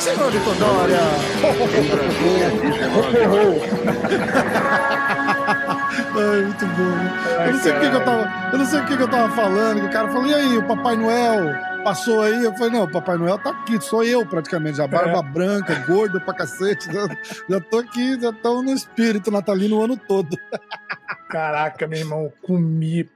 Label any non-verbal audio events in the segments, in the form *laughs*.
Senhor Vitor Dória! *laughs* Ai, muito bom. Eu não sei o que, que eu tava. Eu não sei o que, que eu tava falando. Que o cara falou, e aí, o Papai Noel passou aí? Eu falei, não, o Papai Noel tá aqui, sou eu praticamente. Já barba é. branca, gordo pra cacete. Já, já tô aqui, já tô no espírito natalino o ano todo. Caraca, meu irmão, comi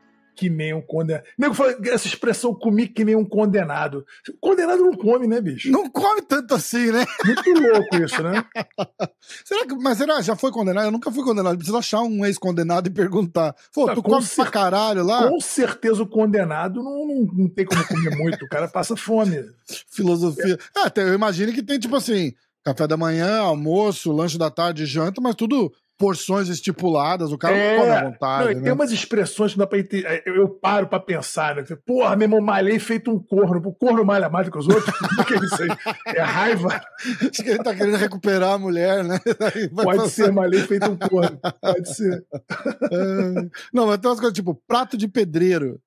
que nem um condenado. Nego fala essa expressão comi que nem um condenado. Condenado não come, né, bicho? Não come tanto assim, né? Muito louco isso, né? *laughs* será que, mas será já foi condenado? Eu nunca fui condenado. Precisa achar um ex-condenado e perguntar. Pô, tá, tu come cer- pra caralho lá? Com certeza o condenado não, não, não tem como comer muito. O cara passa fome. *laughs* Filosofia. É. até eu imagino que tem, tipo assim, café da manhã, almoço, lanche da tarde, janta, mas tudo porções estipuladas, o cara é, não come à vontade. Não, né? Tem umas expressões que dá pra entender. É, eu, eu paro pra pensar, né? Porra, meu irmão, malhei feito um corno. O corno malha mais do que os outros? *laughs* O que é isso aí? É raiva? Acho que ele tá querendo recuperar a mulher, né? *laughs* Pode passar. ser, malhei feito um corno. Pode ser. *laughs* É. Não, mas tem umas coisas tipo prato de pedreiro.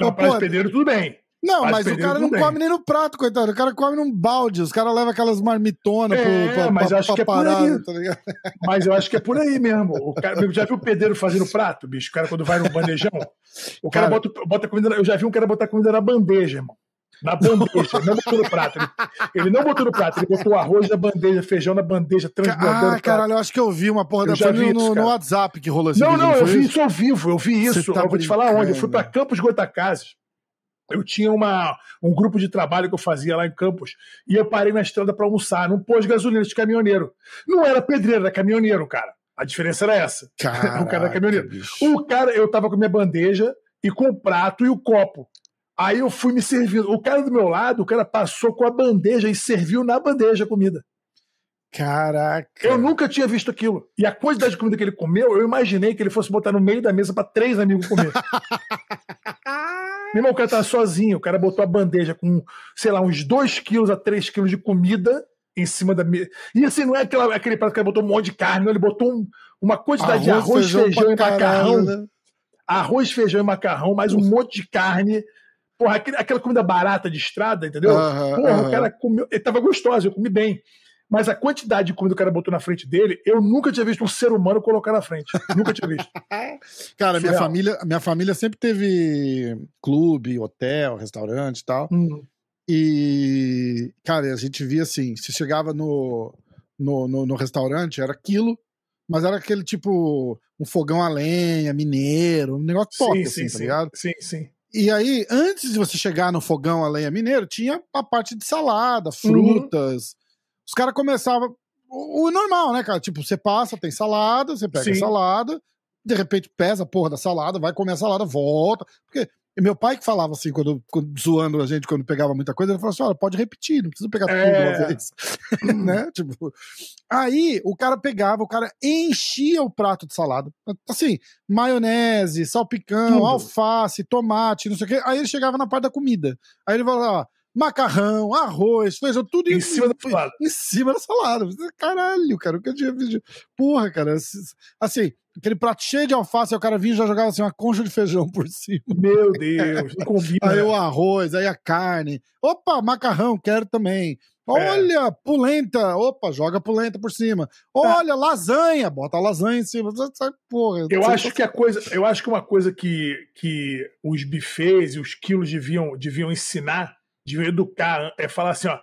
Não, prato de pedreiro, tudo bem. Não, mas o cara não bem. come nem no prato, coitado. O cara come num balde. Os caras levam aquelas marmitonas é, pro, pra, mas pra, acho pra que é parada. Tá ligado? *laughs* Mas eu acho que é por aí mesmo. O cara, já viu o pedreiro fazendo prato, bicho? O cara quando vai no bandejão, o cara, cara bota, bota comida. Eu já vi um cara botar comida na bandeja, irmão. Na bandeja, ele não botou no prato. Ele, ele, não botou no prato, ele botou arroz na bandeja, feijão na bandeja, transbordando. Ah, caralho, eu acho que eu vi uma porra da já vi no, isso, no, WhatsApp que rolou esse Não, vídeo, não, eu vi isso ao vivo, eu vi isso. Tá eu vou te falar onde. Eu fui pra Campos Goitacazes eu tinha uma, um grupo de trabalho que eu fazia lá em Campos e eu parei na estrada para almoçar, num posto de gasolina de caminhoneiro. Não era pedreiro, era caminhoneiro, cara. A diferença era essa. Caraca, *laughs* o cara era caminhoneiro. Bicho. O cara, eu tava com minha bandeja e com o prato e o copo. Aí eu fui me servindo. O cara do meu lado, o cara passou com a bandeja e serviu na bandeja a comida. Caraca. Eu nunca tinha visto aquilo. E a quantidade de comida que ele comeu, eu imaginei que ele fosse botar no meio da mesa para três amigos comer. *laughs* Meu irmão, o cara tava sozinho, o cara botou a bandeja com, sei lá, uns 2 quilos a 3 quilos de comida em cima da mesa. E assim, não é aquela, aquele prato que ele botou um monte de carne, não, ele botou um, uma quantidade arroz, de arroz, feijão, feijão e macarrão. Né? Arroz, feijão e macarrão, mais um monte de carne. Porra, aquela comida barata de estrada, entendeu? Porra, o cara comeu. Ele tava gostoso, eu comi bem. Mas a quantidade de comida que o cara botou na frente dele, eu nunca tinha visto um ser humano colocar na frente. nunca tinha visto. *laughs* cara, minha família, minha família sempre teve clube, hotel, restaurante e tal. Hum. E, cara, a gente via assim: se chegava no, no, no, no restaurante, era aquilo, mas era aquele tipo um fogão a lenha, mineiro, um negócio top, sim, assim, sim, tá sim. ligado? Sim, sim. E aí, antes de você chegar no fogão a lenha mineiro, tinha a parte de salada, uhum. frutas. Uhum. Os caras começavam. O, o, normal, né, cara? Tipo, você passa, tem salada, você pega salada, de repente pesa a porra da salada, vai comer a salada, volta. Porque meu pai que falava assim, quando, quando, zoando a gente quando pegava muita coisa, ele falou assim: olha, pode repetir, não precisa pegar tudo é... uma vez. *laughs* né? Tipo, aí o cara pegava, o cara enchia o prato de salada. Assim, maionese, salpicão, tudo. alface, tomate, não sei o quê. Aí ele chegava na parte da comida. Aí ele falava, macarrão, arroz, feijão, tudo em cima da salada. Em cima da salada. Caralho, cara, nunca tinha visto. Porra, cara, assim, aquele prato cheio de alface, aí o cara vinha e já jogava assim uma concha de feijão *laughs* por cima. Meu Deus, não combina. Aí o arroz, aí a carne. Opa, macarrão, quero também. É. Olha, é. polenta. Opa, joga polenta por cima. Olha, lasanha, bota lasanha em cima. Porra, eu acho que a coisa, eu acho que uma coisa que, que os buffets e os quilos deviam, deviam ensinar de educar, é falar assim, ó,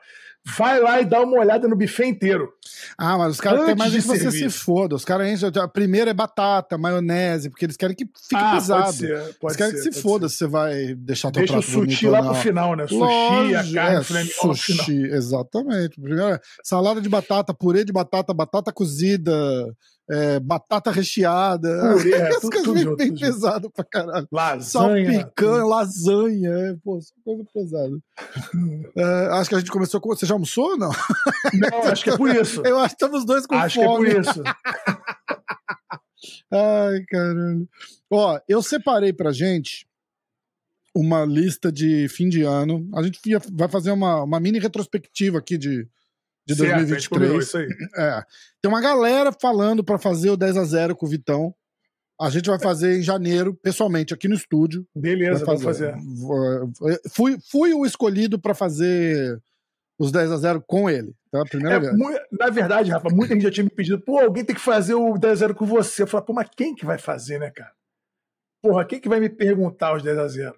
vai lá e dá uma olhada no buffet inteiro. Ah, mas os caras querem mais que você se foda. Os caras enchem. A primeira é batata, maionese, porque eles querem que fique ah, pesado. Pode ser, pode eles querem ser, que se foda se você vai deixar teu Deixa prato o sushi lá pro final, né? Sushi, a carne, é, sushi, exatamente. Primeiro, salada de batata, purê de batata, batata cozida, é, batata recheada. Purê, é, *laughs* As coisas bem, bem pesado pra caralho. Lasanha. Salpicão, lasanha. É, pô, coisa pesada. *laughs* é, acho que a gente começou com. Você já almoçou ou não? Não, acho que é por isso. Eu acho que estamos dois com acho fome. Acho que é por isso. *laughs* Ai, caralho. Ó, eu separei pra gente uma lista de fim de ano. A gente vai fazer uma, uma mini retrospectiva aqui de de certo, 2023. Isso aí. É. Tem uma galera falando para fazer o 10 a 0 com o Vitão. A gente vai fazer em janeiro, pessoalmente, aqui no estúdio. Beleza, vamos fazer. Fui, fui o escolhido para fazer os 10 a 0 com ele. Tá? Primeira é, vez. Na verdade, Rafa, muita gente já tinha me pedido, pô, alguém tem que fazer o 10 a 0 com você. Eu falei, pô, mas quem que vai fazer, né, cara? Porra, quem que vai me perguntar os 10 a 0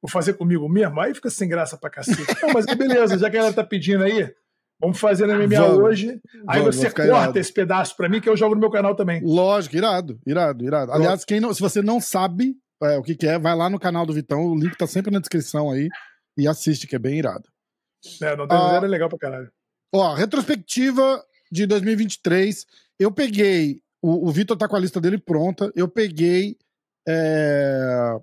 Vou fazer comigo mesmo? Aí fica sem graça pra cacete. Não, mas beleza, já que ela tá pedindo aí, Vamos fazer na MMA vamos, hoje. Aí vamos, você corta irado. esse pedaço para mim que eu jogo no meu canal também. Lógico, irado, irado, irado. Aliás, quem não, se você não sabe é, o que, que, é, vai lá no canal do Vitão, o link tá sempre na descrição aí e assiste, que é bem irado. É, no ah, é legal pra caralho. Ó, retrospectiva de 2023. Eu peguei. O, o Vitor tá com a lista dele pronta. Eu peguei. É,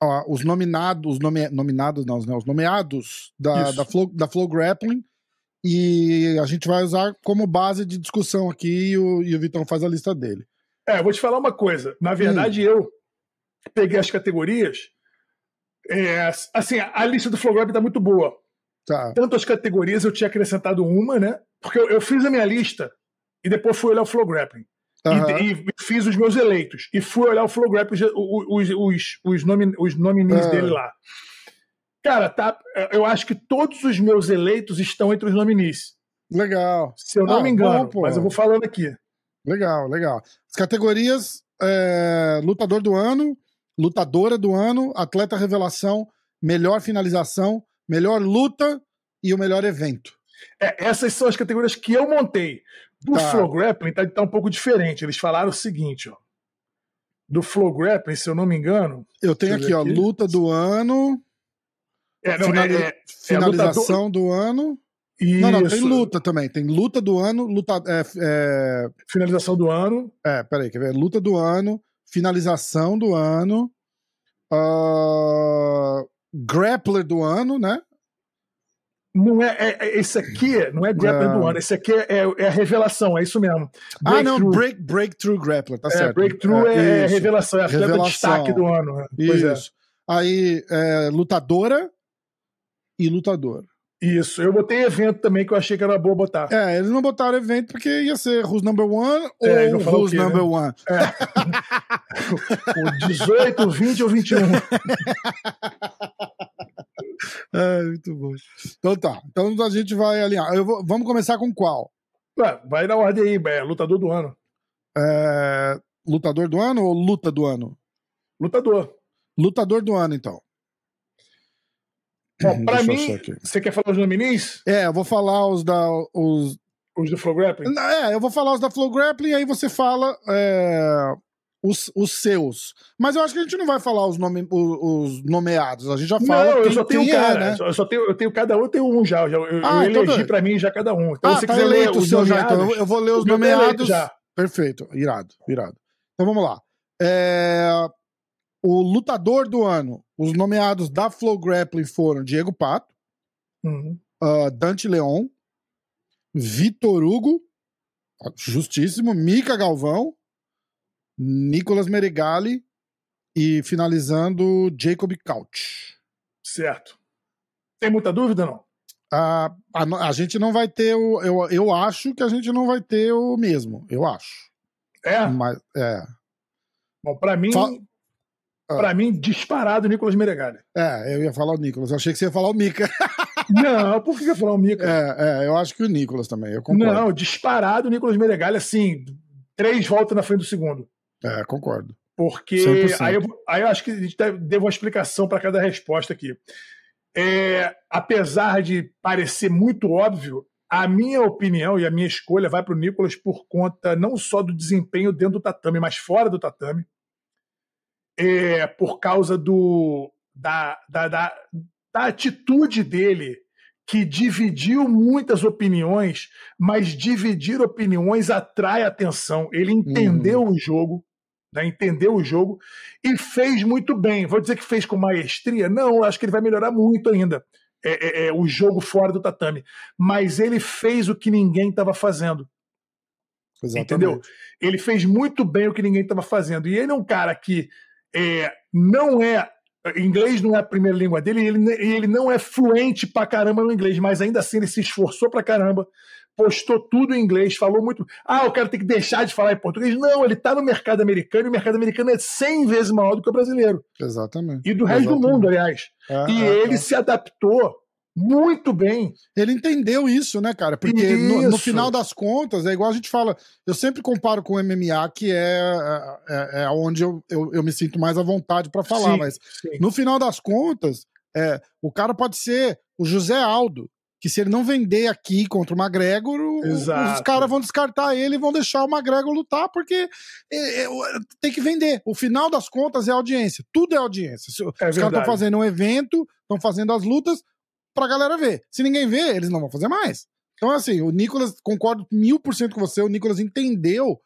ó, os nominados, os nome, nominados, não, os nomeados da, da, Flow, da Flow Grappling e a gente vai usar como base de discussão aqui e o, e o Vitão faz a lista dele. É, vou te falar uma coisa. Na verdade, hum. eu peguei as categorias. É, assim, a lista do Flow Grab tá muito boa. Tá. Tanto as categorias, eu tinha acrescentado uma, né? Porque eu, eu fiz a minha lista e depois fui olhar o Flow Grappling. Uhum. E, e, fiz os meus eleitos. E fui olhar o Flow Grappling, os, os, os, os, os nominees uhum. dele lá. Cara, tá, eu acho que todos os meus eleitos estão entre os nominees. Legal. Se eu não ah, me engano, bom, mas eu vou falando aqui. Legal, legal. As categorias: é, lutador do ano, lutadora do ano, atleta revelação, melhor finalização, melhor luta e o melhor evento. É, essas são as categorias que eu montei. Do tá. Flow Grappling tá, tá um pouco diferente. Eles falaram o seguinte, ó. Do Flow Grappling, se eu não me engano. Eu tenho aqui, ó, luta do ano. É, não, Finali é, é, finalização do ano. Isso. Não, não, tem luta também. Tem luta do ano, luta. É, é... Finalização do ano. É, peraí, quer ver? Luta do ano, finalização do ano. Uh... Grappler do ano, né? Não é, é, é esse aqui não é grappler do ano, esse aqui é, é, a revelação, é isso mesmo. ah, não, break, breakthrough grappler, tá certo. Breakthrough é, revelação, é a revelação. destaque do ano. Né? Isso. Aí, lutadora, e lutador. Isso, eu botei evento também que eu achei que era boa botar. É, eles não botaram evento porque ia ser Who's Number One é, ou Who's quê, Number né? One. É. o 18, 20 ou 21. É, *laughs* muito bom. Então tá, então a gente vai alinhar. Eu vou, vamos começar com qual? Ué, vai na ordem aí, é, lutador do ano. É, lutador do ano ou luta do ano? Lutador. Lutador do ano, então. Bom, pra mim, você quer falar os nominees? É, eu vou falar os da. Os, os do Flow Grappling? É, eu vou falar os da Flow Grappling, aí você fala é, os, os seus. Mas eu acho que a gente não vai falar os, nome, os, os nomeados, a gente já fala. Não, eu só tenho um cara, é, né? Eu só tenho, eu tenho cada um, eu tenho um já. Eu, eu, ah, eu então elegi então... pra mim já cada um. Então, ah, se tá quiser eleito o seu já, então eu vou ler os nomeados. Já. Perfeito, irado, irado. Então vamos lá. É, o lutador do ano, os nomeados da Flow Grappling foram Diego Pato, uhum. uh, Dante Leon, Vitor Hugo, justíssimo, Mica Galvão, Nicolas Merigali e finalizando Jacob Couch. Certo. Tem muita dúvida, não? Uh, a, a, gente não vai ter o. Eu, eu acho que a gente não vai ter o mesmo. Eu acho. É? Mas, é. Bom, para mim. Ah. Pra mim, disparado Nicolas Meregali. É, eu ia falar o Nicolas. Eu achei que você ia falar o Mika. *laughs* Não, por que eu ia falar o Mika? É, é, eu acho que o Nicolas também. Eu concordo. Não, disparado Nicolas Meregali, assim, três voltas na frente do segundo. É, concordo. Porque aí eu, aí eu acho que a gente deve uma explicação para cada resposta aqui. É, apesar de parecer muito óbvio, a minha opinião e a minha escolha vai para o Nicolas por conta não só do desempenho dentro do tatame, mas fora do tatame é, por causa do, da, da, da, da atitude dele, que dividiu muitas opiniões, mas dividir opiniões atrai atenção. Ele entendeu uhum. o jogo, né, entendeu o jogo e fez muito bem. Vou dizer que fez com maestria? Não, acho que ele vai melhorar muito ainda. É, é, é o jogo fora do tatame. Mas ele fez o que ninguém estava fazendo. Exatamente. Entendeu? Ele fez muito bem o que ninguém estava fazendo. E ele é um cara que é, não é inglês não é a primeira língua dele e ele, ele não é fluente pra caramba no inglês, mas ainda assim ele se esforçou pra caramba, postou tudo em inglês, falou muito. Ah, o cara tem que deixar de falar em português. Não, ele tá no mercado americano e o mercado americano é 100 vezes maior do que o brasileiro. Exatamente. E do resto Exatamente. do mundo, aliás. É, e é, ele é. se adaptou muito bem. Ele entendeu isso, né, cara? Porque no, no final das contas, é igual a gente fala. Eu sempre comparo com o MMA, que é, é, é onde eu, eu, eu me sinto mais à vontade pra falar, Sim, mas sim. no final das contas, é, o cara pode ser o José Aldo, que se ele não vender aqui contra o McGregor, Exato. os caras vão descartar ele e vão deixar o McGregor lutar, porque é, é, tem que vender. O final das contas é audiência. Tudo é audiência. Se- É os caras estão fazendo um evento, estão fazendo as lutas pra galera ver. Se ninguém vê, eles não vão fazer mais. Então, assim, o Nicolas, concordo mil por cento com você, o Nicolas entendeu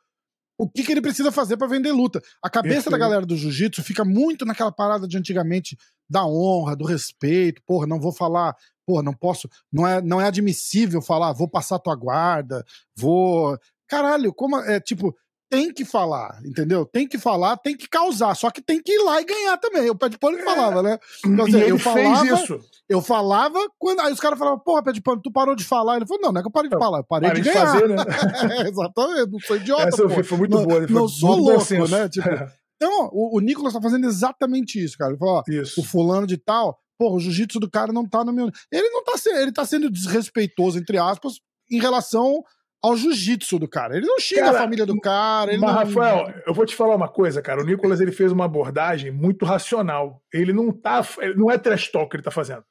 o que, que ele precisa fazer pra vender luta. A cabeça da galera do jiu-jitsu fica muito naquela parada de antigamente da honra, do respeito. Porra, não vou falar. Porra, não posso. Não é, não é admissível falar, vou passar tua guarda, vou. Caralho, como. É tipo. Tem que falar, entendeu? Tem que falar, tem que causar, só que tem que ir lá e ganhar também. O pé de pano que falava, né? Então, assim, ele eu falava, fez isso. eu falava, quando aí os caras falavam, porra, pé de pano, tu parou de falar. Ele falou, não, não é que eu parei de falar, eu parei Parei de de ganhar. fazer, né? *laughs* Exatamente, não sou idiota, Essa pô. foi muito não, boa. ele não foi sou louco, né? Tipo, *laughs* Então, o, o Nicolas tá fazendo exatamente isso, cara. Ele falou, ó, Isso. o fulano de tal, porra, o jiu-jitsu do cara não tá no meu. Ele não tá sendo, ele tá sendo desrespeitoso, entre aspas, em relação ao jiu-jitsu do cara. Ele não xinga Cara, a família do cara. Ele Mas, não... Rafael, eu vou te falar uma coisa, cara. O Nicolas ele fez uma abordagem muito racional. Ele não tá. ele não é trash talk que ele tá fazendo.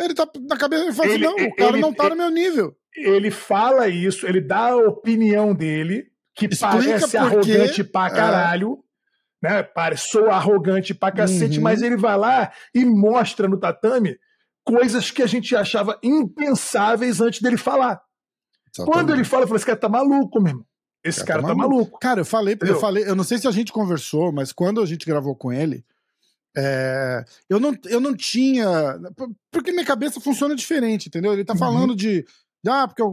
Ele tá na cabeça, ele fala assim, Ele- não, o cara ele- não tá no meu nível. Ele fala isso, ele dá a opinião dele, que Explica parece por quê. arrogante pra É. caralho. Né? Parece, sou arrogante pra cacete, Uhum. mas ele vai lá e mostra no tatame coisas que a gente achava impensáveis antes dele falar. Quando ele fala, eu falei, esse cara tá maluco, meu irmão. Esse Cara, cara, tá tá maluco. Cara, eu falei, eu falei, eu não sei se a gente conversou, mas quando a gente gravou com ele, é, eu, não, eu não tinha. Porque minha cabeça funciona diferente, entendeu? Ele tá Uhum. falando de. Ah, porque o,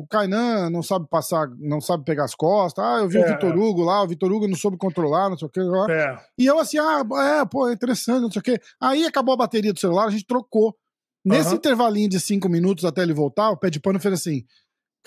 o Kainan não sabe passar, não sabe pegar as costas. Ah, eu vi o É, Vitor Hugo lá, o Vitor Hugo não soube controlar, não sei o que. lá. É. E eu assim, ah, é, pô, é interessante, não sei o quê. Aí acabou a bateria do celular, a gente trocou. Nesse Aham. intervalinho de cinco minutos até ele voltar, o pé de pano fez assim: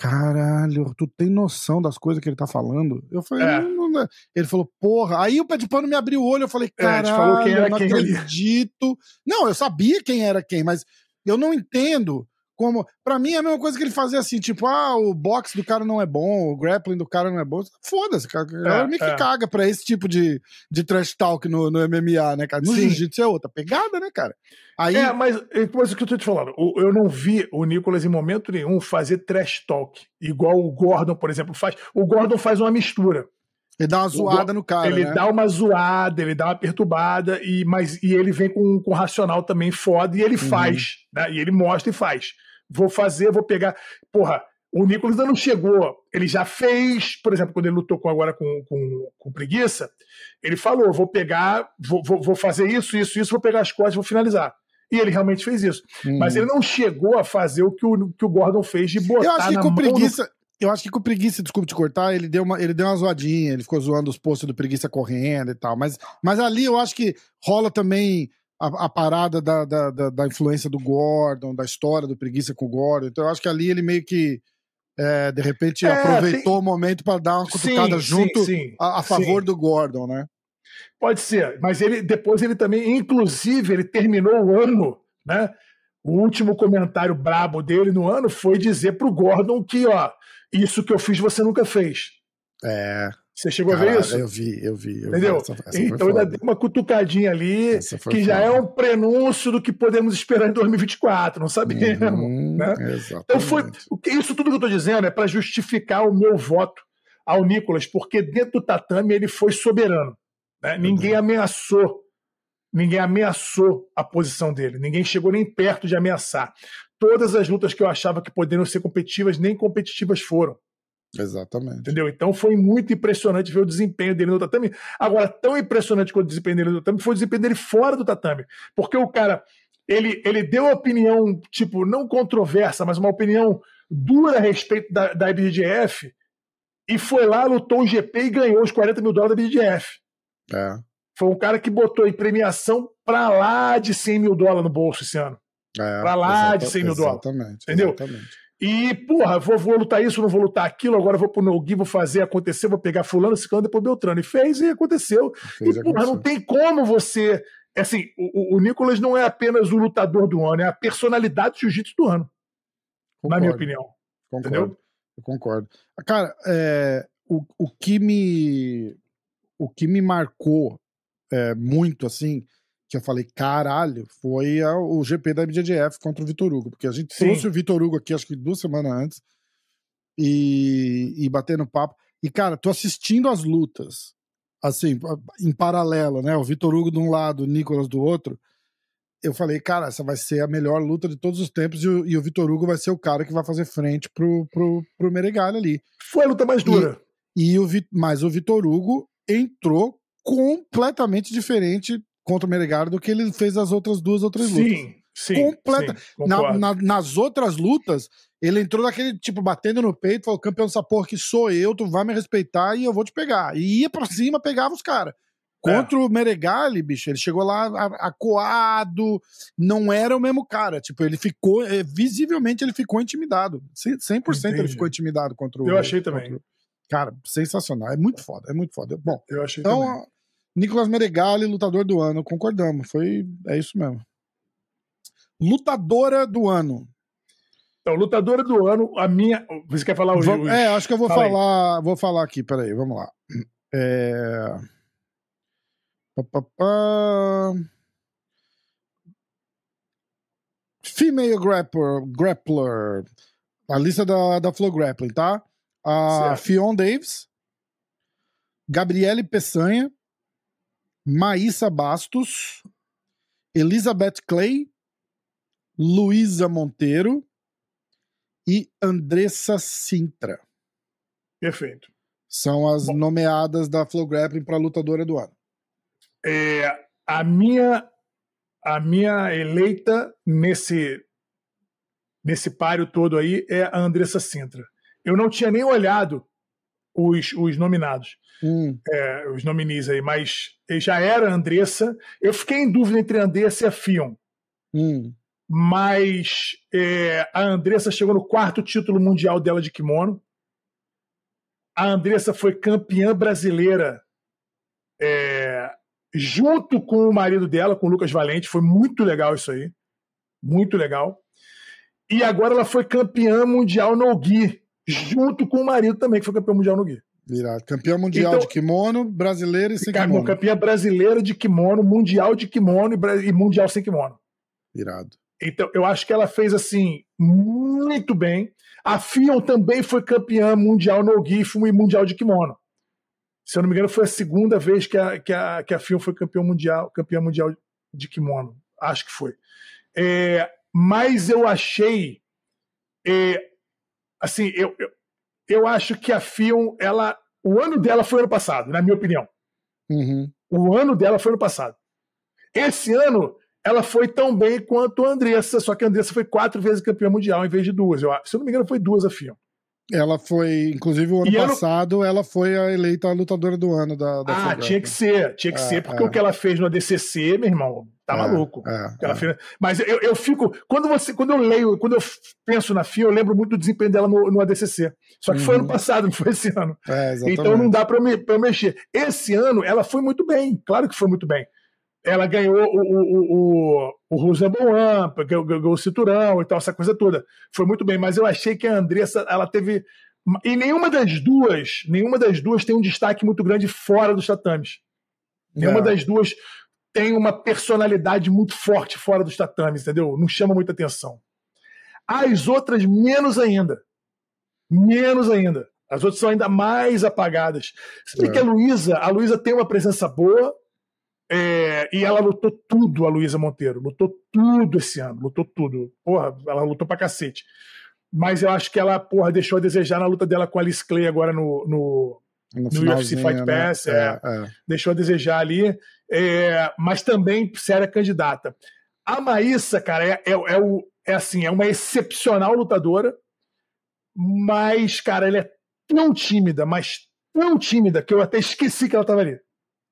Caralho, tu tem noção das coisas que ele tá falando? Eu falei, É. não, não, não. Ele falou, porra. Aí o pé de pano me abriu o olho, eu falei, É, caralho, falou quem era eu não quem ali." acredito. Não, eu sabia quem era quem, mas eu não entendo como. Pra mim é a mesma coisa que ele fazia assim, tipo, ah, o boxe do cara não é bom, o grappling do cara não é bom. Foda-se, cara. A galera meio que é. caga pra esse tipo de, de trash talk no, no MMA, né, cara? No jiu-jitsu é outra pegada, né, cara? Aí. É, mas, mas o que eu tô te falando, eu não vi o Nicolas em momento nenhum fazer trash talk, igual o Gordon, por exemplo, faz. O Gordon faz uma mistura. Ele dá uma zoada no cara. ele né? dá uma zoada, ele dá uma perturbada, e, mas, e ele vem com, com racional também foda, e ele Uhum. faz, né? E ele mostra e faz. Vou fazer, vou pegar. Porra, o Nicolas ainda não chegou. Ele já fez, por exemplo, quando ele lutou com, agora com, com, com preguiça, ele falou: vou pegar, vou, vou, vou fazer isso, isso, isso, vou pegar as costas, vou finalizar. E ele realmente fez isso. Mas Uhum. ele não chegou a fazer o que o, que o Gordon fez de botar Eu acho que com preguiça. Eu acho que com preguiça, desculpa te cortar, ele deu uma, ele deu uma zoadinha, ele ficou zoando os posts do preguiça correndo e tal. Mas, mas ali eu acho que rola também a, a parada da, da, da, da influência do Gordon, da história do preguiça com o Gordon. Então eu acho que ali ele meio que, é, de repente, É, aproveitou o momento para dar uma cutucada Sim, junto sim, sim, a, a favor do Gordon, né? Pode ser, mas ele depois ele também, inclusive, ele terminou o ano, né? O último comentário brabo dele no ano foi dizer pro Gordon que, ó, isso que eu fiz você nunca fez. É. Você chegou a ver isso? Eu vi, eu vi. eu vi. Entendeu? Essa- essa foi então ainda deu uma cutucadinha ali, Essa que já foda. é um prenúncio do que podemos esperar em 2024, não sabemos. Uhum, né? Então foi. Isso tudo que eu tô dizendo é para justificar o meu voto ao Nicolas, porque dentro do tatame ele foi soberano. né? Ninguém ameaçou. Ninguém ameaçou a posição dele. Ninguém chegou nem perto de ameaçar. Todas as lutas que eu achava que poderiam ser competitivas, nem competitivas foram. Exatamente. Entendeu? Então foi muito impressionante ver o desempenho dele no tatame. Agora, tão impressionante quanto o desempenho dele no tatame foi o desempenho dele fora do tatame. Porque o cara, ele, ele deu uma opinião, tipo, não controversa, mas uma opinião dura a respeito da, da IBGF e foi lá, lutou o GP e ganhou os 40 mil dólares da IBGF. É. foi um cara que botou em premiação pra lá de 100 mil dólares no bolso esse ano. É, pra lá de 100 mil dólares. Exatamente. Entendeu? Exatamente. E, porra, vou, vou lutar isso, não vou lutar aquilo, agora vou pro Nogi, vou fazer acontecer, vou pegar fulano, ciclano, depois Beltrano. E fez e aconteceu. Fez, e, porra, não tem como você... Assim, o, o Nicolas não é apenas o lutador do ano, é a personalidade do jiu-jitsu do ano. Concordo. Na minha opinião. Concordo. Entendeu? Eu concordo. Cara, é, o, o que me... O que me marcou é, muito, assim, que eu falei, caralho, foi a, o GP da BJJF contra o Vitor Hugo, porque a gente Sim. trouxe o Vitor Hugo aqui, acho que duas semanas antes, e, e batendo papo. E, cara, tô assistindo as lutas, assim, em paralelo, né? O Vitor Hugo de um lado, o Nicolas do outro. Eu falei, cara, essa vai ser a melhor luta de todos os tempos e o, e o Vitor Hugo vai ser o cara que vai fazer frente pro, pro, pro Meregalho ali. Foi a luta mais dura. E, e o, mas o Vitor Hugo entrou completamente diferente contra o Meregalho do que ele fez as outras duas outras sim, lutas. Sim, Completa. Sim, na, na, nas outras lutas, ele entrou daquele tipo, batendo no peito, falou: campeão dessa porra que sou eu, tu vai me respeitar e eu vou te pegar. E ia pra cima, pegava os caras. Contra é. o Meregali, bicho, ele chegou lá acuado, não era o mesmo cara. Tipo, ele ficou, é, visivelmente ele ficou intimidado. 100% Entendi. ele ficou intimidado contra o. Eu achei também. O, cara, sensacional. É muito foda, é muito foda. Bom, eu achei então, também. Nicolas Meregali, lutador do ano. Concordamos, foi. É isso mesmo. Lutadora do ano. Então, lutadora do ano, a minha. Você quer falar hoje? É, acho que eu vou Fala falar. Aí. Vou falar aqui, peraí, vamos lá. É. Female Grappler, Grappler. A lista da, da Flow Grappling, tá? A certo. Fion Davis. Gabriele Peçanha. Maísa Bastos, Elizabeth Clay, Luísa Monteiro e Andressa Sintra. Perfeito. São as Bom, nomeadas da Flow Grappling para lutadora do ano. É, a minha a minha eleita nesse nesse páreo todo aí é a Andressa Sintra. Eu não tinha nem olhado os, os nominados, hum. é, os nominis aí, mas já era a Andressa. Eu fiquei em dúvida entre a Andressa e a Fion. Hum. Mas é, a Andressa chegou no quarto título mundial dela de kimono. A Andressa foi campeã brasileira é, junto com o marido dela, com o Lucas Valente. Foi muito legal isso aí. Muito legal. E agora ela foi campeã mundial no Gui, junto com o marido também, que foi campeão mundial no Gui. Virado. Campeão mundial então, de kimono, brasileira e sem kimono. Campeã brasileira de kimono, mundial de kimono e mundial sem kimono. Virado. Então, eu acho que ela fez assim muito bem. A Fion também foi campeã mundial no GIF e mundial de kimono. Se eu não me engano, foi a segunda vez que a, que a, que a Fion foi campeã mundial, campeã mundial de kimono. Acho que foi. É, mas eu achei. É, assim, eu, eu, eu acho que a Fion, ela, o ano dela foi ano passado, na minha opinião. Uhum. O ano dela foi ano passado. Esse ano, ela foi tão bem quanto a Andressa, só que a Andressa foi quatro vezes campeã mundial em vez de duas. Eu, se eu não me engano, foi duas a Fion. Ela foi, inclusive, o ano e passado, ano... ela foi a eleita a lutadora do ano da, da Ah, tinha que ser, tinha que é, ser, porque é. o que ela fez no ADCC, meu irmão, tá é, maluco. É, fez... Mas eu, eu fico, quando você, quando eu leio, quando eu penso na FIA, eu lembro muito do desempenho dela no, no ADCC. Só que uhum. foi ano passado, não foi esse ano. É, então não dá pra, me, pra eu mexer. Esse ano, ela foi muito bem, claro que foi muito bem ela ganhou o, o, o, o Rusaboan, ganhou, ganhou o cinturão e tal, essa coisa toda. Foi muito bem, mas eu achei que a Andressa, ela teve. E nenhuma das duas, nenhuma das duas tem um destaque muito grande fora dos tatames. Nenhuma é. das duas tem uma personalidade muito forte fora dos tatames, entendeu? Não chama muita atenção. As outras, menos ainda. Menos ainda. As outras são ainda mais apagadas. Você é. que a Luísa, a Luísa tem uma presença boa, é, e ela lutou tudo, a Luísa Monteiro. Lutou tudo esse ano, lutou tudo. Porra, ela lutou pra cacete. Mas eu acho que ela, porra, deixou a desejar na luta dela com a Alice Clay agora no, no, no, no UFC Fight né? Pass. Né? É, é, deixou a desejar ali. É, mas também séria candidata. A Maísa, cara, é, é, é, o, é assim, é uma excepcional lutadora, mas, cara, ela é tão tímida, mas tão tímida, que eu até esqueci que ela estava ali.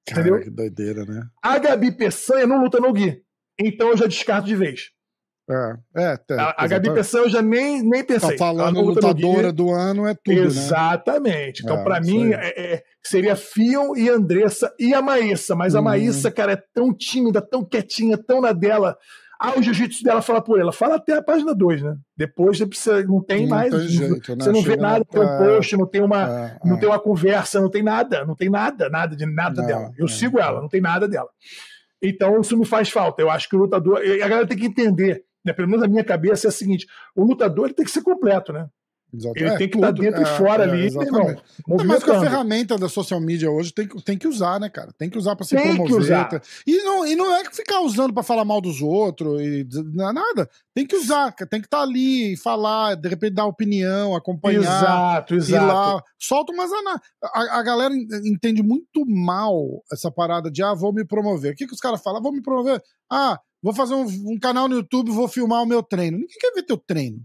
Cara, entendeu? que doideira, né? A Gabi Peçanha não luta no Gui. Então eu já descarto de vez. É, é, é a, a Gabi Peçanha eu já nem, nem pensei. Tá falando lutadora do ano é tudo, Exatamente. Né? Então, é, para mim, é, é, seria Fion e Andressa e a Maíssa. Mas a uhum. Maíssa, cara, é tão tímida, tão quietinha, tão na dela. Ah, o jiu-jitsu dela fala por ela. Fala até a página 2, né? Depois você precisa, não tem não mais. Tem jeito, né? Você não vê nada, tem um post, não tem uma, é, não é. tem uma conversa, não tem nada, não tem nada, nada de nada não, dela. Eu sigo ela, não tem nada dela. Então isso me faz falta. Eu acho que o lutador. A galera tem que entender, né? Pelo menos a minha cabeça é a seguinte: o lutador ele tem que ser completo, né? Exato. Ele é, tem que estar dentro é, e fora é, ali, irmão. Mas que a ferramenta da social media hoje tem, tem que usar, né, cara? Tem que usar para se tem promover. Que usar. E, não, e não é ficar usando para falar mal dos outros e nada. Tem que usar, tem que estar tá ali e falar, de repente dar opinião, acompanhar. Exato, exato. lá. Solta umas a, a galera entende muito mal essa parada de ah, vou me promover. O que, que os caras falam? Ah, vou me promover. Ah, vou fazer um, um canal no YouTube, vou filmar o meu treino. Ninguém quer ver teu treino.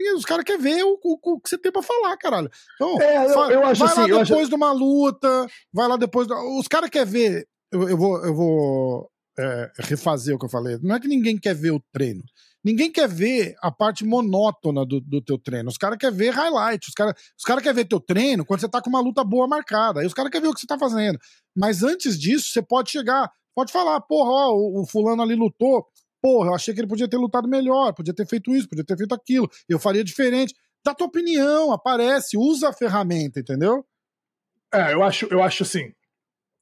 E os caras querem ver o, o, o, que você tem pra falar, caralho. Então, é, eu, eu acho vai assim, lá depois acho... de uma luta, vai lá depois. Os caras querem ver. Eu, eu vou, eu vou é, refazer o que eu falei. Não é que ninguém quer ver o treino. Ninguém quer ver a parte monótona do, do teu treino. Os caras querem ver highlight. Os caras os cara querem ver teu treino quando você tá com uma luta boa marcada. Aí os caras querem ver o que você tá fazendo. Mas antes disso, você pode chegar, pode falar, porra, ó, o, o fulano ali lutou. Porra, eu achei que ele podia ter lutado melhor, podia ter feito isso, podia ter feito aquilo. Eu faria diferente. Dá tua opinião, aparece, usa a ferramenta, entendeu? É, eu acho, eu acho assim.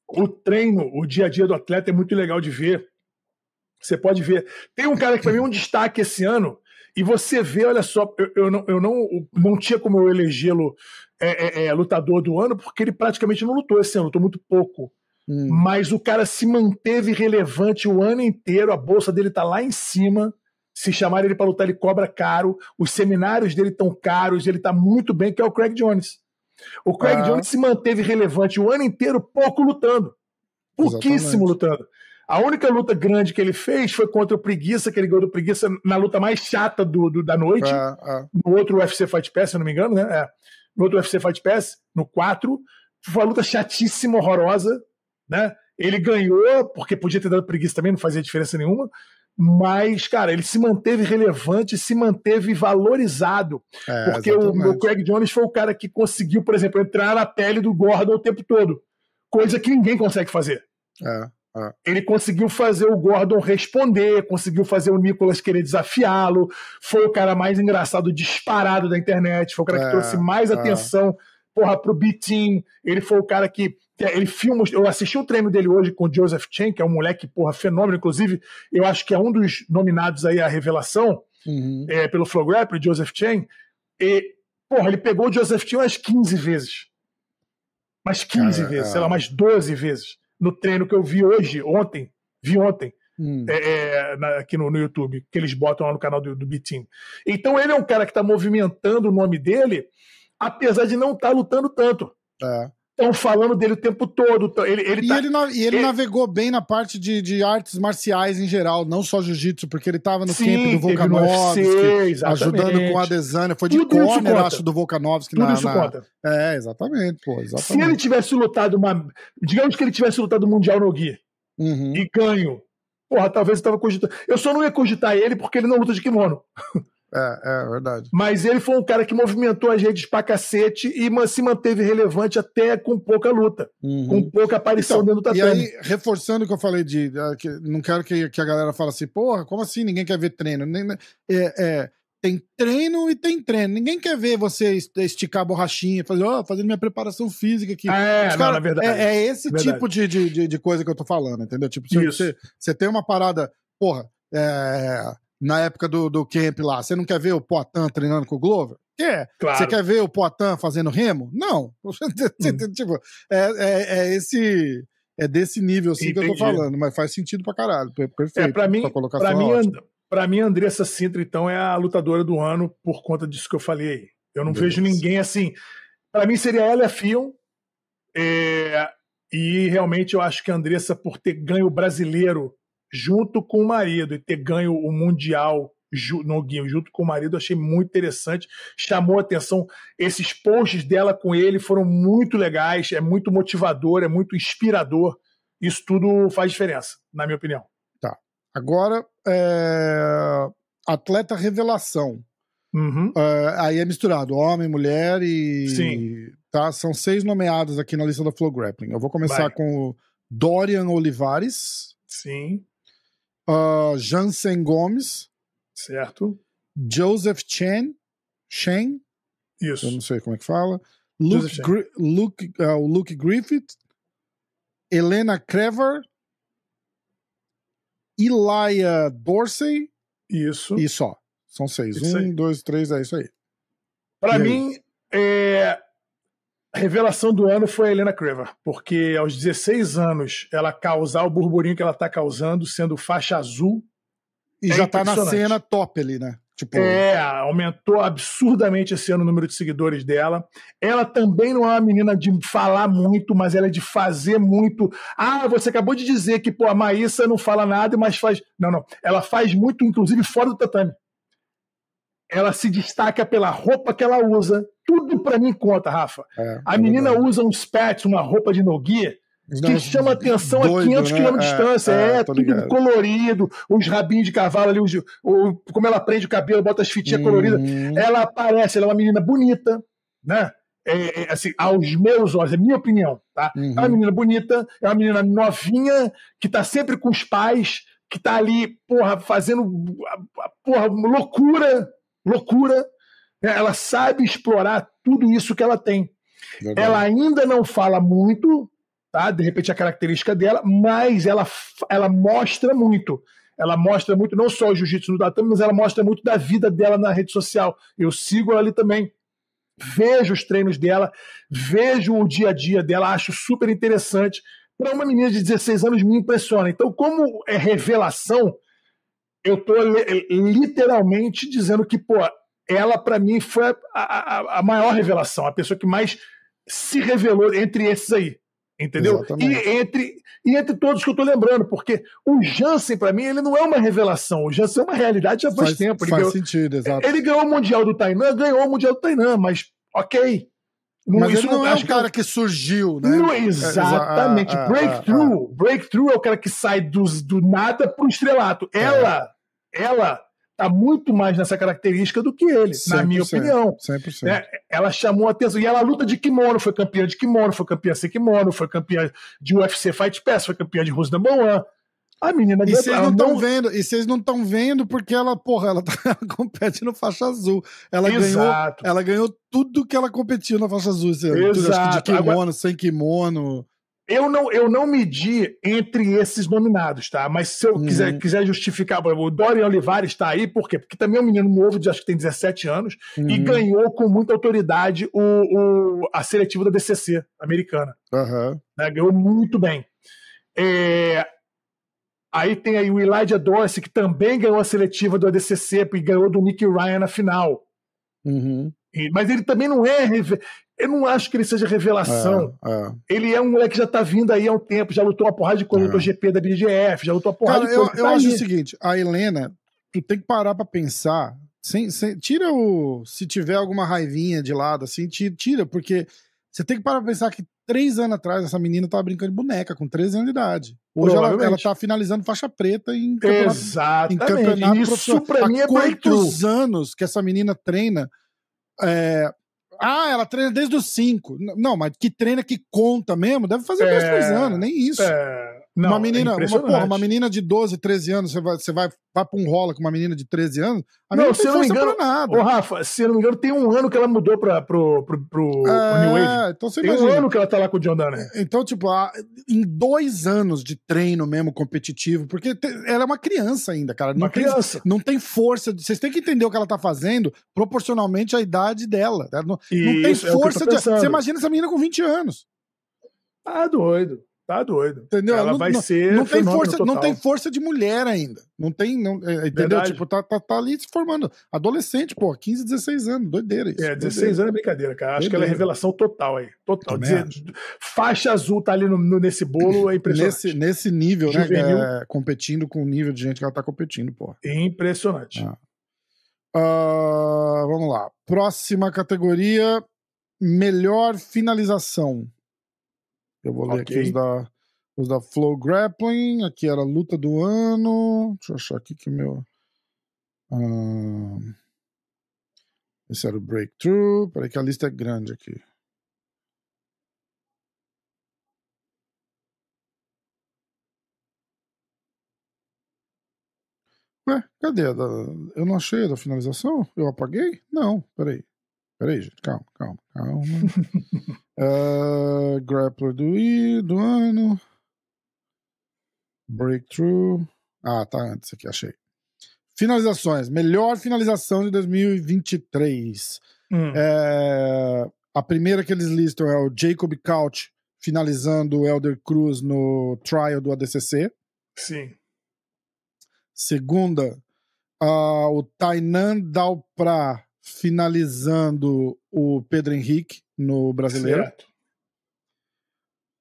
O treino, o dia a dia do atleta é muito legal de ver. Você pode ver. Tem um cara que para mim é um destaque esse ano, e você vê, olha só, eu, eu, não, eu não, não tinha como eu elegê-lo é, é, é, lutador do ano, porque ele praticamente não lutou esse ano, lutou muito pouco. Hum. Mas o cara se manteve relevante o ano inteiro, a bolsa dele tá lá em cima. Se chamar ele para lutar, ele cobra caro. Os seminários dele estão caros, ele tá muito bem, que é o Craig Jones. O Craig ah. Jones se manteve relevante o ano inteiro, pouco lutando. Pouquíssimo Exatamente. lutando. A única luta grande que ele fez foi contra o Preguiça, que ele ganhou do Preguiça na luta mais chata do, do da noite. Ah, ah. No outro UFC Fight Pass, se eu não me engano, né? É. No outro UFC Fight Pass, no 4. Foi uma luta chatíssima, horrorosa né? Ele ganhou, porque podia ter dado preguiça também, não fazia diferença nenhuma. Mas, cara, ele se manteve relevante, se manteve valorizado. É, porque o, o, Craig Jones foi o cara que conseguiu, por exemplo, entrar na pele do Gordon o tempo todo. Coisa que ninguém consegue fazer. É, é. Ele conseguiu fazer o Gordon responder, conseguiu fazer o Nicolas querer desafiá-lo. Foi o cara mais engraçado disparado da internet. Foi o cara que é, trouxe mais é. atenção porra, pro Bitin. Ele foi o cara que ele filma. Eu assisti o treino dele hoje com o Joseph Chen, que é um moleque, porra, fenômeno. Inclusive, eu acho que é um dos nominados aí à revelação uhum. é, pelo Flow Rap, o Joseph Chen. E, porra, ele pegou o Joseph Chen umas 15 vezes. Mais 15 vezes, sei lá, mais 12 vezes. No treino que eu vi hoje, ontem, vi ontem. Hum. É, é, na, aqui no, no, YouTube, que eles botam lá no canal do, do Bitim. Então ele é um cara que está movimentando o nome dele, apesar de não estar tá lutando tanto. É estão falando dele o tempo todo. Ele, ele e, tá, ele, e ele, ele, navegou bem na parte de, de artes marciais em geral, não só jiu-jitsu, porque ele estava no Sim, camp do Volkanovski, ajudando com a Adesanya. Foi de Tudo corner, acho, do Volkanovski. Tudo na, isso na... conta. É, exatamente, pô, exatamente. Se ele tivesse lutado uma... Digamos que ele tivesse lutado o Mundial no Gui uhum. e ganho, porra, talvez eu tava cogitando... Eu só não ia cogitar ele porque ele não luta de kimono. É, é verdade. Mas ele foi um cara que movimentou as redes pra cacete e se manteve relevante até com pouca luta, uhum. com pouca aparição então, dentro do tatame. E aí, reforçando o que eu falei de. que, não quero que, que a galera fale assim, porra, como assim ninguém quer ver treino? Nem, é, é, tem treino e tem treino. Ninguém quer ver você esticar a borrachinha, fazer, ó, oh, fazendo minha preparação física aqui. É, cara, não, na verdade. É, é esse verdade. tipo de, de, de, coisa que eu tô falando, entendeu? Tipo, você, você tem uma parada, porra, é na época do, do camp lá, você não quer ver o Poitin treinando com o Glover? Quer. Claro. Você quer ver o Poitin fazendo remo? Não. *laughs* Hum. tipo, é, é, é, esse. É desse nível assim Entendi. que eu tô falando, mas faz sentido pra caralho. Perfeito. É, pra mim, pra, pra mim, pra mim, a Andressa Sintra, então, é a lutadora do ano por conta disso que eu falei aí. Eu não vejo ninguém assim. Para mim seria ela e a Fion. É, e realmente eu acho que a Andressa, por ter ganho o brasileiro junto com o marido e ter ganho o Mundial no Guinho, junto com o marido, achei muito interessante. Chamou a atenção. Esses posts dela com ele foram muito legais, é muito motivador, é muito inspirador. isso tudo faz diferença, na minha opinião. Tá. Agora, é... atleta revelação. Uhum. É, aí é misturado, homem, mulher e. Sim. Tá, são seis nomeados aqui na lista da Flow Grappling. Eu vou começar Vai. com o Dorian Olivares, Sim, uh, Jansen Gomes, certo. Joseph Chen, Chen, eu Isso. não sei como é que fala, Luke. Gri- Luke, uh, Luke Griffith, Helena Crever, Elia Dorsey Isso. e só. São seis. Isso aí. um, dois, três, é isso aí. Pra E aí? mim, é, a revelação do ano foi a Helena Crever, porque aos 16 anos ela causar o burburinho que ela tá causando, sendo faixa azul, E É já tá na cena top ali, né? Tipo, é, aumentou absurdamente esse ano o número de seguidores dela. Ela também não é uma menina de falar muito, mas ela é de fazer muito. Ah, você acabou de dizer que pô, a Maísa não fala nada, mas faz. Não, não. Ela faz muito, inclusive, fora do tatame. Ela se destaca pela roupa que ela usa. Tudo pra mim conta, Rafa. é, A é menina verdade. usa uns pets, uma roupa de noguia, que chama atenção doido, a 500 né? km de É, distância. É, tô tudo ligado. colorido, os rabinhos de cavalo ali, os, o, como ela prende o cabelo, bota as fitinhas coloridas. Hum, Ela aparece, ela é uma menina bonita, né? É, é, assim, aos meus olhos, é minha opinião, tá? Uhum. É uma menina bonita, é uma menina novinha, que tá sempre com os pais, que tá ali, porra, fazendo porra, loucura, loucura. né? Ela sabe explorar tudo isso que ela tem. Ela ainda não fala muito, tá? De repente a característica dela, mas ela, ela mostra muito. Ela mostra muito, não só o jiu-jitsu no tatame, mas ela mostra muito da vida dela na rede social. Eu sigo ela ali também. Vejo os treinos dela, vejo o dia a dia dela, acho super interessante. Para uma menina de 16 anos, me impressiona. Então, como é revelação, eu tô li- literalmente dizendo que, pô, ela para mim foi a, a- a maior revelação, a pessoa que mais se revelou entre esses aí. Entendeu? Exatamente. E entre, e entre todos que eu tô lembrando, porque o Jansen, para mim, ele não é uma revelação. O Jansen é uma realidade já faz, faz, tempo. Ele faz ganhou, sentido, exato. ele ganhou o Mundial do Tainan, ganhou o Mundial do Tainan, mas ok. Mas isso ele não é acho um que cara que surgiu, né? não, exatamente. Ah, ah, breakthrough. Breakthrough é o cara que sai dos, do nada pro estrelato. É. Ela, ela tá muito mais nessa característica do que ele, na minha 100%, opinião. 100%. né? Ela chamou a atenção. E ela luta de kimono, foi campeã de kimono, foi campeã sem kimono, foi campeã de UFC Fight Pass, foi campeã de Rose Number One. A menina E vocês não estão vendo, e vocês não estão vendo porque ela, porra, ela, tá, *laughs* ela compete no faixa azul. Ela ganhou, Exato. ela ganhou tudo que ela competiu na faixa azul. Tudo, acho que Exato. de kimono, sem kimono. Eu não, eu não medi entre esses nominados, tá? Mas se eu Uhum. quiser, quiser justificar, por exemplo, o Dorian Olivares está aí, por quê? Porque também é um menino novo, de, acho que tem 17 anos, e Uhum. ganhou com muita autoridade o, o- a seletiva da DCC americana. Aham. né? Ganhou muito bem. É, Aí tem aí o Elijah Dorsey, que também ganhou a seletiva do ADCC e ganhou do Nick Ryan na final. Uhum. E- Mas ele também não é. Eu não acho que ele seja revelação. É, é. Ele é um moleque que já tá vindo aí há um tempo, já lutou uma porrada de coisa, É. lutou GP da BGF, já lutou uma porrada Cara, de eu, coisa. eu tá acho aí. o seguinte: a Helena, tu tem que parar pra pensar. Sem, sem- tira o. Se tiver alguma raivinha de lado, assim, tira, porque você tem que parar pra pensar que três anos atrás essa menina tava brincando de boneca, com 13 anos de idade. Hoje ela, ela tá finalizando faixa preta em campeonato, em campeonato Isso profissional. pra mim é Há quantos anos que essa menina treina? É, Ah, ela treina desde os cinco. N- Não, mas que treina que conta mesmo, deve fazer dois, É, três anos, nem isso. É, não, uma menina, é uma, porra, uma menina de 12, 13 anos, você vai, você vai, vai pra um rola com uma menina de 13 anos, a Não, se eu não me engano- nada. Ô, Rafa, se eu não me engano, tem um ano que ela mudou pra, pro, pro, pro New Wave. é, então você Tem um imagina. ano que ela tá lá com o John Dunner. Então, tipo, em dois anos de treino mesmo competitivo, porque ela é uma criança ainda, cara. Não Uma tem, criança. não tem força. de- Vocês têm que entender o que ela tá fazendo proporcionalmente à idade dela. Ela não, não tem é força de. pensando. Você imagina essa menina com 20 anos. Tá doido. Tá doido. Entendeu? Ela não, vai não- ser. não tem força, não total. tem força de mulher ainda. Não tem, não, é, entendeu? Verdade. Tipo, tá, tá, tá ali se formando. Adolescente, pô, 15, 16 anos, doideira isso. É, 16 anos é brincadeira, cara. Acho que ela é Doideira. revelação total aí. Total. Dizer, faixa azul tá ali no, no- nesse bolo é impressionante. Nesse, nesse nível, né? É, competindo com o nível de gente que ela tá competindo, pô. Impressionante. Ah. Ah, vamos lá. Próxima categoria: melhor finalização. Eu vou ler aqui os da, Os da Flow Grappling. Aqui era a luta do ano. Deixa eu achar aqui que meu. Esse era o Breakthrough. Peraí que a lista é grande aqui. Ué, cadê. Eu não achei a da finalização? Eu apaguei? Não, peraí. Peraí, gente, calma, calma, calma. uh, *laughs* grappler do, I, do ano. Breakthrough. Ah, tá antes aqui, achei. Finalizações. Melhor finalização de 2023. Hum. É, a primeira que eles listam é o Jacob Couch finalizando o Elder Cruz no trial do ADCC. Sim. Segunda, uh, o Tainan Dalpra finalizando o Pedro Henrique no Brasileiro. Certo.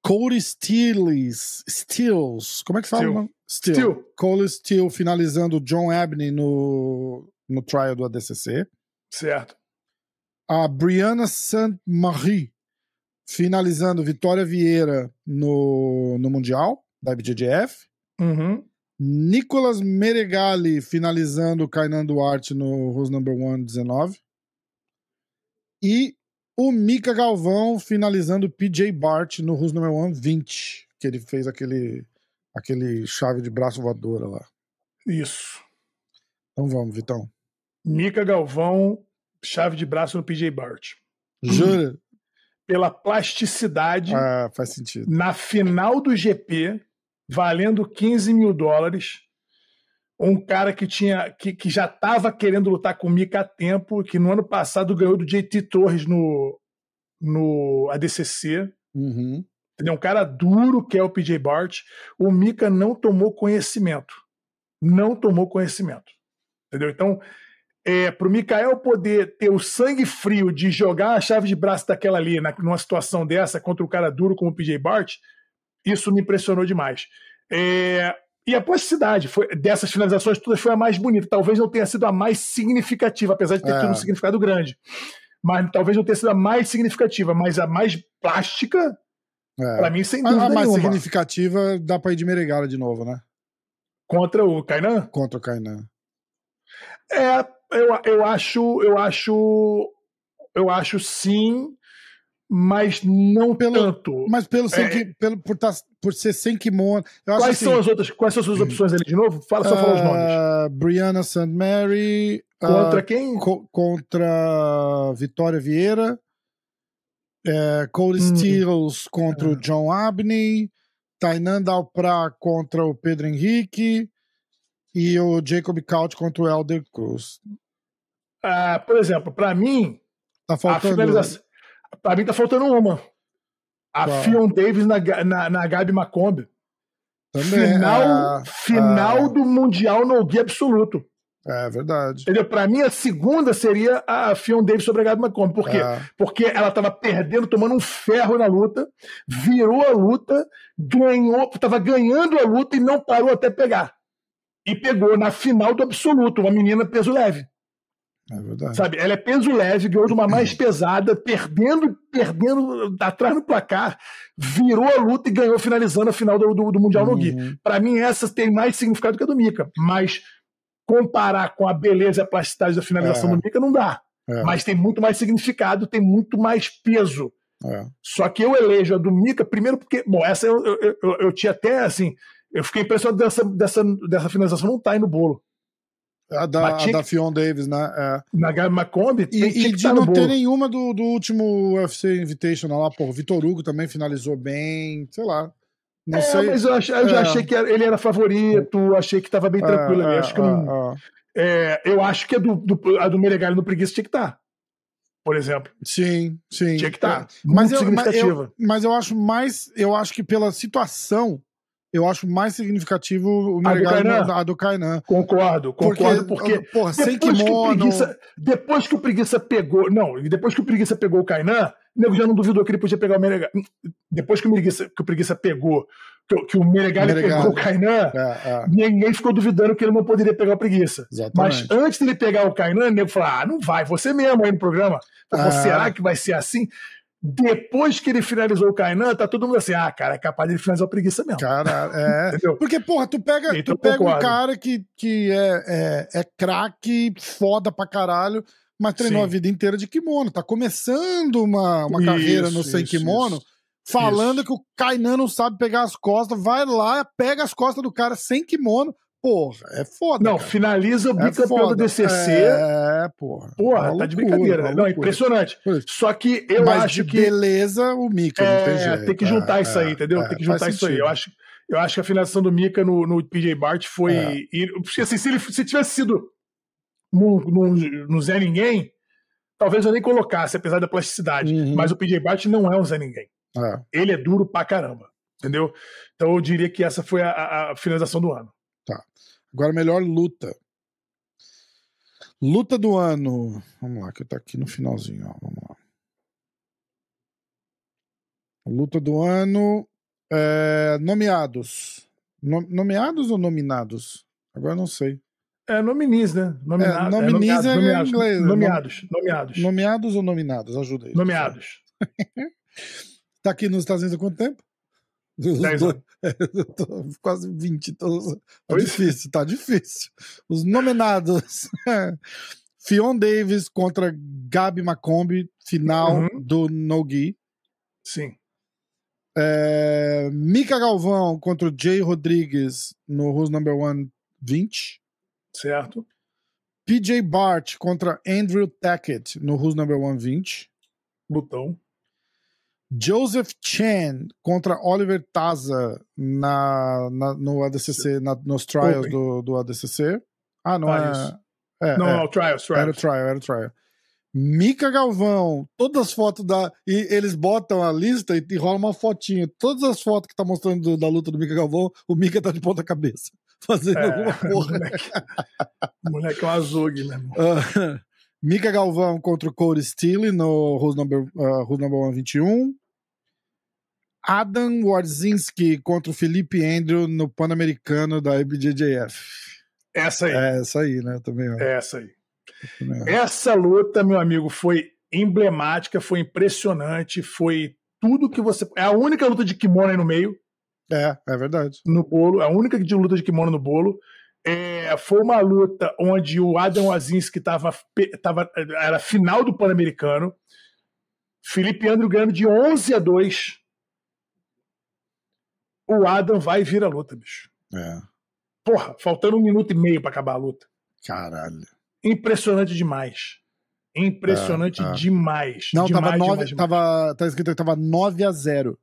Cody Steels, Steels, como é que fala? Steel. Steel. Cole Steel finalizando o John Abney no, no trial do ADCC. Certo. A Brianna Saint-Marie finalizando Vitória Vieira no, no Mundial da IBJJF. Uhum. Nicolas Meregali finalizando o Kainan Duarte no Who's Number One 19. E o Mika Galvão finalizando o PJ Bart no Who's Number One 20. Que ele fez aquele, aquele chave de braço voadora lá. Isso. Então vamos, Vitão. Mika Galvão, chave de braço no PJ Bart. Jura? Pela plasticidade. Ah, faz sentido. Na final do GP, valendo 15 mil dólares. Um cara que tinha que, que já estava querendo lutar com o Mika há tempo, que no ano passado ganhou do JT Torres no, no ADCC. Uhum. Entendeu? Um cara duro que é o PJ Bart. O Mika não tomou conhecimento. Não tomou conhecimento. Entendeu? Então, é, para o Mikael poder ter o sangue frio de jogar a chave de braço daquela ali, na, numa situação dessa, contra um cara duro como o PJ Bart, isso me impressionou demais. É, e a plasticidade foi, dessas finalizações todas foi a mais bonita. Talvez não tenha sido a mais significativa, apesar de ter é. tido um significado grande. Mas talvez não tenha sido a mais significativa, mas a mais plástica, é. para mim, sem dúvida. A, a mais nenhuma. significativa dá pra ir de Meregala de novo, né? Contra o Kainan? Contra o Kainan. É, eu, eu acho, eu acho, eu acho sim, mas não pelo, tanto. Mas pelo, sem é, que, pelo por, tá, por ser sem kimono. quais assim, são as outras? Quais são as suas opções ali de novo? Fala só uh, falar os nomes. Ah, Brianna St. Mary. Contra uh, quem? Co contra Vitória Vieira. É, Cody hum. Steels contra o John Abney. Tainan Dalpra contra o Pedro Henrique. E o Jacob Couch contra o Elder Cruz. Uh, por exemplo, para mim. Tá faltando. A finalização Pra mim tá faltando uma. A Qual? Fion Davis na, na, na Gabi Macombi. Também, final, é, final do Mundial no Gui absoluto. É verdade. Entendeu? Pra mim, a segunda seria a Fion Davis sobre a Gabi Macombi. Por quê? É. Porque ela tava perdendo, tomando um ferro na luta, virou a luta, ganhou, tava ganhando a luta e não parou até pegar. E pegou na final do absoluto, uma menina peso leve. É verdade. Sabe? Ela é peso leve, ganhou de uma mais pesada, perdendo, perdendo atrás no placar, virou a luta e ganhou finalizando a final do, do, do Mundial uhum. no Gui. Para mim, essa tem mais significado que a do Mika. Mas comparar com a beleza e a plasticidade da finalização é. do Mika não dá. É. Mas tem muito mais significado, tem muito mais peso. É. Só que eu elejo a do Mika, primeiro porque, bom, essa eu, eu, eu, eu tinha até assim, eu fiquei impressionado dessa, dessa, dessa finalização não tá aí no bolo. A da, a da Fion Davis, né? É. Na Gabi Macombi. E, e de não ter nenhuma do, do último UFC Invitational lá, pô. O Vitor Hugo também finalizou bem, sei lá. Não é, sei. Mas eu, ach, eu é. já achei que ele era favorito, achei que tava bem é, tranquilo ali. É, acho que não, é, eu acho que a do, do, a do Meregali no Preguiça tinha que estar. Tá, por exemplo. Sim, sim. Tinha que estar. Tá. Mas, eu, mas, eu, mas eu acho mais. Eu acho que pela situação eu acho mais significativo o mercado a do Kainan. Concordo, concordo, porque, porque porra, sem kimono... que preguiça, depois que o Preguiça pegou, não, depois que o Preguiça pegou o Kainan, o nego já não duvidou que ele podia pegar o Menegali. Depois que o Preguiça, que o Preguiça pegou, que, que o Menegali, pegou o Kainan, é, é. ninguém ficou duvidando que ele não poderia pegar o Preguiça. Exatamente. Mas antes dele pegar o Kainan, o nego falou, ah, não vai, você mesmo aí no programa. É. Será que vai ser assim? Depois que ele finalizou o Kainan, tá todo mundo assim, ah, cara, é capaz de ele finalizar o preguiça mesmo. Cara, é. *laughs* Porque, porra, tu pega, então, tu pega um cara que, que é, é, é craque, foda pra caralho, mas treinou Sim. a vida inteira de kimono. Tá começando uma, uma isso, carreira no sem kimono. Isso falando que o Kainan não sabe pegar as costas, vai lá, pega as costas do cara sem kimono. Porra, é foda. Não, cara. finaliza o é bicampeão do DCC. É, porra. Porra, loucura, tá de brincadeira. Né? Não, impressionante. Só que eu Mas acho que. Beleza, o Mika, é, não tem jeito. Tem que juntar é, isso aí, entendeu? É, tem que juntar isso aí. Eu acho, eu acho que a finalização do Mika no, no PJ Bart foi. É. Porque assim, se ele se tivesse sido no, no, no Zé Ninguém, talvez eu nem colocasse, apesar da plasticidade. Uhum. Mas o PJ Bart não é um Zé Ninguém. É. Ele é duro pra caramba. Entendeu? Então eu diria que essa foi a, a finalização do ano. Agora, melhor luta. Luta do ano. Vamos lá, que tá aqui no finalzinho. Ó. Vamos lá. Luta do ano. É, nomeados. No, nomeados ou nominados? Agora não sei. É nominis, né? Nominado, é, nominis é, nomeados, é inglês. Nomeados, nomeados. Nomeados ou nominados? Ajuda aí. Nomeados. *laughs* tá aqui nos Estados Unidos há quanto tempo? 10 anos. *laughs* quase 20. Então, tá pois? difícil, tá difícil. Os nominados. *laughs* Fion Davis contra Gabi Macombi, final uhum. do Nogi. Sim. É, Mika Galvão contra o Jay Rodrigues no Who's Number One 20. Certo. PJ Bart contra Andrew Tackett no Who's Number One 20. Botão. Joseph Chen contra Oliver Taza na, na, no ADCC, na, nos trials do, do ADCC. Ah, não ah, é, é. Não, é, o trials, trials. Era o trial, era o trial. Mika Galvão, todas as fotos da. E eles botam a lista e, e rola uma fotinha. Todas as fotos que tá mostrando do, da luta do Mika Galvão, o Mika tá de ponta cabeça. *laughs* Fazendo é, alguma porra. Moleque, moleque é um azougue, né, irmão? *laughs* Mika Galvão contra o Cody Steele no Who's Number, uh, Who's Number 121. Adam Warzinski contra o Felipe Andrew no Pan-Americano da IBJJF. Essa aí. É essa aí, né? Também. Ó. Essa aí. Essa luta, meu amigo, foi emblemática, foi impressionante, foi tudo que você. É a única luta de kimono aí no meio. É, é verdade. No bolo, é a única de luta de kimono no bolo. É, foi uma luta onde o Adam Wazinski tava, tava, era final do Pan-Americano. Felipe Andrew ganhando de 11 a 2. O Adam vai vir a luta, bicho. É. Porra, faltando um minuto e meio para acabar a luta. Caralho. Impressionante demais. Impressionante é, é. demais. Não, demais, tava, 9, demais, tava, tá escrito que tava 9 a 0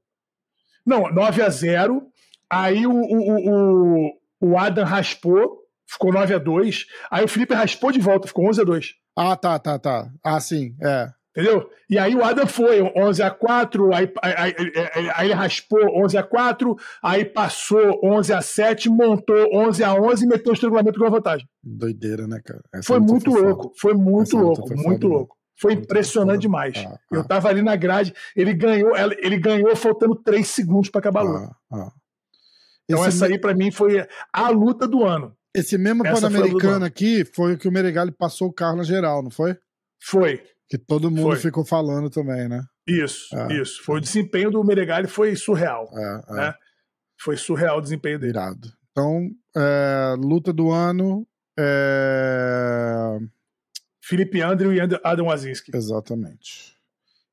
Não, 9 a 0 Aí o, o, o, o Adam raspou, ficou 9 a 2 Aí o Felipe raspou de volta, ficou 11 a 2 Ah, tá, tá, tá. Ah, sim, é. Entendeu? E aí o Adam foi 11 a 4 aí, aí, aí, aí, ele raspou 11 a 4 aí passou 11 a 7 montou 11 a 11 e meteu o estrangulamento com a vantagem. Doideira, né, cara? Essa foi muito foi louco, foi muito Essa louco, foi muito foda, louco. Né? Foi impressionante demais. Ah, eu ah. tava ali na grade, ele ganhou, ele ganhou faltando 3 segundos para acabar a luta. Ah, então essa aí para mim foi a luta do ano. Esse mesmo Pan-Americano aqui foi o que o Meregali passou o carro na geral, não foi? Foi. Que todo mundo foi. ficou falando também, né? Isso, é, isso. Foi o desempenho do Meregali foi surreal. É, é. Né? Foi surreal o desempenho dele. Irado. Então, é, luta do ano. É... Felipe Andrew e Adam Wazinski. Exatamente.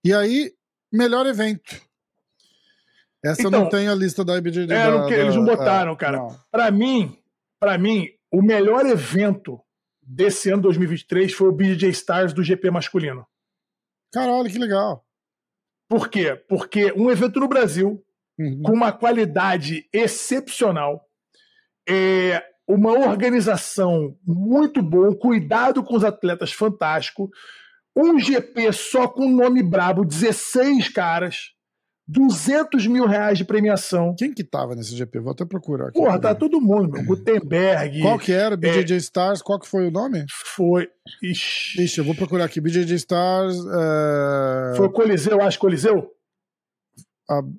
E aí, melhor evento. Essa então, não tem a lista da IBJ. É, da, que, eles não botaram, cara. Para mim, para mim, o melhor evento desse ano 2023 foi o BJ Stars do GP masculino. Caralho, que legal. Por quê? Porque um evento no Brasil uhum. com uma qualidade excepcional, é uma organização muito boa, cuidado com os atletas fantástico, um GP só com nome brabo, 16 caras, 200 mil reais de premiação. Quem que tava nesse GP? Vou até procurar aqui. Porra, tá todo mundo, meu. Gutenberg. Qual que era? BJJ é... Stars, qual que foi o nome? Foi. Ixi, Ixi eu vou procurar aqui. BJJ Stars. É... Foi Coliseu, acho Coliseu?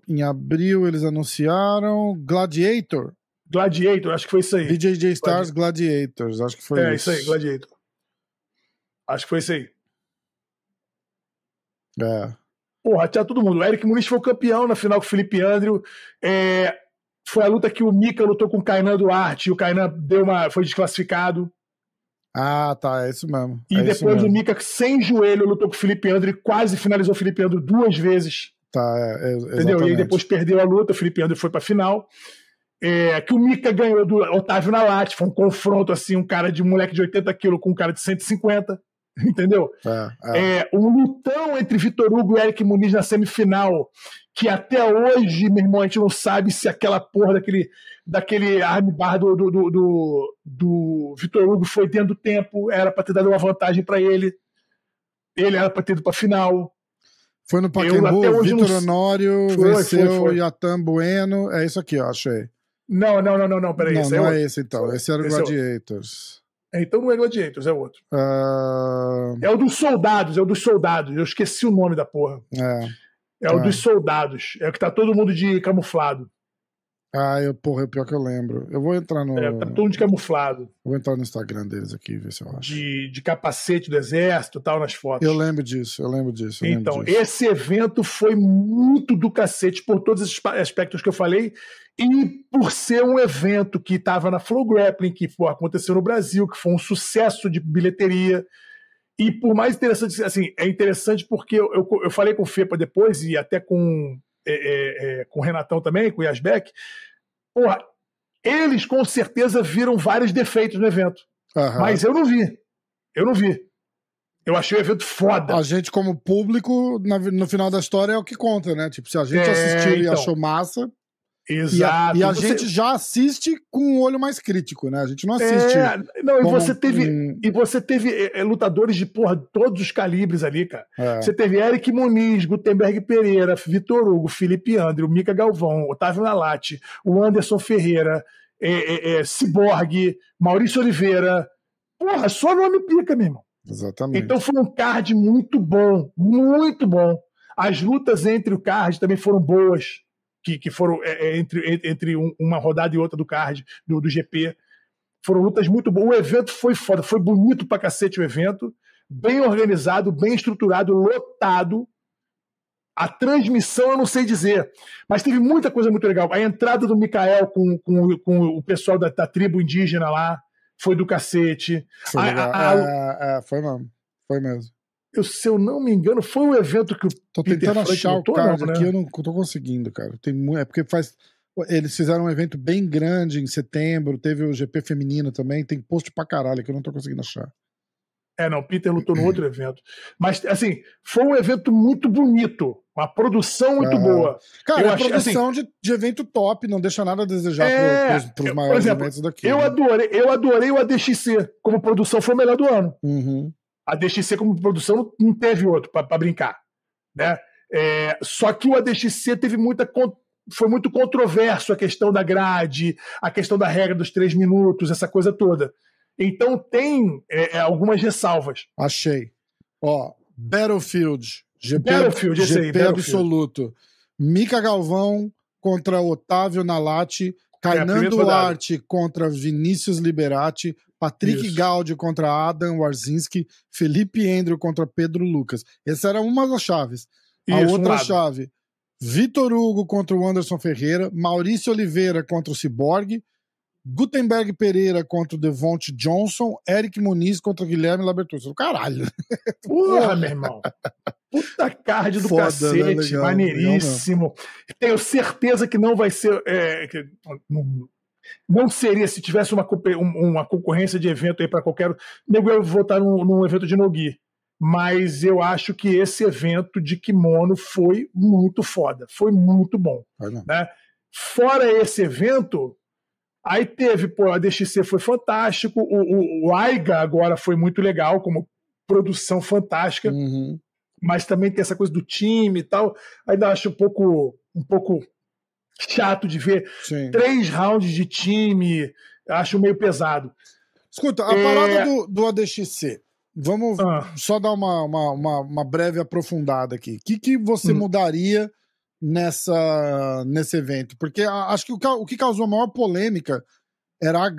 Em abril eles anunciaram Gladiator. Gladiator, acho que foi isso aí. BJJ Stars Gladiators, acho que foi é, isso. É, isso aí, Gladiator. Acho que foi isso aí. É. Porra, tinha todo mundo. O Eric Muniz foi o campeão na final com o Felipe Andrew. É, foi a luta que o Mika lutou com o Kainan Duarte e o Kainan deu uma, foi desclassificado. Ah, tá, é isso mesmo. E é depois o Mika, sem joelho, lutou com o Felipe Andrew e quase finalizou o Felipe Andrew duas vezes. Tá, é, é, entendeu? E aí depois perdeu a luta, o Felipe Andrew foi pra final. É, que o Mika ganhou do Otávio Nalate, foi um confronto assim, um cara de um moleque de 80 quilos com um cara de 150. *laughs* Entendeu? É, é. é, um lutão entre Vitor Hugo e Eric Muniz na semifinal, que até hoje, meu irmão, a gente não sabe se aquela porra daquele, daquele armbar do, do, do, do, Vitor Hugo foi dentro do tempo, era para ter dado uma vantagem para ele. Ele era para ter ido para final. Foi no Pacaembu, Vitor. Honório venceu foi. Yatan Bueno. É isso aqui, eu achei. Não, não, não, não, não, peraí. Não, é não é, esse então. Esse era o Gladiators. É, então não é Gladiators, é outro. Uh... É o dos soldados, é o dos soldados. Eu esqueci o nome da porra. É. É o dos soldados. É o que tá todo mundo de camuflado. Ah, eu, porra, é pior que eu lembro. Eu vou entrar no. É, tá todo de camuflado. Vou entrar no Instagram deles aqui, ver se eu acho. De, de capacete do exército tal, nas fotos. Eu lembro disso, eu lembro disso. Eu então, lembro disso. esse evento foi muito do cacete por todos esses aspectos que eu falei. E por ser um evento que estava na Flow Grappling, que pô, aconteceu no Brasil, que foi um sucesso de bilheteria. E por mais interessante, assim, é interessante porque eu, eu, eu falei com o FEPA depois, e até com, é, é, é, com o Renatão também, com o Yasbeck, porra, eles com certeza viram vários defeitos no evento. Uhum. Mas eu não vi. Eu não vi. Eu achei o evento foda. A gente, como público, no final da história é o que conta, né? Tipo, se a gente é, assistiu então. e achou massa, Exato. E a, e a você... gente já assiste com um olho mais crítico, né? A gente não assiste. É, não, e você teve, um... e você teve é, é, lutadores de porra, todos os calibres ali, cara. É. Você teve Eric Muniz, Gutenberg Pereira, Vitor Hugo, Felipe André, Mica Galvão, Otávio Nalate, o Anderson Ferreira, é, é, Ciborgue, Maurício Oliveira. Porra, só nome pica, meu irmão. Exatamente. Então foi um card muito bom, muito bom. As lutas entre o card também foram boas que, que foram é, é entre, entre um, uma rodada e outra do card, do, do GP. Foram lutas muito boas. O evento foi foda, foi bonito pra cacete o evento. Bem organizado, bem estruturado, lotado. A transmissão eu não sei dizer, mas teve muita coisa muito legal. A entrada do Mikael com, com, com o pessoal da, da tribo indígena lá foi do cacete. Foi, a, a, a, é, é, foi mesmo. Foi mesmo eu, se eu não me engano, foi um evento que o Tô Peter tentando Frank achar o card né? aqui, eu não tô conseguindo, cara. Tem, é porque faz. Eles fizeram um evento bem grande em setembro, teve o GP feminino também, tem post pra caralho que eu não tô conseguindo achar. É, não, Peter lutou no outro evento. Mas, assim, foi um evento muito bonito. Uma produção muito boa. Cara, eu é achei, produção assim, de, de, evento top, não deixa nada a desejar é, pros, pros eu, maiores exemplo, eventos daqui. Eu, né? adorei, eu adorei o ADXC como produção, foi o melhor do ano. Uhum a DXC como produção não teve outro para brincar, né? É, só que o ADXC teve muita foi muito controverso a questão da grade, a questão da regra dos três minutos, essa coisa toda. Então tem é, é algumas ressalvas. Achei. Ó, Battlefield, GP, Battlefield, GP aí, Battlefield. absoluto. Mica Galvão contra Otávio Nalate, Kainan é, Duarte contra Vinícius Liberati, Patrick Isso. Gaudi contra Adam Warzinski, Felipe Andrew contra Pedro Lucas. Essa era uma das chaves. A Isso, outra um chave, Vitor Hugo contra o Anderson Ferreira, Maurício Oliveira contra o Cyborg, Gutenberg Pereira contra o Devonte Johnson, Eric Muniz contra o Guilherme Labertoso. Caralho. Porra, *laughs* meu irmão. Puta card do Foda, né? cacete, né? legal, maneiríssimo. Legal Tenho certeza que não vai ser. É, que, não, não seria se tivesse uma, uma concorrência de evento aí para qualquer. Nego ia votar num, num evento de Nogi. Mas eu acho que esse evento de kimono foi muito foda. Foi muito bom. né? Fora esse evento, Aí teve, pô, a DXC foi fantástico, o, o, o Aiga agora foi muito legal, como produção fantástica, uhum. Mas também tem essa coisa do time e tal. Ainda acho um pouco, um pouco chato de ver Sim. três rounds de time, acho meio pesado. Escuta, a é... parada do, do ADXC, vamos ah. só dar uma, uma, uma, uma, breve aprofundada aqui. O que, que você hum. mudaria nessa nesse evento, porque acho que o, o que causou a maior polêmica era,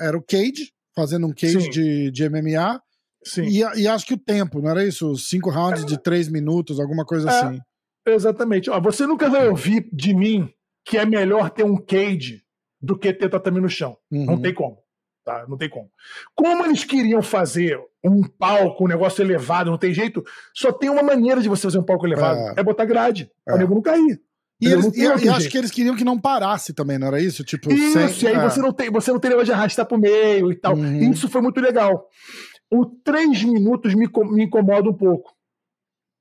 era o Cage, fazendo um cage de, de MMA, Sim. E, e, acho que o tempo, não era isso? Cinco rounds é. de três minutos, alguma coisa é. assim. Exatamente. Ó, você nunca vai ouvir de mim que é melhor ter um cage do que ter tatame no chão. Uhum. Não tem como. Tá? Não tem como. Como eles queriam fazer um palco, um negócio elevado, não tem jeito, só tem uma maneira de você fazer um palco elevado. É, é botar grade. É. O nego não cair. E, eles, e, e acho que eles queriam que não parasse também, não era isso? Tipo, isso, sem, e aí é. você não tem, você não tem negócio de arrastar pro meio e tal. Uhum. Isso foi muito legal. O três minutos me, me incomoda um pouco.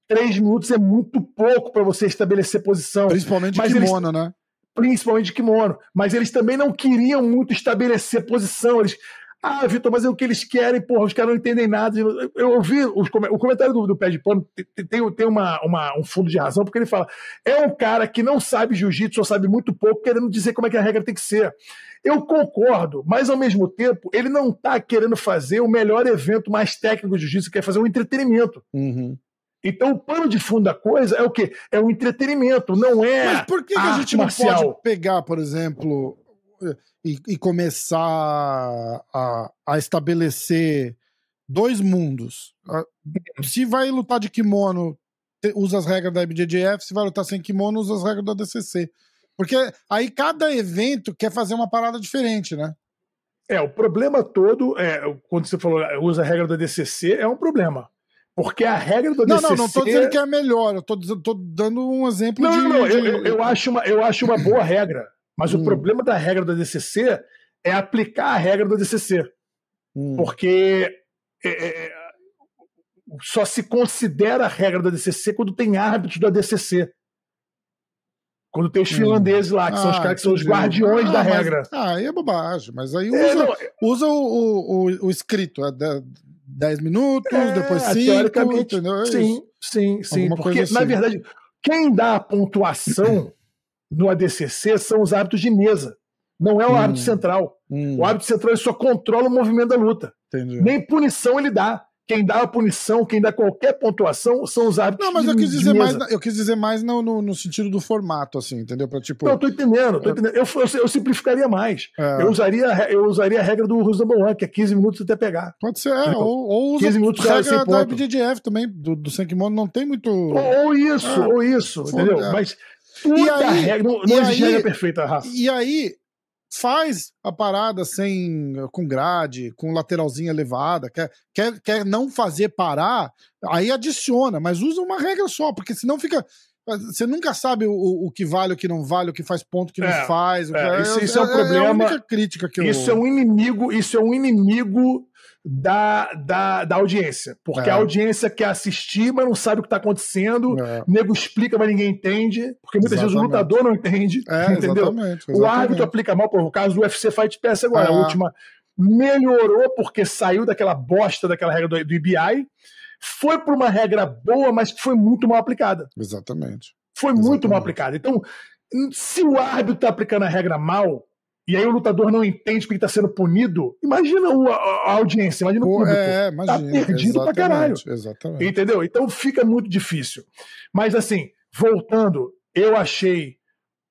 Três minutos é muito pouco para você estabelecer posição. Principalmente de kimono, eles, né? Principalmente de kimono. Mas eles também não queriam muito estabelecer posição. Eles, ah, Vitor, mas é o que eles querem, porra, os caras não entendem nada. Eu ouvi os, o comentário do, do Pé de Pano, tem, tem, uma, uma, um fundo de razão, porque ele fala: é um cara que não sabe jiu-jitsu, ou sabe muito pouco, querendo dizer como é que a regra tem que ser. Eu concordo, mas ao mesmo tempo, ele não está querendo fazer o melhor evento mais técnico de jiu-jitsu, quer fazer um entretenimento. Uhum. Então, o pano de fundo da coisa é o quê? É um entretenimento, não é. Mas por que, que a gente não pode pegar, por exemplo, e, e começar a, a, estabelecer dois mundos. Se vai lutar de kimono, usa as regras da IBJJF, se vai lutar sem kimono, usa as regras da DCC. Porque aí cada evento quer fazer uma parada diferente, né? É, o problema todo, é, quando você falou usa a regra da DCC, é um problema. Porque a regra não, DCC... Não, não, não tô dizendo que é melhor, eu tô, tô dando um exemplo não, de... Não, não, de... Eu, eu, acho uma, eu acho uma boa regra. Mas hum. o problema da regra da DCC é aplicar a regra da DCC. Hum. Porque é, é, só se considera a regra da DCC quando tem árbitros da DCC. Quando tem os hum. finlandeses lá, que ah, são os ah, caras que são os guardiões ah, da mas, regra. Ah, aí é bobagem. Mas aí é, usa, é, usa o, o, o, escrito. É 10 minutos, é, depois 5. Entendeu? Sim, sim, sim. Porque, assim. na verdade, quem dá a pontuação no ADCC são os árbitros de mesa. Não é o hum. árbitro central. Hum. O árbitro central só controla o movimento da luta. Entendi. Nem punição ele dá. Quem dá a punição, quem dá qualquer pontuação são os árbitros. Não, mas eu quis dizer mais, eu quis dizer mais no, no, no, sentido do formato, assim, entendeu? Pra, tipo... Não, tô entendendo, tô é. entendendo. Eu, eu, eu simplificaria mais. É. Eu, usaria, eu usaria a regra do Russo One, que é 15 minutos até pegar. Pode ser, é, ou, ou usa 15 minutos a regra da BDDF também, do, do não tem muito. Ou, ou isso, é. ou isso, entendeu? É. Mas e aí, regra, não, não existe aí, regra perfeita, Rafa. E aí, faz a parada sem com grade, com lateralzinha elevada, quer, quer, quer não fazer parar, aí adiciona, mas usa uma regra só, porque senão fica. Você nunca sabe o, o que vale, o que não vale, o que faz ponto, o que é, não faz. É, isso, isso é, é, um problema. É a única crítica que eu... Isso é um inimigo, isso é um inimigo da, da, da audiência. Porque é. a audiência quer assistir, mas não sabe o que está acontecendo. É. O nego explica, mas ninguém entende. Porque muitas exatamente. vezes o lutador não entende. É, entendeu? Exatamente, exatamente. O árbitro aplica mal. Por o caso do UFC Fight Pass agora, a é. última melhorou porque saiu daquela bosta daquela regra do, do IBI. Foi para uma regra boa, mas que foi muito mal aplicada. Exatamente. Foi muito mal aplicada. Então, se o árbitro está aplicando a regra mal, e aí o lutador não entende porque está sendo punido, imagina a, a audiência, imagina Pô, o público. É, tá perdido pra caralho. Exatamente. Entendeu? Então fica muito difícil. Mas assim, voltando, eu achei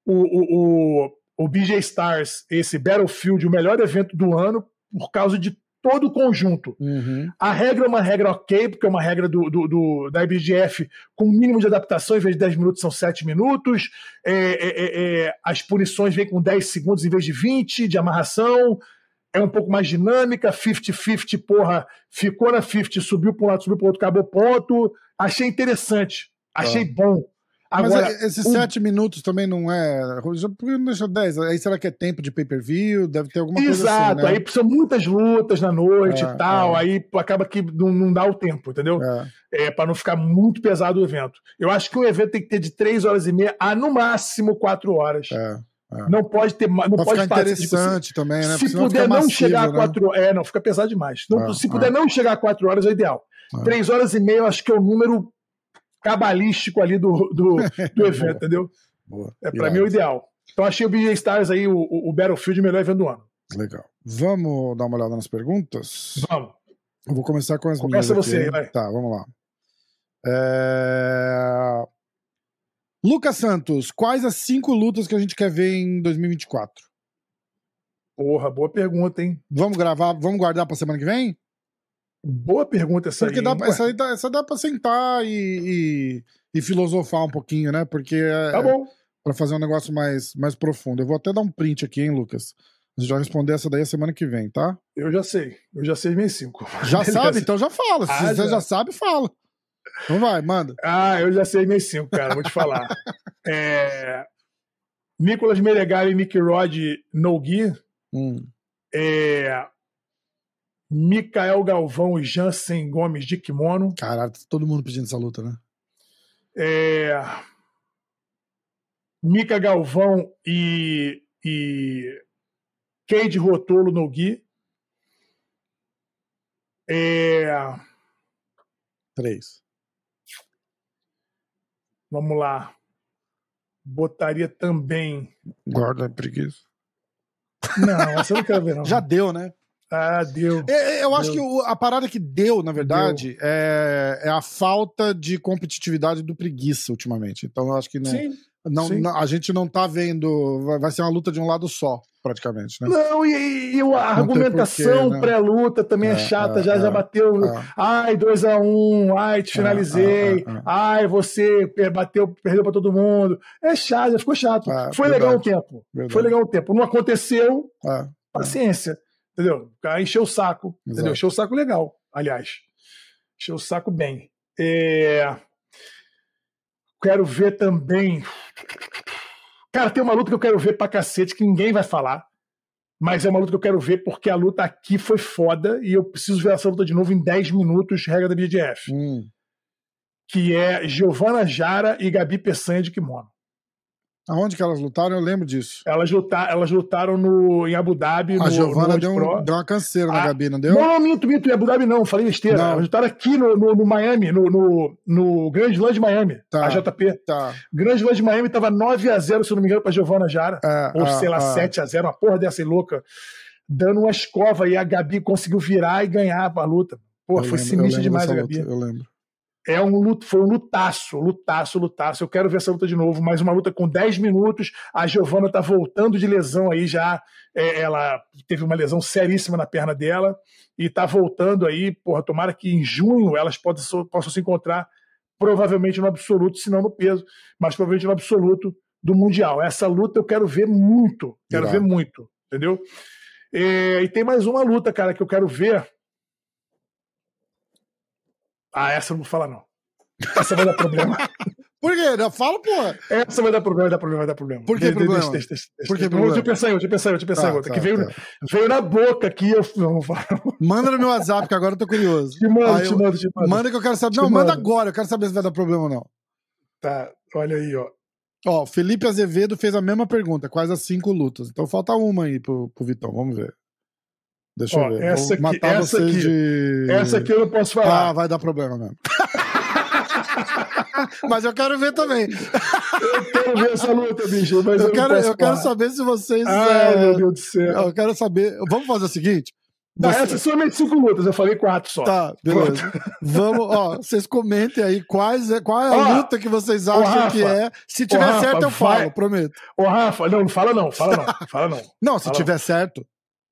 o, o, o, o BJ Stars, esse Battlefield, o melhor evento do ano, por causa de todo o conjunto. Uhum. A regra é uma regra ok, porque é uma regra do, do, do da IBGF com mínimo de adaptação, em vez de 10 minutos são 7 minutos. É, é, é, é, as punições vêm com 10 segundos em vez de 20 de amarração. É um pouco mais dinâmica, 50-50, porra, ficou na 50, subiu para um lado, subiu para o outro, acabou ponto. Achei interessante, achei ah. bom. Agora, Mas esses um... sete minutos também não é. Por que não deixa dez? Aí será que é tempo de pay-per-view? Deve ter alguma Exato, coisa assim. Exato, né? aí são muitas lutas na noite é, e tal, é. aí acaba que não, não, dá o tempo, entendeu? É, é para não ficar muito pesado o evento. Eu acho que o evento tem que ter de três horas e meia a no máximo quatro horas. É. É. Não pode ter não pra pode ficar interessante tipo, também, né? Se puder não massivo, chegar a né? quatro né? é, não fica pesado demais. Não, é, se puder é. não chegar a quatro horas é o ideal. É. Três horas e meia eu acho que é o número cabalístico ali do, do, *laughs* do evento, entendeu? Boa. É para mim o ideal. Então achei o BJ Stars aí, o, o Battlefield, melhor evento do ano. Legal. Vamos dar uma olhada nas perguntas? Vamos. Eu vou começar com as Começa minhas. Começa você, vai. Tá, vamos lá. É... Lucas Santos, quais as cinco lutas que a gente quer ver em 2024? Porra, boa pergunta, hein? Vamos gravar, vamos guardar pra semana que vem? Boa pergunta essa Porque aí. Dá, essa, dá, essa dá pra sentar e, e, e filosofar um pouquinho, né? Porque tá bom. para fazer um negócio mais, mais profundo. Eu vou até dar um print aqui, hein, Lucas? A gente vai responder essa daí a semana que vem, tá? Eu já sei. Eu já sei meus cinco. *laughs* Já sabe? Então já fala. Se ah, você já. já sabe, fala. Então vai, manda. Ah, eu já sei meus cinco, cara. Vou te falar. *laughs* é... Nicolas Meregali e Nick Rod no Gui. Hum. É... Mikael Galvão e Jansen Gomes de kimono. Caralho, tá todo mundo pedindo essa luta, né? É... Mika Galvão e, e Cade Rotolo no Gui. É... Três. Vamos lá. Botaria também. Guarda preguiça. Não, você não quer ver, não. *laughs* Já deu, né? Ah, deu. É, é, eu acho deu. que o, a parada que deu, na verdade, é, é, a falta de competitividade do preguiça ultimamente. Então eu acho que não, Sim. Não, não, a gente não tá vendo. Vai ser uma luta de um lado só, praticamente, né? Não, e, e a argumentação né? pré-luta também é, é chata, é, já, já bateu. É. Ai, 2x1, um, ai, te finalizei, ai, você bateu, perdeu pra todo mundo. É chato, já ficou chato. Foi verdade, legal o tempo. Verdade. Foi legal o tempo. Não aconteceu, paciência. Entendeu? O cara encheu o saco. Exato. Entendeu? Encheu o saco legal, aliás. Encheu o saco bem. É. Quero ver também. Cara, tem uma luta que eu quero ver pra cacete que ninguém vai falar. Mas é uma luta que eu quero ver porque a luta aqui foi foda e eu preciso ver essa luta de novo em 10 minutos, regra da BDF. Hum. Que é Giovana Jara e Gabi Peçanha de kimono. Aonde que elas lutaram? Eu lembro disso. Elas, lutar, elas lutaram no, em Abu Dhabi. A Giovana deu, um, deu uma canseira na ah, Gabi, não deu? Não, minto, minto. Em Abu Dhabi não, falei besteira. Não. Elas lutaram aqui no, no, no Miami, no, no, no Grand Slam de Miami, tá, a JP. Tá. Grand Slam de Miami tava 9x0, se não me engano, pra Giovana Jara. É, ou sei lá, 7x0, uma porra dessa aí louca. Dando uma escova e a Gabi conseguiu virar e ganhar a luta. Pô, foi sinistro demais a Gabi. Luta, eu lembro é um luto, foi um lutaço, lutaço, lutaço. Eu quero ver essa luta de novo, mais uma luta com 10 minutos. A Giovana tá voltando de lesão aí já. É, ela teve uma lesão seríssima na perna dela e tá voltando aí. Porra, tomara que em junho elas possam, possam se encontrar, provavelmente no absoluto, se não no peso, mas provavelmente no absoluto do Mundial. Essa luta eu quero ver muito, quero ver muito, entendeu? É, e tem mais uma luta, cara, que eu quero ver ah, essa eu não vou falar, não. Essa vai dar problema. *laughs* Por quê? Não, fala, porra. Essa vai dar problema, vai dar problema, vai dar problema. Por que problema? Deixa, deixa, deixa, Por que problema? Deixa eu pensar deixa eu pensar deixa eu pensar em outra. que veio, tá. veio na boca aqui, eu não vou Manda no meu WhatsApp, que agora eu tô curioso. Te mando, te mando, te mando. Manda que eu quero saber. Te não, manda agora, eu quero saber se vai dar problema ou não. Tá, olha aí, ó. Ó, Felipe Azevedo fez a mesma pergunta, quais as cinco lutas. Então falta uma aí pro, pro Vitão, vamos ver. Deixa Ó, eu ver. Essa aqui, essa aqui, de... essa aqui eu não posso falar. Ah, vai dar problema mesmo. *laughs* mas eu quero ver também. Eu quero ver essa luta, bicho. Mas eu, eu quero, eu quero saber se vocês. Ai, é... meu Deus do céu. Eu quero saber. Vamos fazer o seguinte. Não, Você... essas somente cinco lutas, eu falei quatro só. Tá, beleza. *laughs* Vamos, ó, vocês comentem aí quais é, qual é a ó, luta que vocês acham Rafa, que é. Se tiver Rafa, certo, eu vai... falo, prometo. Ô, Rafa, não, não fala não, fala não, fala não. *laughs* Não, se fala tiver não. certo.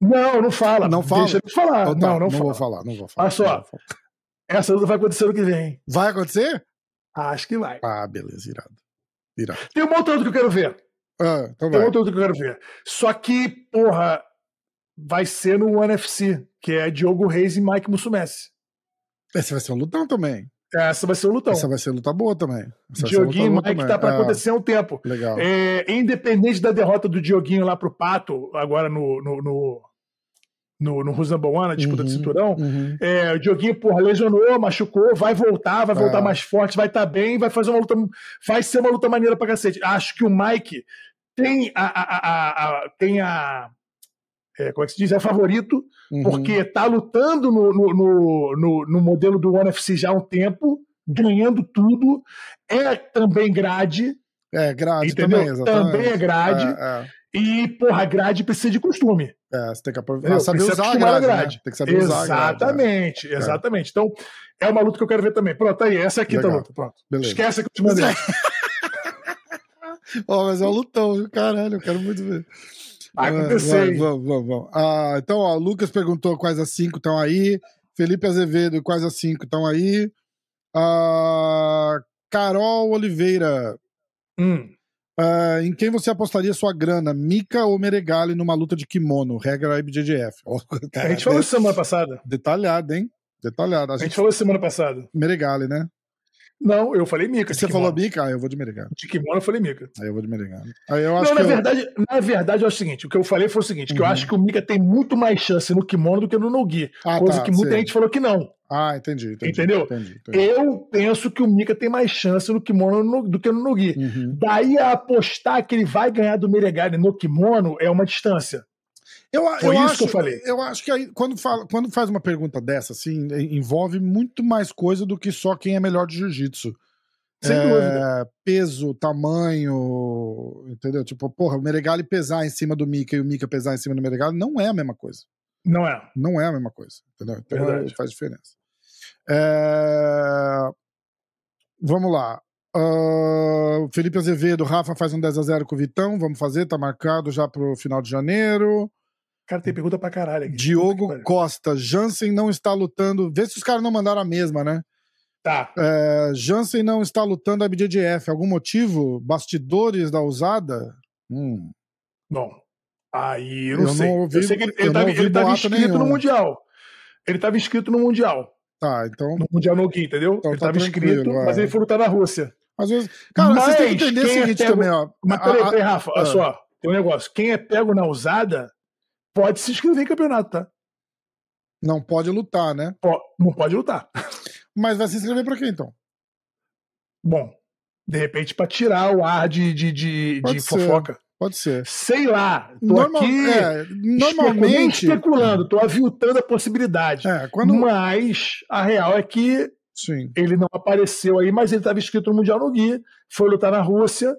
Não, não fala. Não fala. Deixa eu falar. Então, tá, não, não, não vou falar, não vou falar. Olha só. Essa luta vai acontecer no que vem. Vai acontecer? Acho que vai. Ah, beleza, irado. irado. Tem um outro que eu quero ver. Ah, então Tem um outro que eu quero ver. Só que, porra, vai ser no NFC, que é Diogo Reis e Mike Mussumessi. Esse vai ser um lutão também. Essa vai ser um lutão. Essa vai ser luta boa também. Essa Dioguinho e Mike tá para é. acontecer há um tempo. Legal. É, independente da derrota do Dioguinho lá pro Pato, agora no, no, no no, no Ruzamboa, na disputa uhum, de cinturão. Uhum. É, o Dioguinho, porra, lesionou, machucou, vai voltar, vai voltar é. mais forte, vai estar tá bem, vai fazer uma luta. Vai ser uma luta maneira pra cacete. Acho que o Mike tem a. a, a, a tem a. É, como é que se diz? É favorito, uhum. porque tá lutando no, no, no, no, modelo do One FC já há um tempo, ganhando tudo. É também grade. É, grade entendeu? também, exatamente. Também é grade. É, é. E, porra, grade precisa de costume. É, você tem que aproveitar, saber usar a grade, grade. Né? Tem que saber exatamente, usar Exatamente, grade, né? exatamente. Então, é uma luta que eu quero ver também. Pronto, aí, essa aqui tá luta. Pronto. Beleza. Esquece que eu te mandei. *laughs* oh, mas é um lutão, viu? Caralho, eu quero muito ver. Vai acontecer. Vamos, vamos, vamos. Ah, então, ó, Lucas perguntou quais as cinco estão aí. Felipe Azevedo, quais as cinco estão aí. Ah, Carol Oliveira. Hum. Uh, em quem você apostaria sua grana? Mika ou Meregali numa luta de kimono? Regra IBJJF. Oh, *laughs* a gente falou isso semana passada. Detalhado, hein? Detalhado. A, a gente, gente falou isso semana passada. Meregali, né? Não, eu falei Mika. Você falou Mika? Ah, eu vou de Meregali. De kimono eu falei Mika. Aí eu vou de Meregali. Aí eu acho não, na, eu... verdade, na verdade é o seguinte: o que eu falei foi o seguinte: uhum. que eu uhum. acho que o Mika tem muito mais chance no kimono do que no Nogi. Ah, coisa tá, que muita gente falou que não. Ah, entendi. entendi Entendeu? Entendi, entendi. Eu penso que o Mika tem mais chance no kimono no, do que no Nogi. Uhum. Daí a apostar que ele vai ganhar do Meregali no kimono é uma distância. Eu, Foi eu isso acho, que eu falei. Eu acho que aí, quando, fala, quando faz uma pergunta dessa, assim, envolve muito mais coisa do que só quem é melhor de jiu-jitsu. Sem é, dúvida. Peso, tamanho, entendeu? Tipo, porra, o Meregali pesar em cima do Mika e o Mika pesar em cima do Meregali não é a mesma coisa. Não é. Não é a mesma coisa, entendeu? Então é, faz diferença. É... Vamos lá. Uh, Felipe Azevedo, Rafa faz um 10 a 0 com o Vitão. Vamos fazer, tá marcado já pro final de janeiro. Cara, tem pergunta pra caralho aqui. Diogo Costa, Jansen não está lutando. Vê se os caras não mandaram a mesma, né? Tá. É, Jansen não está lutando a BJJF. Algum motivo? Bastidores da usada? Hum. Bom, aí eu não eu sei. Não ouvi, eu sei que ele, estava inscrito nenhum. no Mundial. Ele estava inscrito no Mundial. Tá, então. No Mundial no Gui, entendeu? Então, ele estava tá inscrito, é. mas ele foi lutar na Rússia. Às vezes. Cara, mas você tem que entender o é seguinte pego... também, ó. Mas peraí, peraí, Rafa, olha só. Tem um negócio. Quem é pego na usada pode se inscrever em campeonato, tá? Não pode lutar, né? Não pode lutar. Mas vai se inscrever pra quê, então? Bom, de repente para tirar o ar de, de, de, de fofoca. Pode ser. Sei lá. Tô Normal, aqui é, normalmente especulando, tô aviltando a possibilidade. É, quando... Mas a real é que Sim. ele não apareceu aí, mas ele estava inscrito no Mundial no Guia, foi lutar na Rússia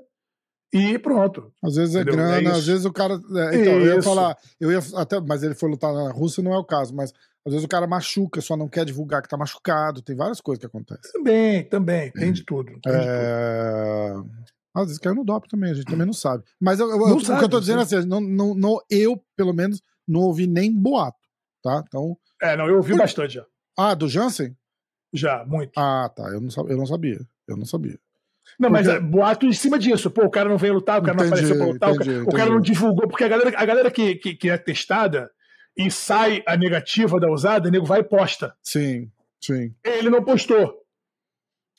e pronto. Às vezes é Entendeu? grana, é às vezes o cara. É, então, eu ia falar, eu ia até, mas ele foi lutar na Rússia, não é o caso, mas às vezes o cara machuca, só não quer divulgar que tá machucado. Tem várias coisas que acontecem. Também, também. Tem de tudo. Tem é... de tudo. Às vezes caiu no DOP também, a gente também não sabe. Mas eu, eu, sabe, o que eu tô dizendo é assim, não, não, não, eu, pelo menos, não ouvi nem boato, tá? Então... É, não, eu ouvi Por... bastante já. Ah, do Jansen? Já, muito. Ah, tá. Eu não, eu não sabia. Eu não sabia. Não, mas é, boato em cima disso. Pô, o cara não veio lutar, o cara entendi, não apareceu pra lutar, entendi, o, cara, o, cara, não divulgou, porque a galera, a galera que, que, que é testada e sai a negativa da usada, o nego vai e posta. Sim, sim. Ele não postou.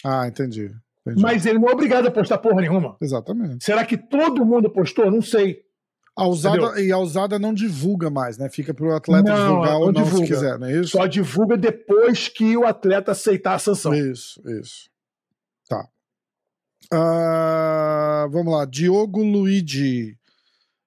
Ah, entendi. entendi. Mas ele não é obrigado a postar porra nenhuma. Exatamente. Será que todo mundo postou? Não sei. A usada, e a usada não divulga mais, né? Fica pro atleta não, divulgar não ou não divulga. se quiser, não é isso? Só divulga depois que o atleta aceitar a sanção. Isso, isso. Uh, vamos lá. Diogo Luigi.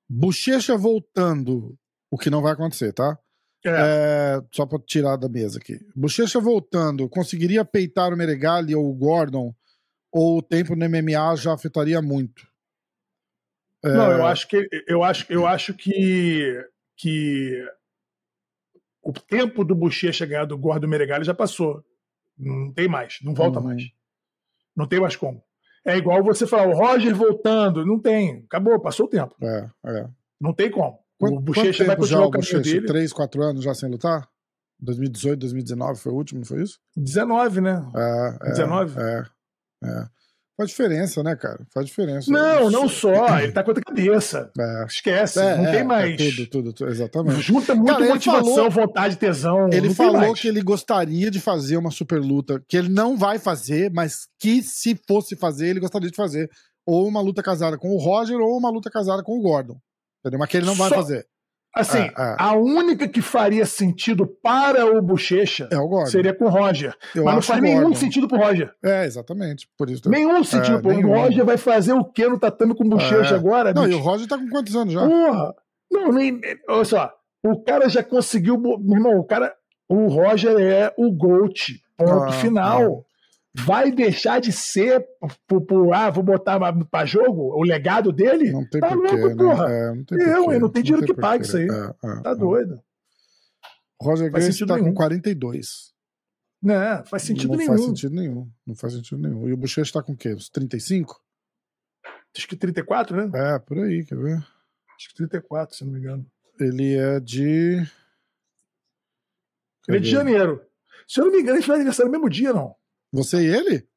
Bochecha voltando o que não vai acontecer, tá? É. É, só pra tirar da mesa aqui. Bochecha voltando, conseguiria peitar o Meregali ou o Gordon? Ou o tempo no MMA já afetaria muito? É... Não, eu acho que eu acho, eu acho que, que o tempo do Bochecha ganhar do Gordon Meregali já passou. Não tem mais, não volta uhum. mais. Não tem mais como. É igual você falar, o Roger voltando, não tem, acabou, passou o tempo. É, é. Não tem como. Quanto, o Bochecha vai continuar o caminho dele. 3, 4 anos já sem lutar? 2018, 2019 foi o último, não foi isso? 19, né? É, é 19? É, é. Faz diferença, né, cara? Faz diferença. Não, isso. não só. Ele tá com a cabeça. É. Esquece. É, não tem é, mais. tudo, tudo, tudo, exatamente. Junta muito cara, motivação, falou, vontade, tesão. Ele falou que ele gostaria de fazer uma super luta, que ele não vai fazer, mas que se fosse fazer, ele gostaria de fazer. Ou uma luta casada com o Roger, ou uma luta casada com o Gordon. Entendeu? Mas que ele não vai Só, fazer. Assim, é, é. a única que faria sentido para o Bochecha é seria com o Roger. Eu mas não faz nenhum sentido pro Roger. É, exatamente. Por isso nenhum sentido é, pro nenhum. O Roger vai fazer o que no tatame com o Bochecha é. agora? Não, bicho? e o Roger tá com quantos anos já? Porra! Não, nem. Olha só. O cara já conseguiu. Meu irmão, o cara. O Roger é o GOAT. Ponto ah, final. Vai deixar de ser por, por ah, vou botar para jogo o legado dele? Não tem tá porquê, louco, né? porra. É, não tem eu, porquê, não tem dinheiro que pague isso aí. É, é, tá é. doido. Roger Grace tá nenhum. com 42. Não, faz sentido não nenhum. Não faz sentido nenhum. Não faz sentido nenhum. E o Bochecha tá com o quê? Uns 35? Acho que 34, né? É, por aí, quer ver? Acho que 34, se não me engano. Ele é de. Ele é de janeiro. Se eu não me engano, ele faz aniversário no mesmo dia, não. Você e ele?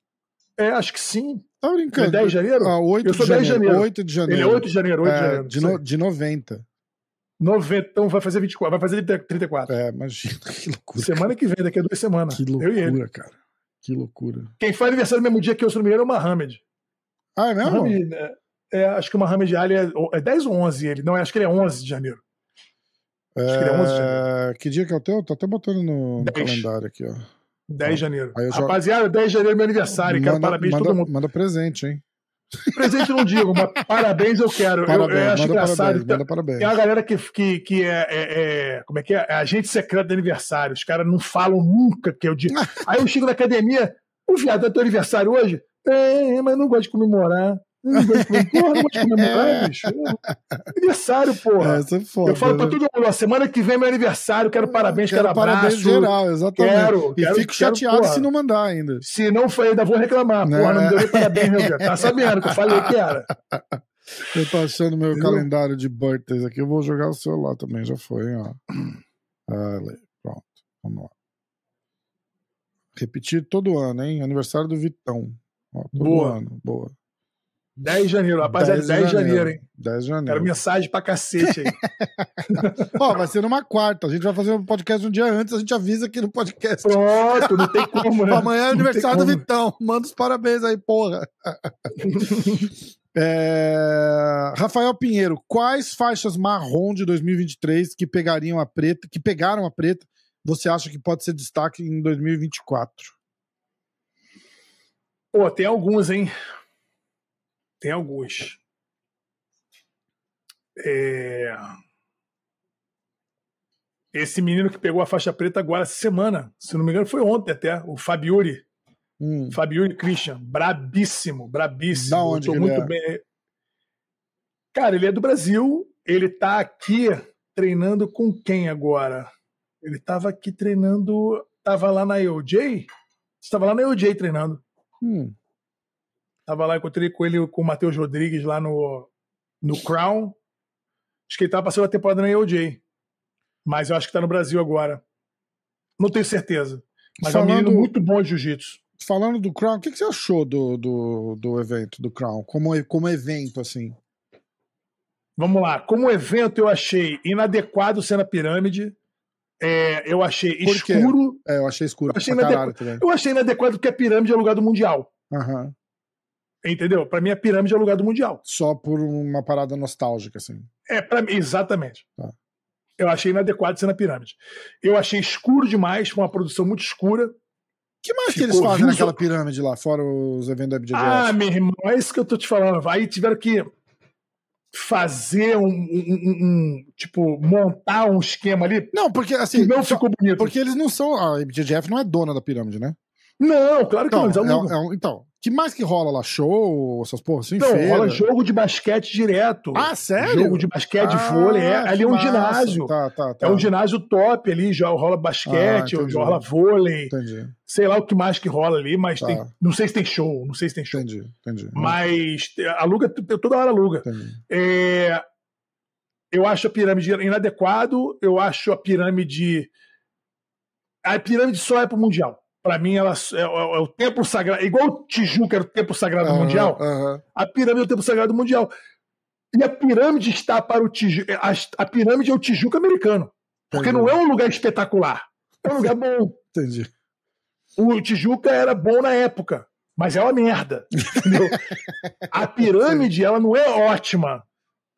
É, acho que sim. Tá brincando? É 10 de janeiro? Ah, 8 Eu sou de 10 de janeiro. janeiro. 8 de janeiro. Ele é 8 de janeiro, 8 de É, janeiro. de, no, de 90. 90, então vai fazer 24, vai fazer 34. É, imagina, *laughs* que loucura. Semana que vem, daqui a duas semanas. Que loucura, cara. Que loucura. Quem faz aniversário no mesmo dia que eu, se não me engano, é o Mohamed. Ah, é mesmo? Mohamed, é, é, acho que o Mohamed Ali é, é 10 ou 11 ele. Não, acho que ele é 11 de janeiro. Acho que ele é 11 de É, que dia que é o teu? Tô até botando no, no 10. calendário aqui, ó. 10 de janeiro. Eu jogo- Rapaziada, 10 de janeiro é meu aniversário. Quero Manda- parabéns a manda, todo mundo. Manda presente, hein? Presente não digo, mas *laughs* parabéns eu quero. Eu- Parabéns, eu, acho manda engraçado. parabéns, Tem- manda parabéns. Tem uma galera que, que, que é, é- é- Como é que é? É agente secreto de aniversário. Os caras não falam nunca que é o dia. Aí eu chego na academia, o viado é teu aniversário hoje? É, mas não gosto de comemorar. Não. Porra, não de comemorar, bicho. Aniversário, porra. Essa é foda. eu falo pra né? todo mundo, ó, semana que vem é meu aniversário, quero parabéns, quero, Quero parabéns abraço. geral, exatamente. Quero, e quero- fico quero, chateado porra. se não mandar ainda. Se não foi, ainda vou reclamar. Porra, não me deu nem parabéns, meu Deus. Tá sabendo que eu falei que era. *laughs* Eu tô achando meu Entendeu? calendário de birthdays aqui. Eu vou jogar o celular também, já foi, hein, ó. *clears throat* Ah, ali, pronto, vamos lá. Repetir todo ano, hein? Aniversário do Vitão. Ó, todo Boa. ano, boa. 10 de janeiro, rapaziada, 10 de janeiro, hein? 10 de Quero janeiro. mensagem pra cacete aí. *laughs* Ó, vai ser numa quarta. A gente vai fazer um podcast um dia antes, a gente avisa aqui no podcast. Pronto, não tem como, né? *laughs* Amanhã é aniversário do. Vitão. Manda os parabéns aí, porra. *laughs* É, Rafael Pinheiro, quais faixas marrom de 2023 que pegariam a preta, que pegaram a preta, você acha que pode ser destaque em 2024? Pô, tem alguns, hein? Tem alguns. É... Esse menino que pegou a faixa preta agora essa semana, se não me engano, foi ontem até, o Fabiuri. Hum, Fabiuri Christian, brabíssimo, brabíssimo. Da onde muito é? bem. Cara, ele é do Brasil, ele tá aqui treinando com quem agora? Ele tava aqui treinando, tava lá na EOJ? Estava lá na EOJ treinando. hum. Tava lá, encontrei com ele com o Matheus Rodrigues lá no, no Crown. Acho que ele tava passando a temporada na EOJ. Mas eu acho que tá no Brasil agora. Não tenho certeza. Mas é um Falando- menino muito bom de jiu-jitsu. Falando do Crown, o que, que você achou do, do, do evento, do Crown? Como, como evento, assim? Vamos lá. Como evento, eu achei inadequado ser na pirâmide. É, eu achei escuro. É, eu achei escuro Eu achei inadequ-. Eu achei inadequado porque a pirâmide é lugar do Mundial. Aham. Entendeu? Pra mim, a pirâmide é lugar do Mundial. Só por uma parada nostálgica, assim. É, para mim, exatamente. Tá. Eu achei inadequado ser na pirâmide. Eu achei escuro demais, foi uma produção muito escura. O que mais que Ficou eles fazem visual- naquela pirâmide lá, fora os eventos da BJJ? Ah, meu irmão, é isso que eu tô te falando. Aí tiveram que fazer um, um- um- um- tipo, montar um esquema ali não, porque que assim. não ficou bonito. Porque eles não são. A BJJF não é dona da pirâmide, né? Não, claro que Então, não, eles é, alugam. é então, que mais que rola lá? Show, essas porras assim? Não, rola jogo de basquete direto. Ah, sério? Jogo de basquete, Ah, vôlei. É, ali é um massa. ginásio. Tá, tá, tá. É um ginásio top ali, já rola basquete, Ah, rola vôlei, Entendi, sei lá o que mais que rola ali, mas Tá. tem, não sei se tem show, não sei se tem show. entendi, entendi. Mas aluga, toda hora aluga. É, eu acho a pirâmide inadequado, eu acho a pirâmide. A pirâmide só é pro Mundial. Pra mim, ela é, é- é o templo sagrado. Igual o Tijuca era o templo sagrado Aham, mundial, aham. a pirâmide é o templo sagrado mundial. E a pirâmide está para o Tijuca. A, a pirâmide é o Tijuca americano. Porque Entendi. não é um lugar espetacular. É um lugar bom. Entendi. O Tijuca era bom na época, mas é uma merda. Entendeu? *laughs* A pirâmide, ela não é ótima.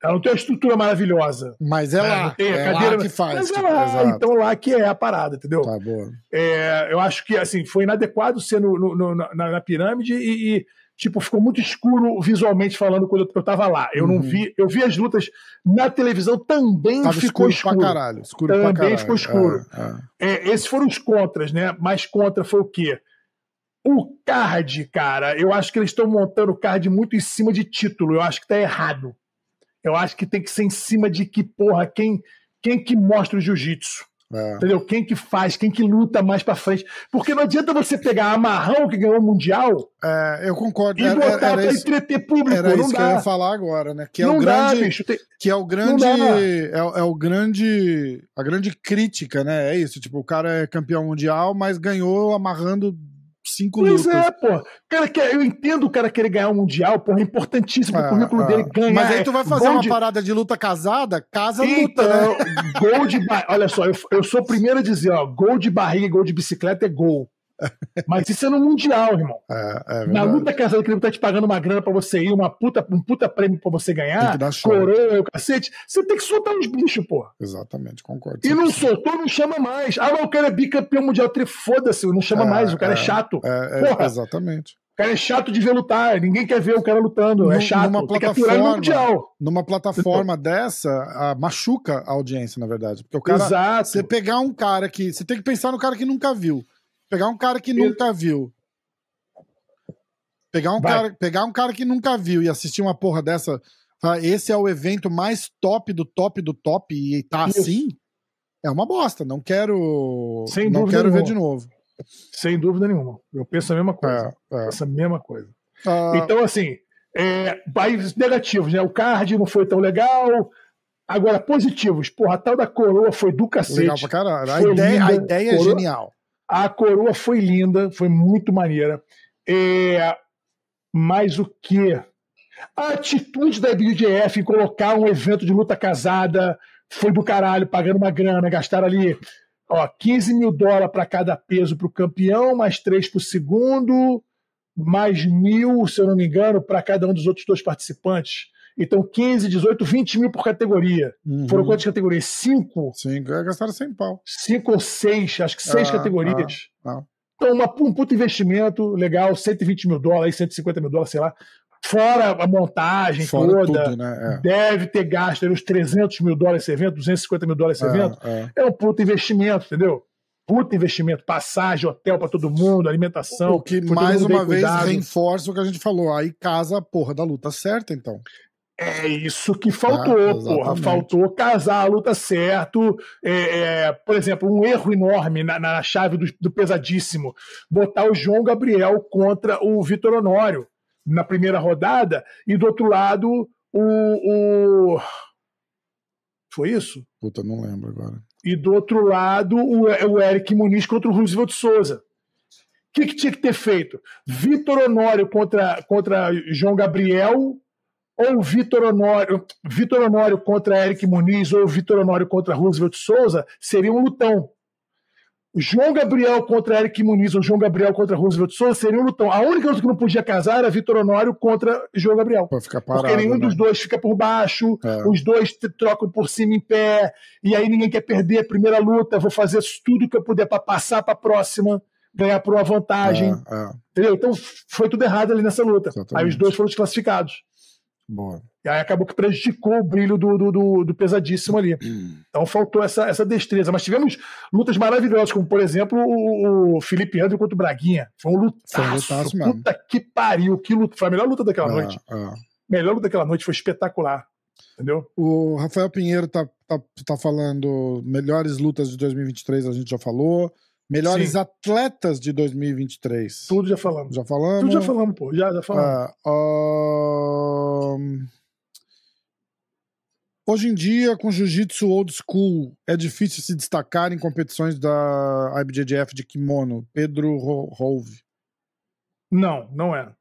Ela não tem uma estrutura maravilhosa. Mas é É, lá. não tem a é cadeira- lá que faz. Mas é tipo, lá, exato. então lá que é a parada, entendeu? Tá, boa. É, eu acho que assim foi inadequado ser no, no- na, na pirâmide e, e, tipo ficou muito escuro visualmente falando quando eu, eu tava lá. Eu não Uhum. vi, eu vi as lutas na televisão também Tava ficou escuro, escuro. pra caralho. Escuro pra Também caralho. ficou escuro. É, é. É, esses foram os contras, né? Mais contra foi o quê? O card, cara, eu acho que eles estão montando o card muito em cima de título. Eu acho que tá errado. Eu acho que tem que ser em cima de que, porra, quem, quem que mostra o jiu-jitsu? É. Entendeu? Quem que faz, quem que luta mais pra frente. Porque não adianta você pegar a Marrão, que ganhou o Mundial, É, eu concordo. e Era, botar era, pra isso, entreter público. era isso que eu dá. ia falar agora, né? Que é não o dá, grande. bicho. Tem- que é o grande dá. é, é o grande a grande crítica, né? É isso, tipo, o cara é campeão mundial, mas ganhou amarrando cinco pois lutas. é, pô. Cara, eu entendo o cara querer ganhar um mundial, porra, é importantíssimo É, currículo é. dele ganhar. Mas aí tu vai fazer uma de- parada de luta casada, casa luta, né? Então, gol de ba... Olha só, eu, eu sou o primeiro a dizer, ó, gol de barriga e gol de bicicleta é gol. Mas isso é no Mundial, irmão. É, é Na luta casada que ele tá te pagando uma grana pra você ir, uma puta, um puta prêmio pra você ganhar, que coroa, o cacete, você tem que soltar uns bichos, pô. Exatamente, concordo. E não soltou, não chama mais. Ah, mas o cara é bicampeão mundial, foda-se, não chama É, mais, o cara é, é. chato. É, é, Porra. exatamente. O cara é chato de ver lutar, ninguém quer ver o cara lutando, é chato. numa que plataforma. mundial. Numa plataforma dessa, ah, machuca a audiência, na verdade. Porque o cara. Exato. Você pegar um cara que. Você tem que pensar no cara que nunca viu. Pegar um cara que nunca viu. Pegar um, Vai. cara, pegar um cara que nunca viu e assistir uma porra dessa. Esse é o evento mais top do top do top e tá Isso. assim. É uma bosta. Não quero. Sem não quero ver nenhuma. de novo. Sem dúvida nenhuma. Eu penso a mesma coisa. É, é. Penso a mesma coisa. Ah, Então, assim, é, países negativos, né? O card não foi tão legal. Agora, positivos. Porra, a tal da coroa foi do cacete. legal pra caralho. A ideia, a ideia é Coroa- genial. A coroa foi linda, foi muito maneira. É, mas o que? A atitude da IBJF em colocar um evento de luta casada foi do caralho, pagando uma grana, gastaram ali ó, 15 mil dólares para cada peso para o campeão, mais 3 para o segundo, mais mil, se eu não me engano, para cada um dos outros dois participantes. Então, 15, 18, 20 mil por categoria. Uhum. Foram quantas categorias? Cinco? Sim, gastaram 100 pau. cinco ou seis, acho que seis Ah, categorias. ah, ah. Então, uma, um puto investimento legal, 120 mil dólares, 150 mil dólares, sei lá. Fora a montagem Fora toda. tudo, né? Deve ter gasto uns 300 mil dólares esse evento, 250 mil dólares esse É, evento. é, é. É um puto investimento, entendeu? Puto investimento. Passagem, hotel pra todo mundo, alimentação. O que mais uma vez cuidado. reforça o que a gente falou. Aí casa a porra da luta certa, então. É isso que faltou, Ah, porra. Faltou casar a luta certo. É, é, por exemplo, um erro enorme na, na chave do, do pesadíssimo. Botar o João Gabriel contra o Vitor Honório na primeira rodada, e do outro lado, o. o... Foi isso? Puta, não lembro agora. E do outro lado, o, o Eric Muniz contra o Roosevelt Souza. O que, que tinha que ter feito? Vitor Honório contra, contra João Gabriel ou Vitor Honório, Vitor Honório contra Eric Muniz ou Vitor Honório contra Roosevelt Souza seria um lutão. João Gabriel contra Eric Muniz ou João Gabriel contra Roosevelt Souza seria um lutão. A única luta que não podia casar era Vitor Honório contra João Gabriel. Parado. Porque nenhum né? dos dois fica por baixo, É. os dois trocam por cima em pé, e aí ninguém quer perder a primeira luta. Vou fazer tudo que eu puder para passar para a próxima, ganhar por uma vantagem. É, é. Entendeu? Então foi tudo errado ali nessa luta. Exatamente. Aí os dois foram desclassificados. Boa. E aí acabou que prejudicou o brilho do, do, do- do pesadíssimo ali. *clears throat* Então faltou essa, essa destreza. Mas tivemos lutas maravilhosas, como por exemplo o, o Felipe André contra o Braguinha. Foi um lutaço. Foi um lutaço mesmo. Puta que pariu. Que luta. Foi a melhor luta daquela É, noite. é. Melhor luta daquela noite. Foi espetacular. Entendeu? O Rafael Pinheiro tá, tá, tá falando melhores lutas de 2023, a gente já falou. Melhores Sim. atletas de 2023. Tudo já falamos. Já falamos? Tudo já falamos, pô. Já, já falamos. Ah, ahn, Hoje em dia, com jiu-jitsu old school, é difícil se destacar em competições da IBJJF de kimono. Pedro Ro- Rouve. Não, não é.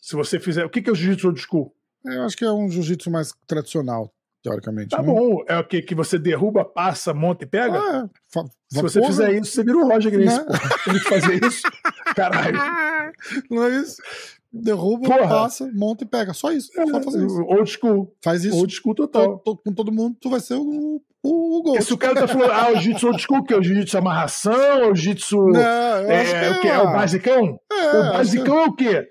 Se você fizer. O que que é o jiu-jitsu old school? Eu acho que é um jiu-jitsu mais tradicional, teoricamente. Tá né? bom. É o que? Que você derruba, passa, monta e pega? Ah, é. Fa- Se você porra, fizer isso, você vira o Roger Grace, Né? Tem que fazer isso. *laughs* Caralho. Não é isso? Derruba, Porra. passa, monta e pega. Só isso. Só fazer isso. Old school. Faz isso Old school to- total. to- com todo mundo, tu vai ser o, o, o Ghost. se o cara tá falando, ah, o jiu-jitsu old school, que é o jiu-jitsu amarração, o jiu-jitsu. Eu acho É, o que? É o basicão? É, o basicão é o quê?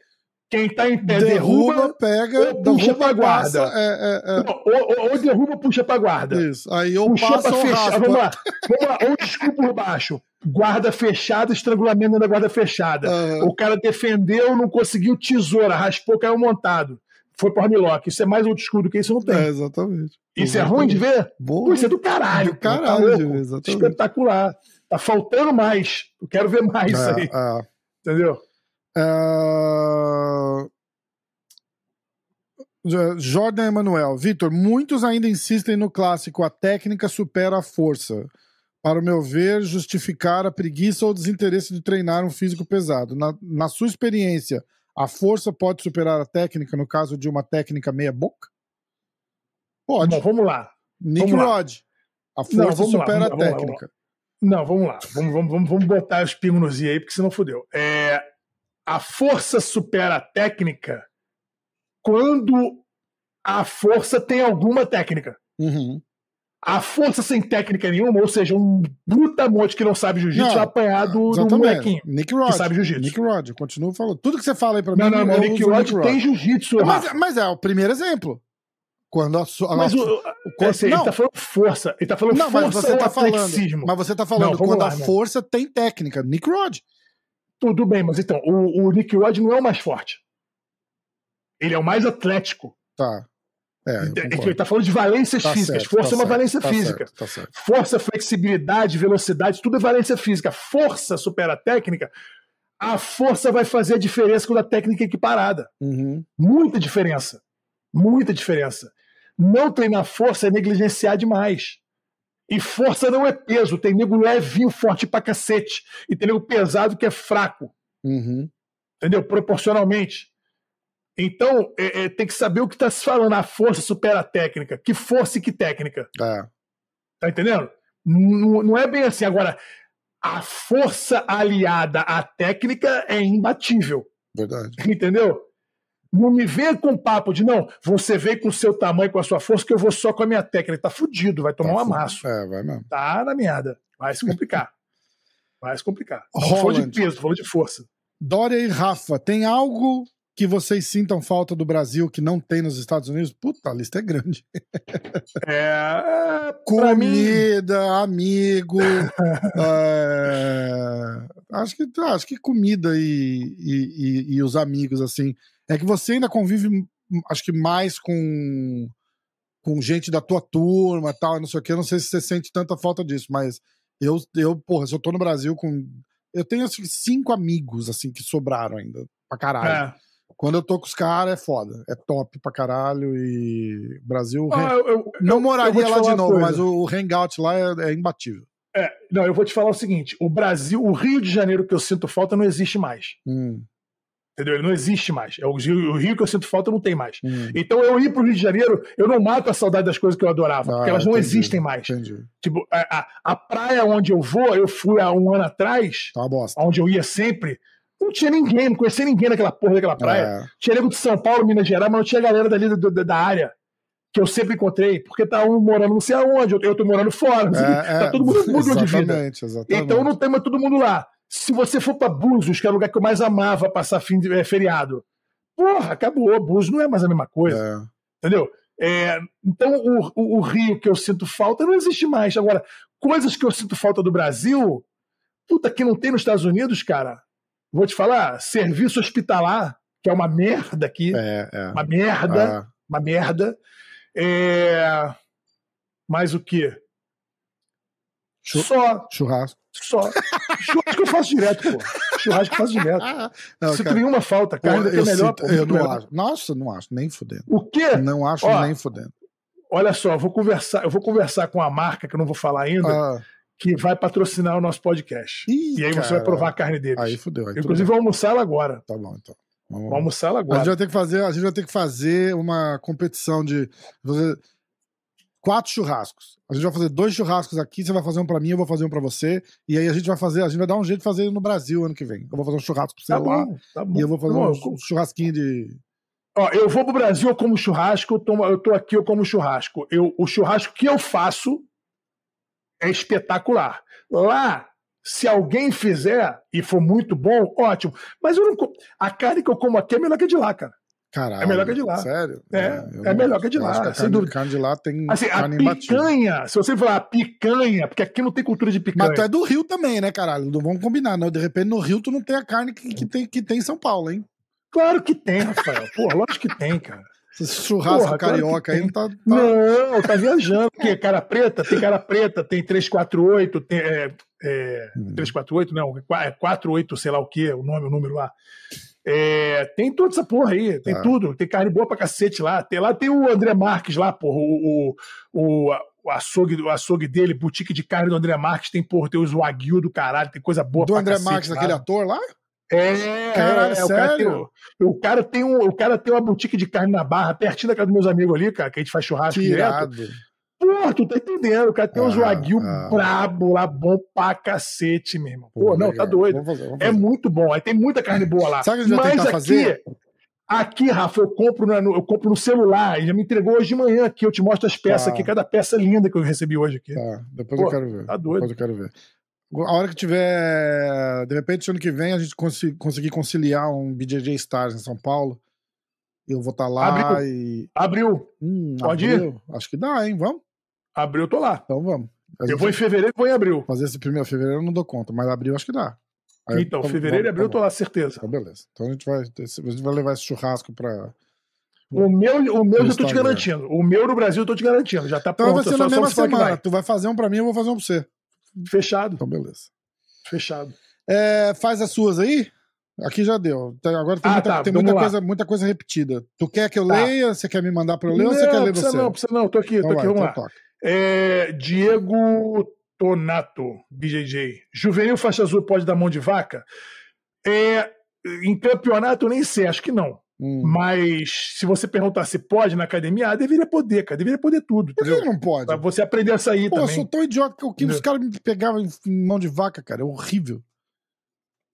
Quem tá em pé derruba, derruba, pega, ou puxa derruba, pra passa, guarda. É, é, Não, ou, ou- ou derruba, puxa pra guarda. é. Isso. Aí eu Puxou passo pra ou fechar. raspa. Vamos lá. Vamos lá. Old school por baixo. Guarda fechada, estrangulamento da guarda fechada. Aham. O cara defendeu, não conseguiu tesoura, raspou, caiu montado. Foi pro armlock. Isso é mais old school do que isso não tem. É, exatamente. Isso é ruim de ver? Boa. Isso é do caralho. Do tá caralho, exatamente. Espetacular. Tá faltando mais. Eu quero ver mais isso aí. É, é. Entendeu? É, Jordan Emanuel. Vitor, muitos ainda insistem no clássico: a técnica supera a força. para o meu ver, justificar a preguiça ou desinteresse de treinar um físico pesado. Na, na sua experiência, a força pode superar a técnica no caso de uma técnica meia-boca? Pode. Bom, vamos lá. Nick vamos Rod. Lá. A força Não, supera lá, a técnica. Não, vamos lá. Vamos, vamos, vamos, vamos botar os pingos nos i aí, porque senão fodeu. É, a força supera a técnica quando a força tem alguma técnica. Uhum. A força sem técnica nenhuma, ou seja, um brutamonte que não sabe jiu-jitsu vai apanhar do, do molequinho Nick Rod, que sabe jiu-jitsu. Nick Rod, continua falando. Tudo que você fala aí pra não, mim... Não, não, Nick Rod tem jiu-jitsu. Mas, mas, é o primeiro exemplo. Quando a, a, mas o, o, é, assim, ele tá falando força. Ele tá falando não, força mas você tá falando, Mas você tá falando não, quando lá, a força tem técnica. Nick Rod. Tudo bem, mas então, o, o Nick Rod não é o mais forte. Ele é o mais atlético. Tá. É, ele está falando de valências tá físicas. Certo, Força tá é uma valência tá física. Certo, certo. Força, flexibilidade, velocidade, tudo é valência física. Força supera a técnica. A força vai fazer a diferença com a técnica equiparada. Uhum. Muita diferença. Muita diferença. Não treinar força é negligenciar demais. E força não é peso. Tem nego levinho, forte pra cacete. E tem nego pesado que é fraco. Uhum. Entendeu? Proporcionalmente. Então, é, é, tem que saber o que está se falando. A força supera a técnica. Que força e que técnica. É. Tá entendendo? Não, não é bem assim. Agora, a força aliada à técnica é imbatível. Verdade. Entendeu? Não me venha com papo de não, você vem com o seu tamanho, com a sua força, que eu vou só com a minha técnica. Tá fudido, vai tomar tá um amasso. É, vai mesmo. Tá na merda. Vai se complicar. vai se complicar. *laughs* Falou de peso, falou de força. Dória e Rafa, tem algo que vocês sintam falta do Brasil que não tem nos Estados Unidos? Puta, a lista é grande. *laughs* É. Comida, mim... amigo. *laughs* é... acho, que, acho que comida e, e, e, e, os amigos, assim. É que você ainda convive, acho que mais com, com gente da tua turma tal, não sei o que. Eu não sei se você sente tanta falta disso, mas eu, eu porra, se eu tô no Brasil com. Eu tenho assim, cinco amigos, assim, que sobraram ainda. Pra caralho. É. Quando eu tô com os caras, é foda. É top pra caralho. E Brasil. Ah, eu, eu, não moraria lá de novo, mas o, o hangout lá é, é imbatível. É, não, eu vou te falar o seguinte: o Brasil, o Rio de Janeiro que eu sinto falta não existe mais. Hum. Entendeu? Ele não existe mais. É o Rio, o Rio que eu sinto falta não tem mais. Hum. Então eu ir pro Rio de Janeiro, eu não mato a saudade das coisas que eu adorava, ah, porque elas não entendi, existem mais. Entendi. Tipo, a, a, a, praia onde eu vou, eu fui há um ano atrás, tá onde eu ia sempre. Não tinha ninguém, não conhecia ninguém naquela porra daquela praia. É. Tinha nego de São Paulo, Minas Gerais, mas não tinha galera dali da, da área que eu sempre encontrei, porque tá um morando não sei aonde, eu tô morando fora, assim, é, tá todo mundo mudou de vida. Exatamente. Então não tem mais todo mundo lá. Se você for para Búzios, que é o lugar que eu mais amava passar fim de é, feriado, porra, acabou. Búzios não é mais a mesma coisa. É. Entendeu? É, então o, o, o, Rio que eu sinto falta não existe mais. Agora, coisas que eu sinto falta do Brasil, puta, que não tem nos Estados Unidos, cara. Vou te falar, serviço hospitalar, que é uma merda aqui. É, é. Uma merda. Ah. Uma merda. É... Mais o quê? Só. Churrasco. Só. Churrasco eu faço direto, pô. Churrasco eu faço direto. Não, Sinto cara, nenhuma falta. Carne eu, é melhor, sinto, pô. Eu não melhor. acho. Nossa, não acho, nem fudendo. O quê? Não acho Ó, nem fudendo. Olha só, eu vou conversar, eu vou conversar com a marca que eu não vou falar ainda. Ah que vai patrocinar o nosso podcast. Ih, e aí você vai provar a carne deles. Aí fudeu. Aí Inclusive, vou almoçar ela agora. Tá bom, então. Vamos, vamos almoçar ela agora. A gente vai ter que fazer, a gente vai ter que fazer uma competição de quatro churrascos. A gente vai fazer dois churrascos aqui, você vai fazer um para mim, eu vou fazer um para você. E aí a gente vai fazer, a gente vai dar um jeito de fazer no Brasil ano que vem. Eu vou fazer um churrasco pra você tá. Bom, tá bom. E eu vou fazer bom, um churrasquinho de Ó, eu vou pro Brasil, eu como churrasco, eu tô, eu tô aqui, eu como churrasco. Eu, o churrasco que eu faço é espetacular. Lá, se alguém fizer e for muito bom, ótimo. Mas eu não, a carne que eu como aqui é melhor que a de lá, cara. Caralho, é melhor que a de lá. Sério? É, é, é melhor que a de lá. A carne, carne de lá tem. Assim, a picanha, se você falar picanha, porque aqui não tem cultura de picanha. Mas tu é do Rio também, né, caralho? Não vamos combinar, não. De repente no Rio tu não tem a carne que, que, tem, que tem em São Paulo, hein? Claro que tem, Rafael. Pô, lógico que tem, cara. Esse churrasco Porra, carioca aí não tá, tá, Não, tá viajando. Porque cara preta, tem cara preta, tem 348, tem. É, é, hum. 348, não, é 48, sei lá o que, o nome, o número lá. É, tem toda essa porra aí, tem tá. tudo, tem carne boa pra cacete lá. Tem, lá tem o André Marques lá, porra, o, o, o açougue, o açougue dele, boutique de carne do André Marques, tem, porra, tem os Wagyu do caralho, tem coisa boa Do André Marques, aquele ator lá? É, Caralho, é, é, o cara, tem, o, cara tem um, o cara tem uma boutique de carne na barra, pertinho da casa dos meus amigos ali, cara, que a gente faz churrasco Tirado. direto. Pô, tu tá entendendo? O cara tem ah, uns Wagyu ah. brabo lá, bom pra cacete, meu irmão. Pô, não, tá legal. tá doido. Vamos fazer, vamos é fazer. É muito bom. Aí tem muita carne boa lá. Sabe o que a gente Mas aqui, fazer? Aqui, Rafa, eu compro, no, eu compro no celular. Ele já me entregou hoje de manhã aqui. Eu te mostro as peças tá. aqui, cada peça linda que eu recebi hoje aqui. Tá, depois Pô, eu quero ver. Tá doido. Depois eu quero ver. A hora que tiver. De repente, ano que vem, a gente cons conseguir conciliar um BJJ Stars em São Paulo. Eu vou estar tá lá abriu. e. Abriu. Hum, Pode abriu. ir? Acho que dá, hein? Vamos? Abril eu tô lá. Então vamos. Eu vou em fevereiro e vou em abril. Fazer esse primeiro fevereiro eu não dou conta, mas abril acho que dá. Aí, então, fevereiro e abril eu tô lá, certeza. Então, beleza. Então a gente vai, a gente vai levar esse churrasco pra. O meu, o meu já tô te garantindo. O meu no Brasil eu tô te garantindo. Já tá então pronto. Então vai ser na mesma semana. Tu vai fazer um pra mim, eu vou fazer um pra você. Fechado. Então, beleza. Fechado. É, faz as suas aí? Aqui já deu. Agora tem, ah, muita, tá, tem muita, coisa, muita coisa repetida. Tu quer que eu tá. leia? Você quer me mandar para eu ler não, ou você quer ler você? Não, precisa não. Tô aqui, então tô vai, aqui. Vamos então lá. É, Diego Tonato, BJJ. Juvenil faixa azul pode dar mão de vaca? É, em campeonato, nem sei, acho que não. Hum. Mas se você perguntar se pode na academia, ah, deveria poder, cara. Deveria poder tudo. Por que não pode? Pra você aprender a sair Pô, também. Eu sou tão idiota que os caras me pegavam em mão de vaca, cara. É horrível.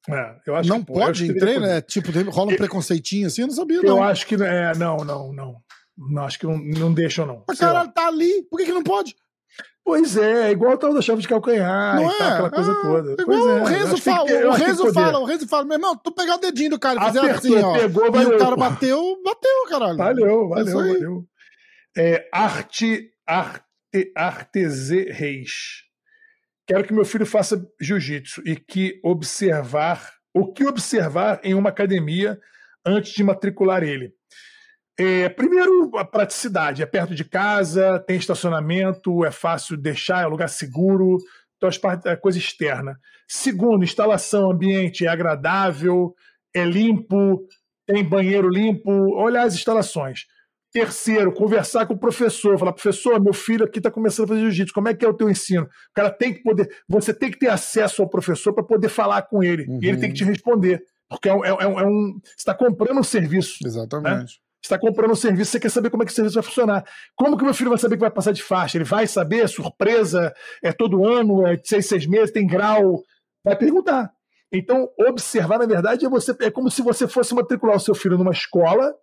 É, eu acho não que, pode em treino, é tipo, rola um preconceitinho assim, eu não sabia, não. Eu acho que é, não, não, não. Não, acho que não, não deixam, não. Mas caralho, tá ali, por que, que não pode? Pois é, igual o tal da chave de calcanhar não é? Tal, aquela coisa ah, toda. Igual é, o Renzo fala, ter, o Renzo fala, o Renzo fala, meu irmão, tu pegar o dedinho do cara e fazer assim, ó. Pegou, valeu, e o cara bateu, bateu, caralho. Valeu, valeu, é valeu. É, arte, arte, Arteze Reis. Quero que meu filho faça jiu-jitsu e que observar, o que observar em uma academia antes de matricular ele. É, primeiro, a praticidade. É perto de casa, tem estacionamento, é fácil deixar, é lugar seguro. Então, as partes, é coisa externa. Segundo, instalação, ambiente é agradável, é limpo, tem banheiro limpo. Olhar as instalações. Terceiro, conversar com o professor, falar, professor, meu filho aqui está começando a fazer jiu-jitsu, como é que é o teu ensino? O cara tem que poder, você tem que ter acesso ao professor para poder falar com ele, uhum. e ele tem que te responder, porque é, é, é um você está comprando um serviço. Exatamente. Né? Está comprando um serviço, você quer saber como é que o serviço vai funcionar. Como que meu filho vai saber que vai passar de faixa? Ele vai saber, surpresa, é todo ano, é de seis, seis meses, tem grau. Vai perguntar. Então, observar, na verdade, é, você, é como se você fosse matricular o seu filho numa escola,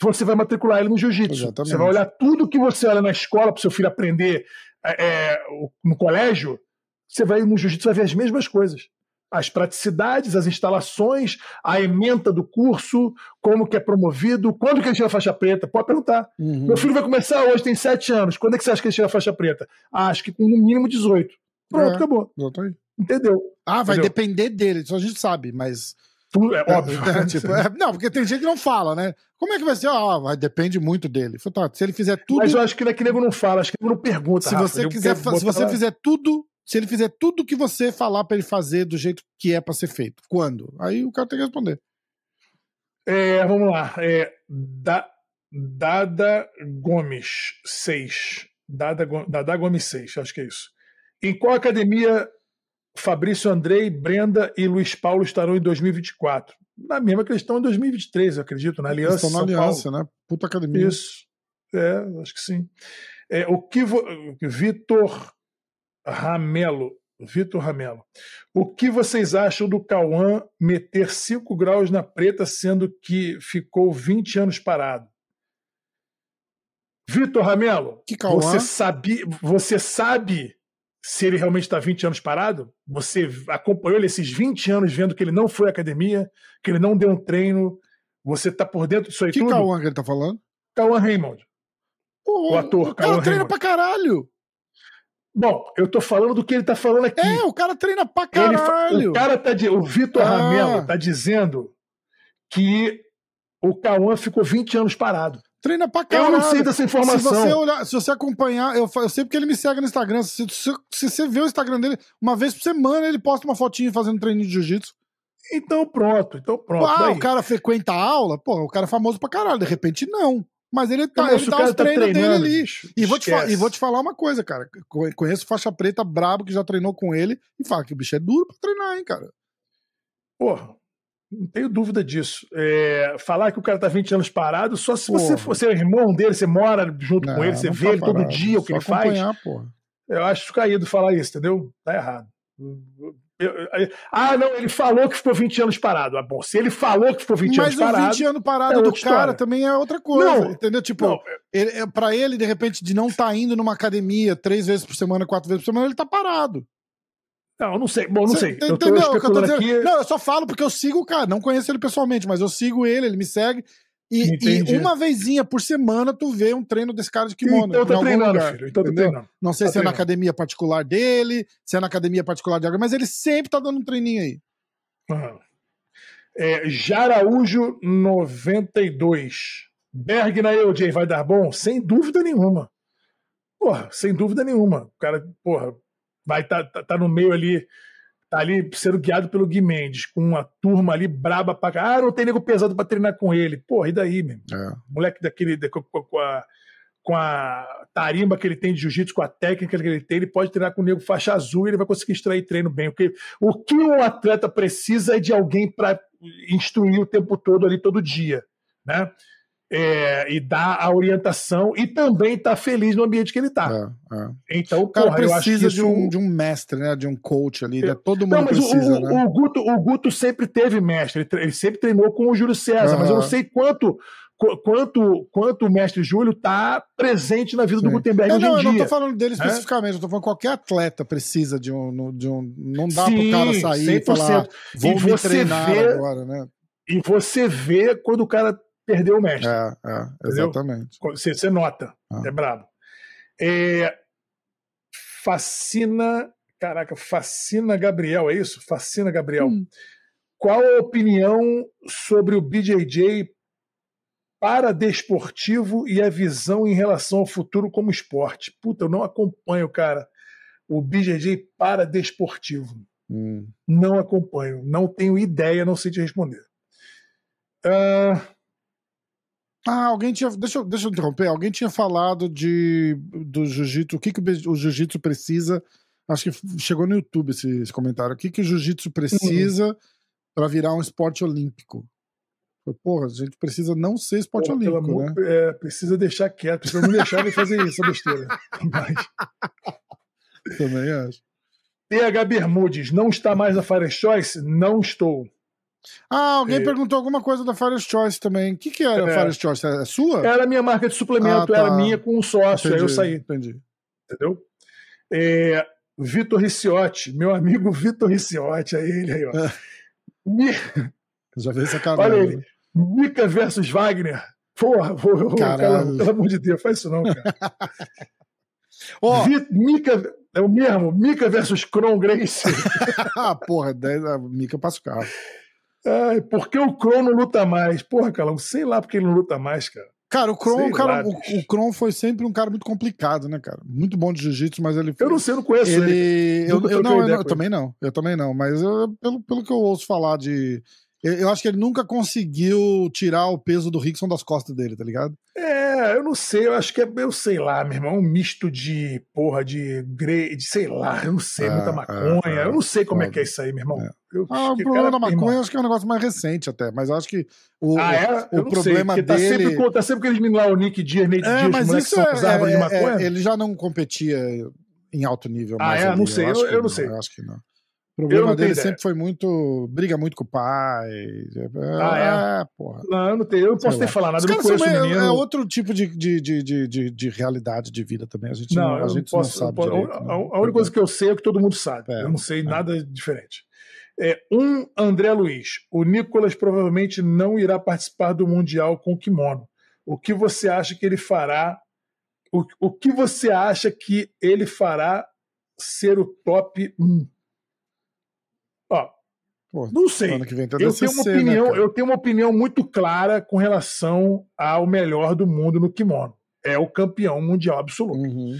você vai matricular ele no jiu-jitsu. Você vai olhar tudo que você olha na escola para o seu filho aprender é, é no colégio, você vai no jiu-jitsu vai ver as mesmas coisas as praticidades, as instalações, a ementa do curso, como que é promovido, quando que ele tira a faixa preta, pode perguntar. Uhum. Meu filho vai começar hoje, tem 7 anos, quando é que você acha que ele tira a faixa preta? Ah, acho que com no mínimo 18. Pronto, é, acabou. Entendeu? Ah, vai Entendeu? depender dele, isso a gente sabe, mas... Tudo é óbvio. *laughs* É, tipo, é, *laughs* não, porque tem gente que não fala, né? Como é que vai ser? Ah, vai, depende muito dele. Se ele fizer tudo. Mas eu acho que não é que nego não fala, acho que nego não pergunta. Se você, quiser, se você fizer tudo se ele fizer tudo o que você falar para ele fazer do jeito que é para ser feito. Quando? Aí o cara tem que responder. É, vamos lá. É, da, Dada Gomes 6. Dada, Dada Gomes 6, acho que é isso. Em qual academia Fabrício Andrei, Brenda e Luiz Paulo estarão em 2024? Na mesma que eles estão em 2023, eu acredito, na Aliança. Eles estão na Aliança, Paulo. né? Puta academia. Isso. É, acho que sim. É, o que Vitor Ramelo, Vitor Ramelo. O que vocês acham do Cauã meter 5 graus na preta, sendo que ficou 20 anos parado? Vitor Ramelo, que você sabe, você sabe se ele realmente está 20 anos parado? Você acompanhou ele esses 20 anos vendo que ele não foi à academia, que ele não deu um treino? Você está por dentro disso aí que tudo? Que Cauã que ele tá falando? Cauã Raymond. O, o ator, o Cauã treina Raymond. pra caralho. Bom, eu tô falando do que ele tá falando aqui. É, o cara treina pra caralho. Ele, o cara tá o Vitor ah. Ramelo tá dizendo que o Cauã ficou 20 anos parado. Treina pra caralho. Eu não sei dessa informação. Se você, olhar, se você acompanhar, eu, eu sei porque ele me segue no Instagram. Se, se, se, você vê o Instagram dele, uma vez por semana ele posta uma fotinha fazendo treininho de jiu-jitsu. Então pronto, então pronto. Ah, daí. o cara frequenta a aula? Pô, o cara é famoso pra caralho. De repente, não. Mas ele tá, ele dá os tá treinos dele ali. E vou, te e vou te falar uma coisa, cara. Conheço faixa preta brabo que já treinou com ele e fala que o bicho é duro pra treinar, hein, cara. Porra, não tenho dúvida disso. É, falar que o cara tá 20 anos parado, só se porra. você for ser irmão dele, você mora junto não, com ele, você vê tá ele todo dia, o que ele faz. Porra. Eu acho caído falar isso, entendeu? Tá errado. Ah, não, ele falou que ficou 20 anos parado. Ah, bom, se ele falou que ficou 20 Mas anos parado. Mas 20 anos parado é do cara também é outra coisa. Não, entendeu? Tipo, não. Ele, é, pra ele, de repente, de não estar tá indo numa academia três vezes por semana, quatro vezes por semana, ele tá parado. Não, não sei. Bom, não Cê, sei. Eu entendeu? Eu tô dizendo, aqui... Não, eu só falo porque eu sigo o cara. Não conheço ele pessoalmente, mas eu sigo ele, ele me segue. E, e, uma vezinha por semana tu vê um treino desse cara de kimono. Então tô treinando, lugar, filho. Então tô treinando. Não sei tá se treinando. é na academia particular dele, se é na academia particular de alguém, mas ele sempre tá dando um treininho aí. Uhum. É, Jaraújo 92. Berg na EOJ vai dar bom? Sem dúvida nenhuma. Porra, sem dúvida nenhuma. O cara, porra, vai tá, tá, tá no meio ali tá ali sendo guiado pelo Gui Mendes, com uma turma ali braba pra cá. Ah, não tem nego pesado pra treinar com ele. Porra, e daí, meu? É. Moleque daquele. Da, com, com, a, com a tarimba que ele tem de jiu-jitsu, com a técnica que ele tem, ele pode treinar com o nego faixa azul e ele vai conseguir extrair treino bem. Porque o que um atleta precisa é de alguém para instruir o tempo todo ali, todo dia. Né? É, e dar a orientação e também tá feliz no ambiente que ele está. É, é. Então, o cara porra, precisa de, um, de um mestre, né? De um coach ali. Né? Todo mundo não, precisa, o, né? O Guto, o Guto sempre teve mestre, ele, sempre treinou com o Júlio César, uhum. mas eu não sei quanto quanto, quanto o mestre Júlio está presente na vida Sim. do Gutenberg é, hoje não, em dia. Eu não estou falando dele especificamente, eu estou falando qualquer atleta precisa de um. De um não dá para o cara sair 100%. e falar, vou e me treinar vê, agora, né? E você vê quando o cara perdeu o mestre. É, é exatamente. Você, você nota, ah. é brabo. É, fascina, caraca, fascina Gabriel, é isso? Fascina Gabriel. Hum. Qual a opinião sobre o BJJ para desportivo e a visão em relação ao futuro como esporte? Puta, eu não acompanho, cara, o BJJ para desportivo. Hum. Não acompanho, não tenho ideia, não sei te responder. Uh, ah, alguém tinha. Deixa eu, deixa eu interromper. Alguém tinha falado de do jiu-jitsu. O que, que o jiu-jitsu precisa? Acho que chegou no YouTube esse, esse comentário. O que, que o jiu-jitsu precisa uhum. para virar um esporte olímpico? Porra, a gente precisa não ser esporte Porra, olímpico, amor, né? É, precisa deixar quieto, precisa não deixar ele fazer isso, essa besteira. *laughs* Mas... Também acho. TH Bermudes, não está mais na Fire Choice? Não estou. Ah, alguém é. perguntou alguma coisa da Fire Choice também. O que, que era é. a Choice? É sua? Era minha marca de suplemento, ah, tá. era minha com um sócio, entendi, aí eu saí. Entendi. Entendeu? É, Vitor Ricciotti, meu amigo Vitor Ricciotti, é ele aí, ó. É. Mi... Já veio sacanagem. Olha ele. Mika versus Wagner. Porra, vou, cara, pelo amor de Deus, faz isso não, cara. *laughs* oh. Mika, é o mesmo, Mika versus Kron Grace. *laughs* ah, porra, a Mika passa o carro. Ai, por que o Kron não luta mais? Porra, Calão, sei lá porque ele não luta mais, cara. Cara, o Kron, cara, o, o Kron foi sempre um cara muito complicado, né, cara? Muito bom de jiu-jitsu, mas ele. Eu não sei, eu não conheço ele. ele... Eu, eu, não, eu, não, eu também não. Eu também não. Mas eu, pelo, pelo que eu ouço falar de. Eu, acho que ele nunca conseguiu tirar o peso do Rickson das costas dele, tá ligado? É, eu não sei, eu acho que é, eu sei lá, meu irmão, um misto de porra, de, gre... de sei lá, eu não sei, é, muita é, maconha, é, eu não sei como é que é isso aí, meu irmão. É. Eu, ah, o problema da maconha irmão. acho que é um negócio mais recente até, mas acho que o, ah, é? o problema sei, dele... Tá sempre, tá sempre meninos lá, o Nick Dias, Nate é, Dias, mas isso é, é, de maconha. ele já não competia em alto nível. Ah, é? Ali, não sei, eu, eu, eu não sei. Eu acho que não. O problema dele sempre foi muito. briga muito com o pai. Ah, é? é porra. Não, eu não tenho. Eu não posso ter falar nada. Não conheço é, é outro tipo de, de, de, de, de, realidade de vida também. A gente não, não a gente posso, não sabe. Posso, direito, a, né? a, única coisa que eu sei é o que todo mundo sabe. É, eu não sei é. nada diferente. É, um André Luiz. O Nicolas provavelmente não irá participar do Mundial com kimono. O que você acha que ele fará? O, o que você acha que ele fará ser o top 1? Ó, Pô, não sei. Eu tenho, uma né, opinião, né, eu tenho uma opinião muito clara com relação ao melhor do mundo no kimono. É o campeão mundial absoluto. Uhum.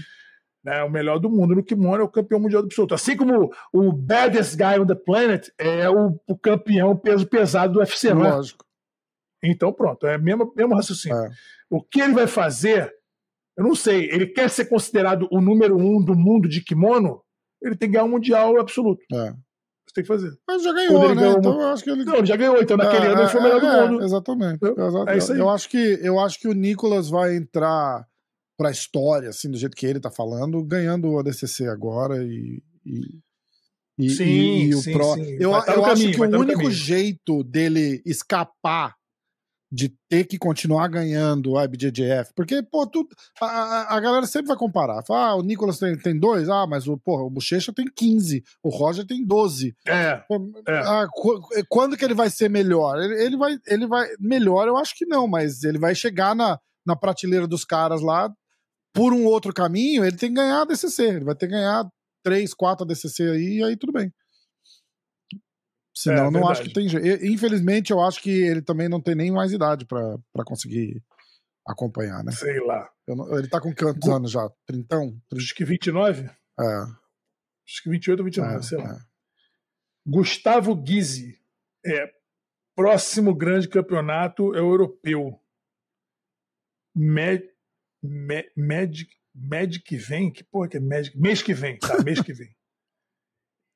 Né, o melhor do mundo no kimono é o campeão mundial absoluto. Assim como o baddest guy on the planet é o, o campeão peso pesado do UFC. Lógico. Então pronto, é o mesmo, mesmo raciocínio. É. O que ele vai fazer, eu não sei. Ele quer ser considerado o número um do mundo de kimono, ele tem que ganhar um mundial absoluto. É. Você tem que fazer. Mas já ganhou, né? Ganhou então eu acho que ele. Não, ele já ganhou, então naquele é, ano ele foi o melhor do é, mundo. Exatamente. É isso aí. Eu acho que, eu acho que o Nicolas vai entrar pra história, assim, do jeito que ele tá falando, ganhando o ADCC agora e. e... E, sim, e, e o sim, Pro. Sim. Eu, eu acho caminho, que o único jeito dele escapar de ter que continuar ganhando a IBJJF, porque, pô, tu, a, a galera sempre vai comparar. Fala, ah, o Nicolas tem, tem dois, ah, mas o, porra, o Bochecha tem 15, o Roger tem 12. É, é. Ah, quando que ele vai ser melhor? Ele, ele, vai, ele vai. Melhor, eu acho que não, mas ele vai chegar na, na prateleira dos caras lá por um outro caminho, ele tem que ganhar a DCC. Ele vai ter que ganhar 3, 4 DCC aí, e aí tudo bem. Senão, é, não acho que tem jeito. Infelizmente, eu acho que ele também não tem nem mais idade para conseguir acompanhar, né? Sei lá. Não, ele tá com quantos anos já? Trintão? Acho que 29? É. Acho que 28 ou 29, é, sei lá. É. Gustavo Guizzi. É, próximo grande campeonato é o europeu. Med, med, Magic, Magic vem? Que porra que é Magic? Mês que vem, tá? Mês que vem.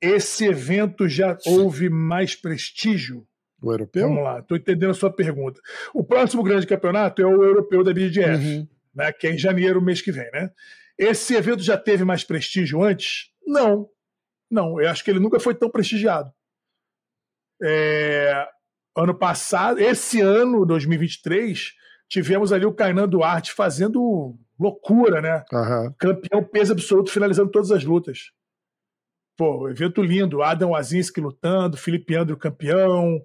Esse evento já houve mais prestígio? O europeu? Vamos lá, estou entendendo a sua pergunta. O próximo grande campeonato é o europeu da BDF, uhum. né, que é em janeiro, mês que vem. Né? Esse evento já teve mais prestígio antes? Não. Não, eu acho que ele nunca foi tão prestigiado. É, ano passado, esse ano, 2023, tivemos ali o Kainan Duarte fazendo loucura, né? Uhum. Campeão peso absoluto, finalizando todas as lutas. Pô, evento lindo. Adam Wazinski lutando, Felipe Andro campeão.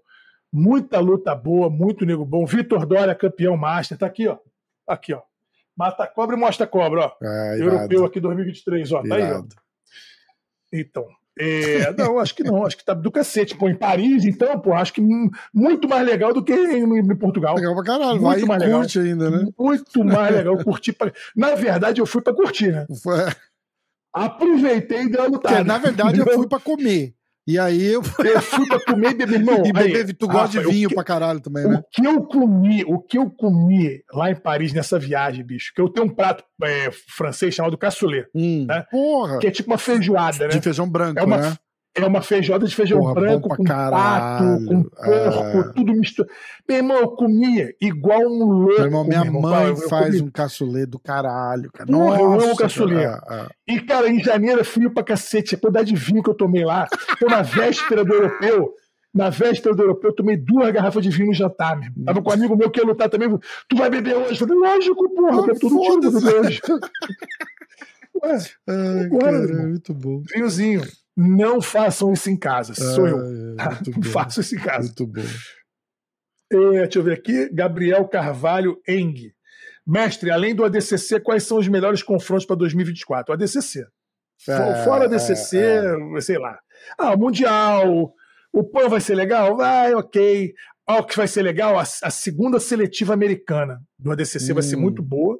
Muita luta boa, muito nego bom. Vitor Dória campeão master. Tá aqui, ó. Aqui, ó. Mata cobra e mostra cobra, ó. É, Europeu aqui 2023, ó. Tá aí, ó. Então. É, não, acho que não, acho que tá do cacete. Pô, em Paris, então, pô, acho que muito mais legal do que em, em Portugal. Legal pra caralho, muito vai mais curte legal. ainda, né? Muito mais legal, curtir. Pra... Na verdade, eu fui pra curtir, né? Foi. Aproveitei e dei uma lutada. Porque, na verdade, eu fui pra comer. E aí eu. *laughs* Eu fui pra comer e beber, irmão. E beber, tu gosta de vinho que, pra caralho também, né? O que eu comi, o que eu comi lá em Paris nessa viagem, bicho, que eu tenho um prato é, francês chamado cassoulet. Hum, né? Porra! Que é tipo uma feijoada, né? De feijão branco, é uma, né? É uma feijoada de feijão Porra, branco com caralho, pato, com porco, é... tudo misturado. Meu irmão, eu comia igual um louco. Meu irmão, minha irmão, mãe eu, faz um caçulê do caralho, cara. Porra, Nossa, eu amo caçulê. É, é. E, cara, em janeiro é frio pra cacete. A quantidade de vinho que eu tomei lá. Foi na véspera do europeu. Na véspera do europeu, eu tomei duas garrafas de vinho no jantar, meu. Tava com um amigo meu que ia lutar também. Tu vai beber hoje? Eu falei, lógico, porra, ah, tudo tiro beber hoje. *laughs* Ué, Ai, cara, é muito bom. Vinhozinho. Não façam isso em casa. Sou eu. *laughs* Não faço isso em casa. Muito bom. É, deixa eu ver aqui. Gabriel Carvalho Eng. Mestre, além do ADCC, quais são os melhores confrontos para 2024? O ADCC. É, Fora ADCC, é, é. sei lá. Ah, o Mundial. O PAN vai ser legal? Vai, ok. Ah, o que vai ser legal? A, a segunda seletiva americana do ADCC hum. vai ser hum. muito boa.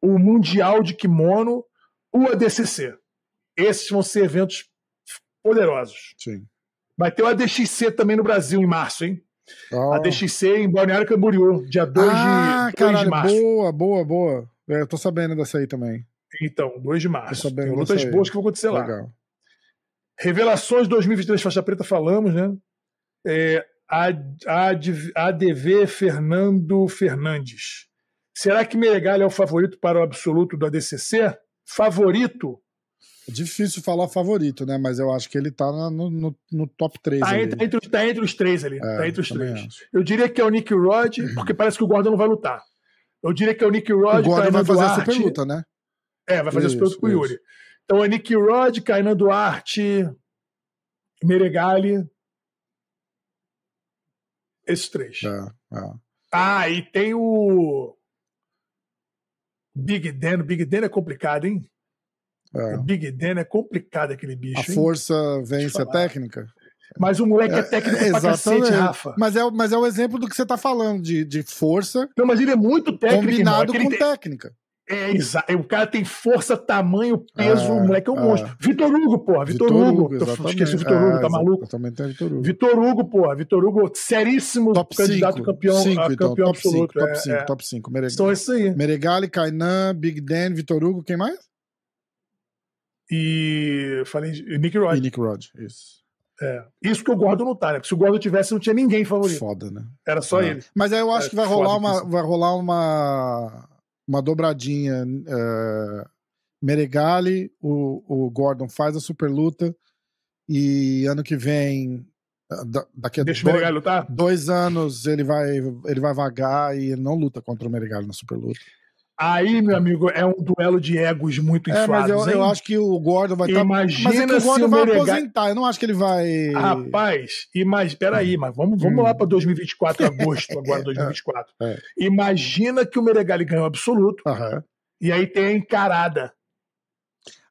O Mundial de Kimono, o ADCC. Esses vão ser eventos poderosos. Sim. Vai ter o ADXC também no Brasil em março, hein? Oh. ADXC em Balneário Camboriú, dia 2 ah, de, caralho, de março. Boa, boa, boa. É, eu tô sabendo dessa aí também. Então, 2 de março. Tem lutas boas que vão acontecer Legal. lá. Revelações 2023 Faixa Preta falamos, né? É, ADV Fernando Fernandes. Será que Meregalha é o favorito para o absoluto do ADCC? Favorito? É difícil falar favorito, né? Mas eu acho que ele tá no, no, no top 3. Tá entre, entre, tá entre os três ali. É, tá entre os três. Acho. Eu diria que é o Nick Rod, *clears throat* porque parece que o Gordon não vai lutar. Eu diria que é o Nick Rod. O Gordon vai fazer Duarte. a super luta, né? É, vai fazer isso, a super luta com o Yuri. Então é Nick Rod, Kainan Duarte, Meregali. Esses três. É, é. Ah, e tem o. Big Dan. Big Dan é complicado, hein? É. O Big Dan é complicado aquele bicho. A hein? força vence a técnica. Mas o moleque é, é técnico é, pra cacete, Rafa. Mas é, mas é o exemplo do que você tá falando, de, de força. Não, mas ele é muito técnico. Combinado com técnica. É, exato. O cara tem força, tamanho, peso, é, o moleque é um é. monstro. Vitor Hugo, porra. Vitor, Vitor Hugo. Hugo esqueci o Vitor Hugo, tá é, maluco? Também tem Vitor Hugo. Vitor Hugo, porra. Vitor Hugo, seríssimo top candidato cinco. campeão, cinco, então, campeão top absoluto. Cinco, top 5, é, top 5. Meregali. São esses aí. Meregali, Kainan, Big Dan, Vitor Hugo, quem mais? E falei de Nick Rod. E Nick Rod, isso. É. Isso que o Gordon não tá, né? Porque se o Gordon tivesse, não tinha ninguém favorito. Foda, né? Era só é. ele. Mas aí eu acho é, que vai rolar, uma, vai rolar uma, uma dobradinha. Uh, Meregali, o, o Gordon faz a super luta e ano que vem daqui a Deixa dois, lutar? dois anos ele vai ele vai vagar e ele não luta contra o Meregali na super luta. Aí, meu amigo, é um duelo de egos muito é, Mas eu, eu, acho que o Gordon vai estar. Tá... Mas é que o Gordon vai Meregali... aposentar. Eu não acho que ele vai. Rapaz, mas peraí, mas vamos, vamos hum. lá para 2024, agosto, agora *laughs* 2024. É, é. Imagina que o Meregali ganhou absoluto. Uhum. E aí tem a encarada.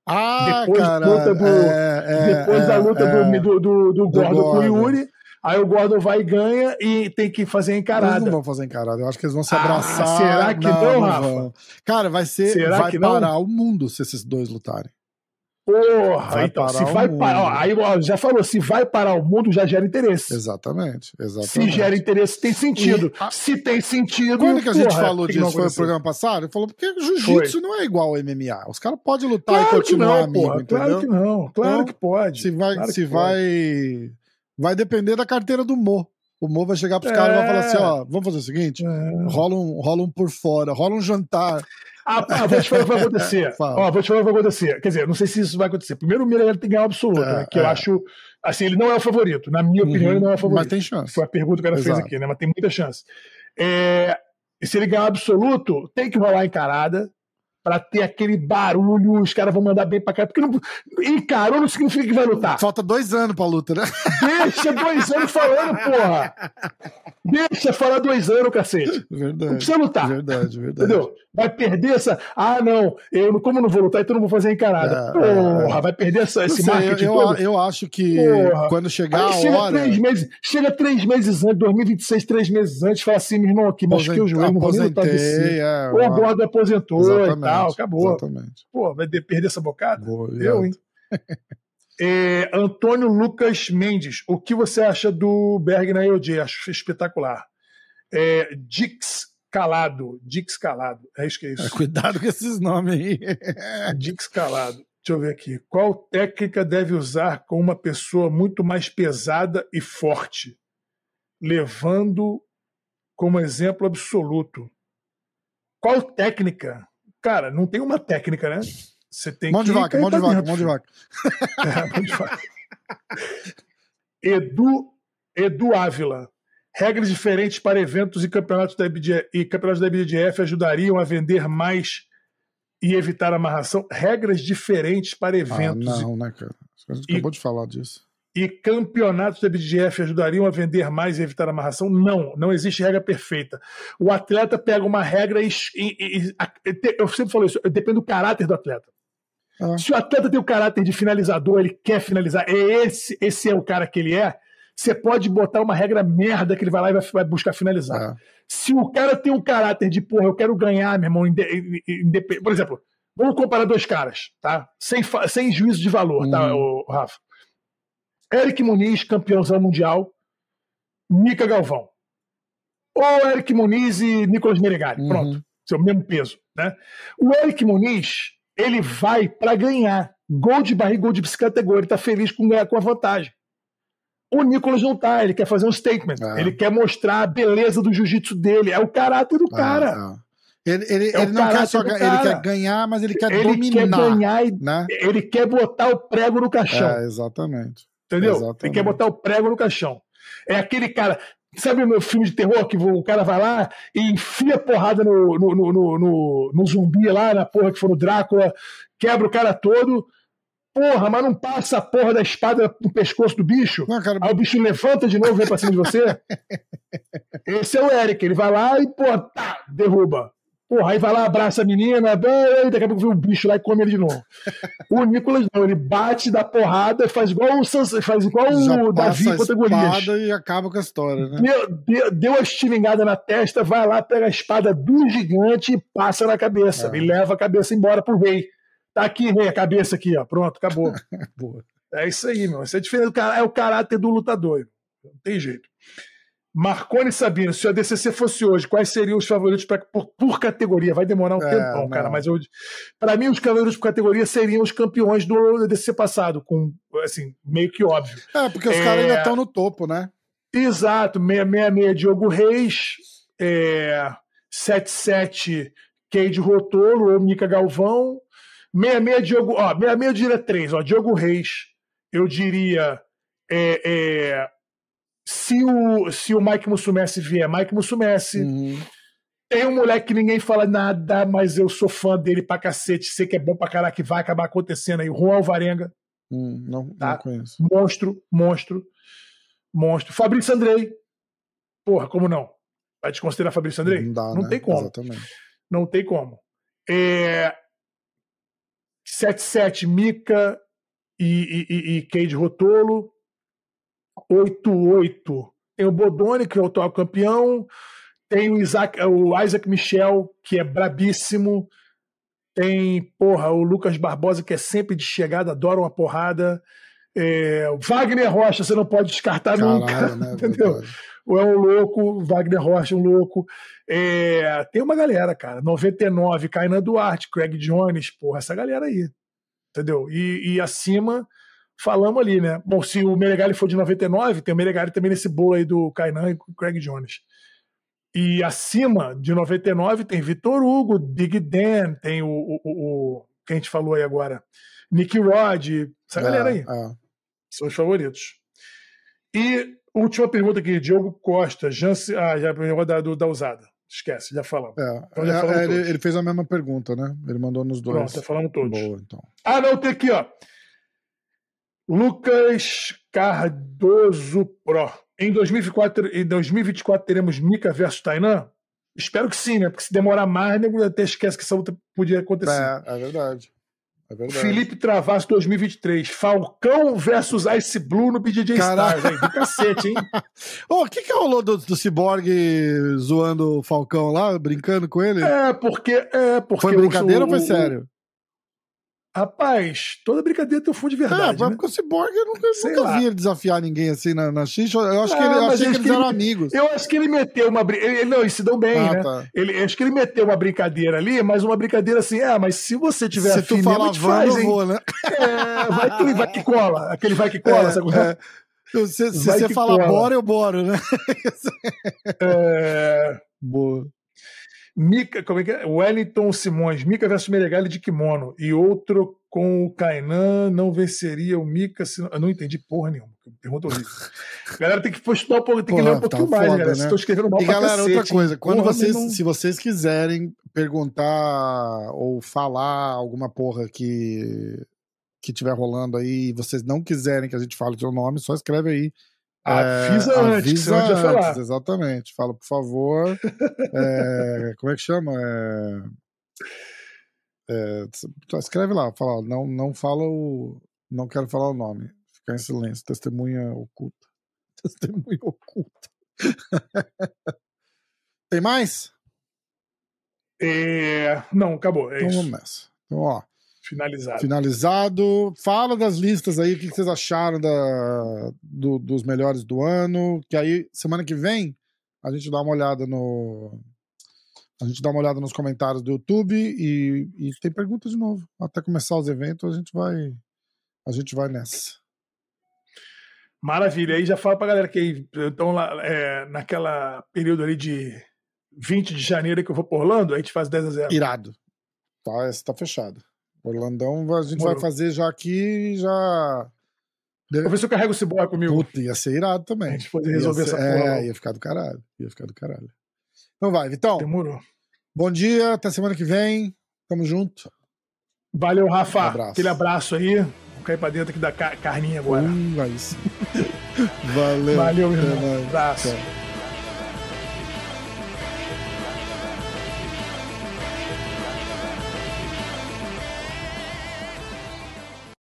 Ah, depois cara, do, é, é, depois da luta do, do, do, do Gordon com o Yuri. Aí o Gordon vai e ganha e tem que fazer a encarada. Eles não vão fazer encarada. Eu acho que eles vão se abraçar. Ah, será que não, não Rafa? Vão. Cara, vai ser. Será vai parar não? o mundo se esses dois lutarem. Porra, vai então, se vai parar. Ó, aí ó, já falou, se vai parar o mundo, já gera interesse. Exatamente. exatamente. Se gera interesse, tem sentido. E, se tem sentido. Quando que a gente porra, falou disso? Foi no programa passado? Ele falou, porque jiu-jitsu não é igual ao MMA. Os caras podem lutar claro e continuar não, amigo, porra? Claro que não, claro então, que pode. Se vai. Claro se vai vai depender da carteira do Mo. O Mo vai chegar pros é... caras e vai falar assim: ó, vamos fazer o seguinte: é... rola, um, rola um por fora, rola um jantar. Ah, ah, vou te falar o que vai acontecer. *laughs* Ó, vou te falar o que vai acontecer. Quer dizer, não sei se isso vai acontecer. Primeiro, o Miranda tem que ganhar absoluto, é, né, que é. eu acho. Assim, ele não é o favorito. Na minha uhum, opinião, ele não é o favorito. Mas tem chance. Foi a pergunta que o cara Exato. fez aqui, né? Mas tem muita chance. É, se ele ganhar absoluto, tem que rolar encarada para ter aquele barulho, os caras vão mandar bem pra cá. Porque não, encarou não significa que vai lutar. Falta dois anos pra luta, né? Deixa dois anos falando, porra! Deixa falar dois anos, cacete. Verdade. Não precisa lutar. Verdade, verdade. Entendeu? Vai perder essa. Ah, não, eu como não vou lutar, então não vou fazer encarada. É, porra, é. vai perder essa, esse sei, marketing. Eu, eu acho que porra. quando chegar Aí a chega hora. Três meses, chega três meses antes, 2026, três meses antes, fala assim, meu irmão, aqui, machuquei o joelho, não vou lutar desse. É, o Gordo aposentou Exatamente. Tal, acabou. Exatamente. Pô, vai perder essa bocada? Boa, eu, hein? *laughs* é, Antônio Lucas Mendes, o que você acha do Berg na EOJ? Acho espetacular. É, Dix Calado, Dix Calado, é isso que é isso. *laughs* Cuidado com esses nomes aí. *laughs* Dix Calado. Deixa eu ver aqui. Qual técnica deve usar com uma pessoa muito mais pesada e forte? Levando como exemplo absoluto. Qual técnica? Cara, não tem uma técnica, né? Você tem mão que. De vaca, mão de vaca, mão de vaca. É, mão de vaca. Edu, Edu Ávila. Regras diferentes para eventos e campeonatos da, IBD, e campeonatos da IBDF ajudariam a vender mais e evitar amarração? Regras diferentes para ah, eventos. Ah, não, né, cara? Gente acabou de falar disso e campeonatos da BDF ajudariam a vender mais e evitar amarração? Não, não existe regra perfeita. O atleta pega uma regra e, e, e eu sempre falo isso, depende do caráter do atleta. Ah. Se o atleta tem o caráter de finalizador, ele quer finalizar, é esse, esse é o cara que ele é, você pode botar uma regra merda que ele vai lá e vai, vai buscar finalizar. Ah. Se o cara tem o caráter de, porra, eu quero ganhar, meu irmão, por exemplo, vamos comparar dois caras, tá? Sem, sem juízo de valor, tá, hum. tá, o Rafa? Eric Muniz, campeãozão mundial, Nica Galvão. Ou Eric Muniz e Nicolas Meregali. Uhum. Pronto. Seu mesmo peso. Né? O Eric Muniz, ele vai para ganhar. Gol de barriga, gol de bicicleta é gol. Ele tá feliz com ganhar com a vantagem. O Nicolas não tá, ele quer fazer um statement. É. Ele quer mostrar a beleza do jiu-jitsu dele. É o caráter do é, cara. Ele, ele, é ele não quer só ele quer ganhar, mas ele quer ele dominar. Ele quer ganhar e né? ele quer botar o prego no caixão. É, exatamente. Entendeu? Exatamente. Ele quer botar o prego no caixão. É aquele cara. Sabe o meu filme de terror que o cara vai lá e enfia porrada no, no, no, no, no zumbi lá, na porra que for no Drácula, quebra o cara todo. Porra, mas não passa a porra da espada no pescoço do bicho. Não, cara... Aí o bicho levanta de novo e vem pra cima de você. *laughs* Esse é o Eric. Ele vai lá e, pô, tá, derruba. Porra, aí vai lá, abraça a menina, bem, daqui a pouco vem um bicho lá e come ele de novo. *laughs* o Nicolas não, ele bate, dá porrada, faz igual o, faz igual o Davi contra Golias. e acaba com a história, né? Deu, deu, deu a estilingada na testa, vai lá, pega a espada do gigante e passa na cabeça. É. E leva a cabeça embora pro rei. Tá aqui, rei, a cabeça aqui, ó. Pronto, acabou. *laughs* é isso aí, meu. Isso é diferente. É o caráter do lutador. Não tem jeito. Marconi Sabino, se a DCC fosse hoje, quais seriam os favoritos pra, por, por categoria? Vai demorar um é, tempão, não. cara, mas para mim os favoritos por categoria seriam os campeões do DCC passado, com assim, meio que óbvio. É, porque os é... caras ainda estão no topo, né? Exato, 666 Diogo Reis, é, 77 Cade Rotolo ou Mica Galvão, 66 Diogo, ó, 66 eu diria 3, ó, Diogo Reis, eu diria é, é, se o, se o Mike Mussumessi vier, Mike Mussumessi. Uhum. Tem um moleque que ninguém fala nada, mas eu sou fã dele pra cacete, sei que é bom pra caralho, que vai acabar acontecendo aí. Juan Alvarenga. Hum, não, tá? não conheço. Monstro, monstro, monstro. Fabrício Andrei. Porra, como não? Vai te considerar Fabrício Andrei? Não, dá, não né? tem como. Exatamente. Não tem como. É... 77 Mica e, e, e Cade Rotolo. 8-8. Tem o Bodoni, que é o atual campeão. Tem o Isaac, o Isaac Michel, que é brabíssimo. Tem, porra, o Lucas Barbosa, que é sempre de chegada, adora uma porrada. É, Wagner Rocha, você não pode descartar Caralho, nunca. Né, *laughs* entendeu? Ou é um louco, Wagner Rocha, um louco. É, tem uma galera, cara. 99, Kainan Duarte, Craig Jones, porra, essa galera aí. Entendeu? E, e acima, falamos ali, né? Bom, se o Meregali for de 99, tem o Meregali também nesse bolo aí do Kainan e Craig Jones. E acima de 99 tem Vitor Hugo, Big Dan, tem o, o, o, que a gente falou aí agora, Nick Rod, essa é, galera aí. É. São os favoritos. E última pergunta aqui, Diogo Costa, Jance, ah, já pegou da, da usada. Esquece, já falamos. É, então já falamos é, ele, ele, fez a mesma pergunta, né? Ele mandou nos dois. Pronto, já falamos todos. Boa, então. Ah, não, tem aqui, ó. Lucas Cardoso Pro. Em 2024, em 2024 teremos Mika versus Tainan? Espero que sim, né? Porque se demorar mais, nego até esquece que essa luta podia acontecer. É, é verdade. É verdade. Felipe Travasso 2023. Falcão versus Ice Blue no BJJ Stars. Aí, do cacete, hein? *laughs* O oh, que, que rolou do, do Cyborg zoando o Falcão lá, brincando com ele? É, porque. É, porque foi brincadeira o, ou foi sério? Rapaz, toda brincadeira tem um fundo de verdade. É, né? porque o Cyborg eu nunca, nunca vi ele desafiar ninguém assim na, na X. Eu acho que, ele, eu achei que eles eram ele, amigos. Eu acho que ele meteu uma. Ele, não, eles se dão bem, ah, né? Tá. Ele, acho que ele meteu uma brincadeira ali, mas uma brincadeira assim, é, mas se você tiver se tu falar te faz, eu vou, né? É, vai que, vai que cola. Aquele vai que *laughs* cola, é, sabe? É. Se, se você falar bora, eu boro, né? *laughs* é... Boa. Mica, como é que é? Wellington Simões, Mica versus Meregali de kimono. E outro com o Kainan não venceria o Mika. Se não... Eu não entendi porra nenhuma. Pergunta horrível. *laughs* galera tem que estudar um pouco, tem que ler um pouquinho tá mais, foda, galera. Né? Estou escrevendo mal E galera, cacete, outra coisa, quando vocês, não... se vocês quiserem perguntar ou falar alguma porra que que tiver rolando aí e vocês não quiserem que a gente fale o seu nome, só escreve aí Avisa é, antes, avisa antes, falar. exatamente. Fala, por favor. *laughs* é, como é que chama? É, é, escreve lá, fala, não, não fala o. Não quero falar o nome. Ficar em silêncio. Testemunha oculta. *laughs* Testemunha oculta. *laughs* Tem mais? É... Não, acabou. É então vamos nessa. Então, ó. Finalizado. Finalizado. Fala das listas aí, o que vocês acharam da, do, dos melhores do ano. Que aí, semana que vem, a gente dá uma olhada no. A gente dá uma olhada nos comentários do YouTube e, e tem perguntas de novo. Até começar os eventos, a gente vai. A gente vai nessa. Maravilha. Aí já fala pra galera que estão lá é, naquela período ali de 20 de janeiro que eu vou por Orlando, a gente faz 10 a 0. Irado. Tá, essa tá fechado. Orlandão a gente Morou. vai fazer já aqui, já. Vou ver se eu carrego esse boy comigo. Puta, ia ser irado também. A gente poder resolver ser, essa porra. É, ia ficar do caralho. Ia ficar do caralho. Então vai, Vitão. Demorou. Bom dia, até semana que vem. Tamo junto. Valeu, Rafa. Um abraço. Aquele abraço aí. Vou cair pra dentro aqui da carninha agora. Hum, vai isso. *laughs* Valeu. Valeu, meu irmão. Abraço. Tchau.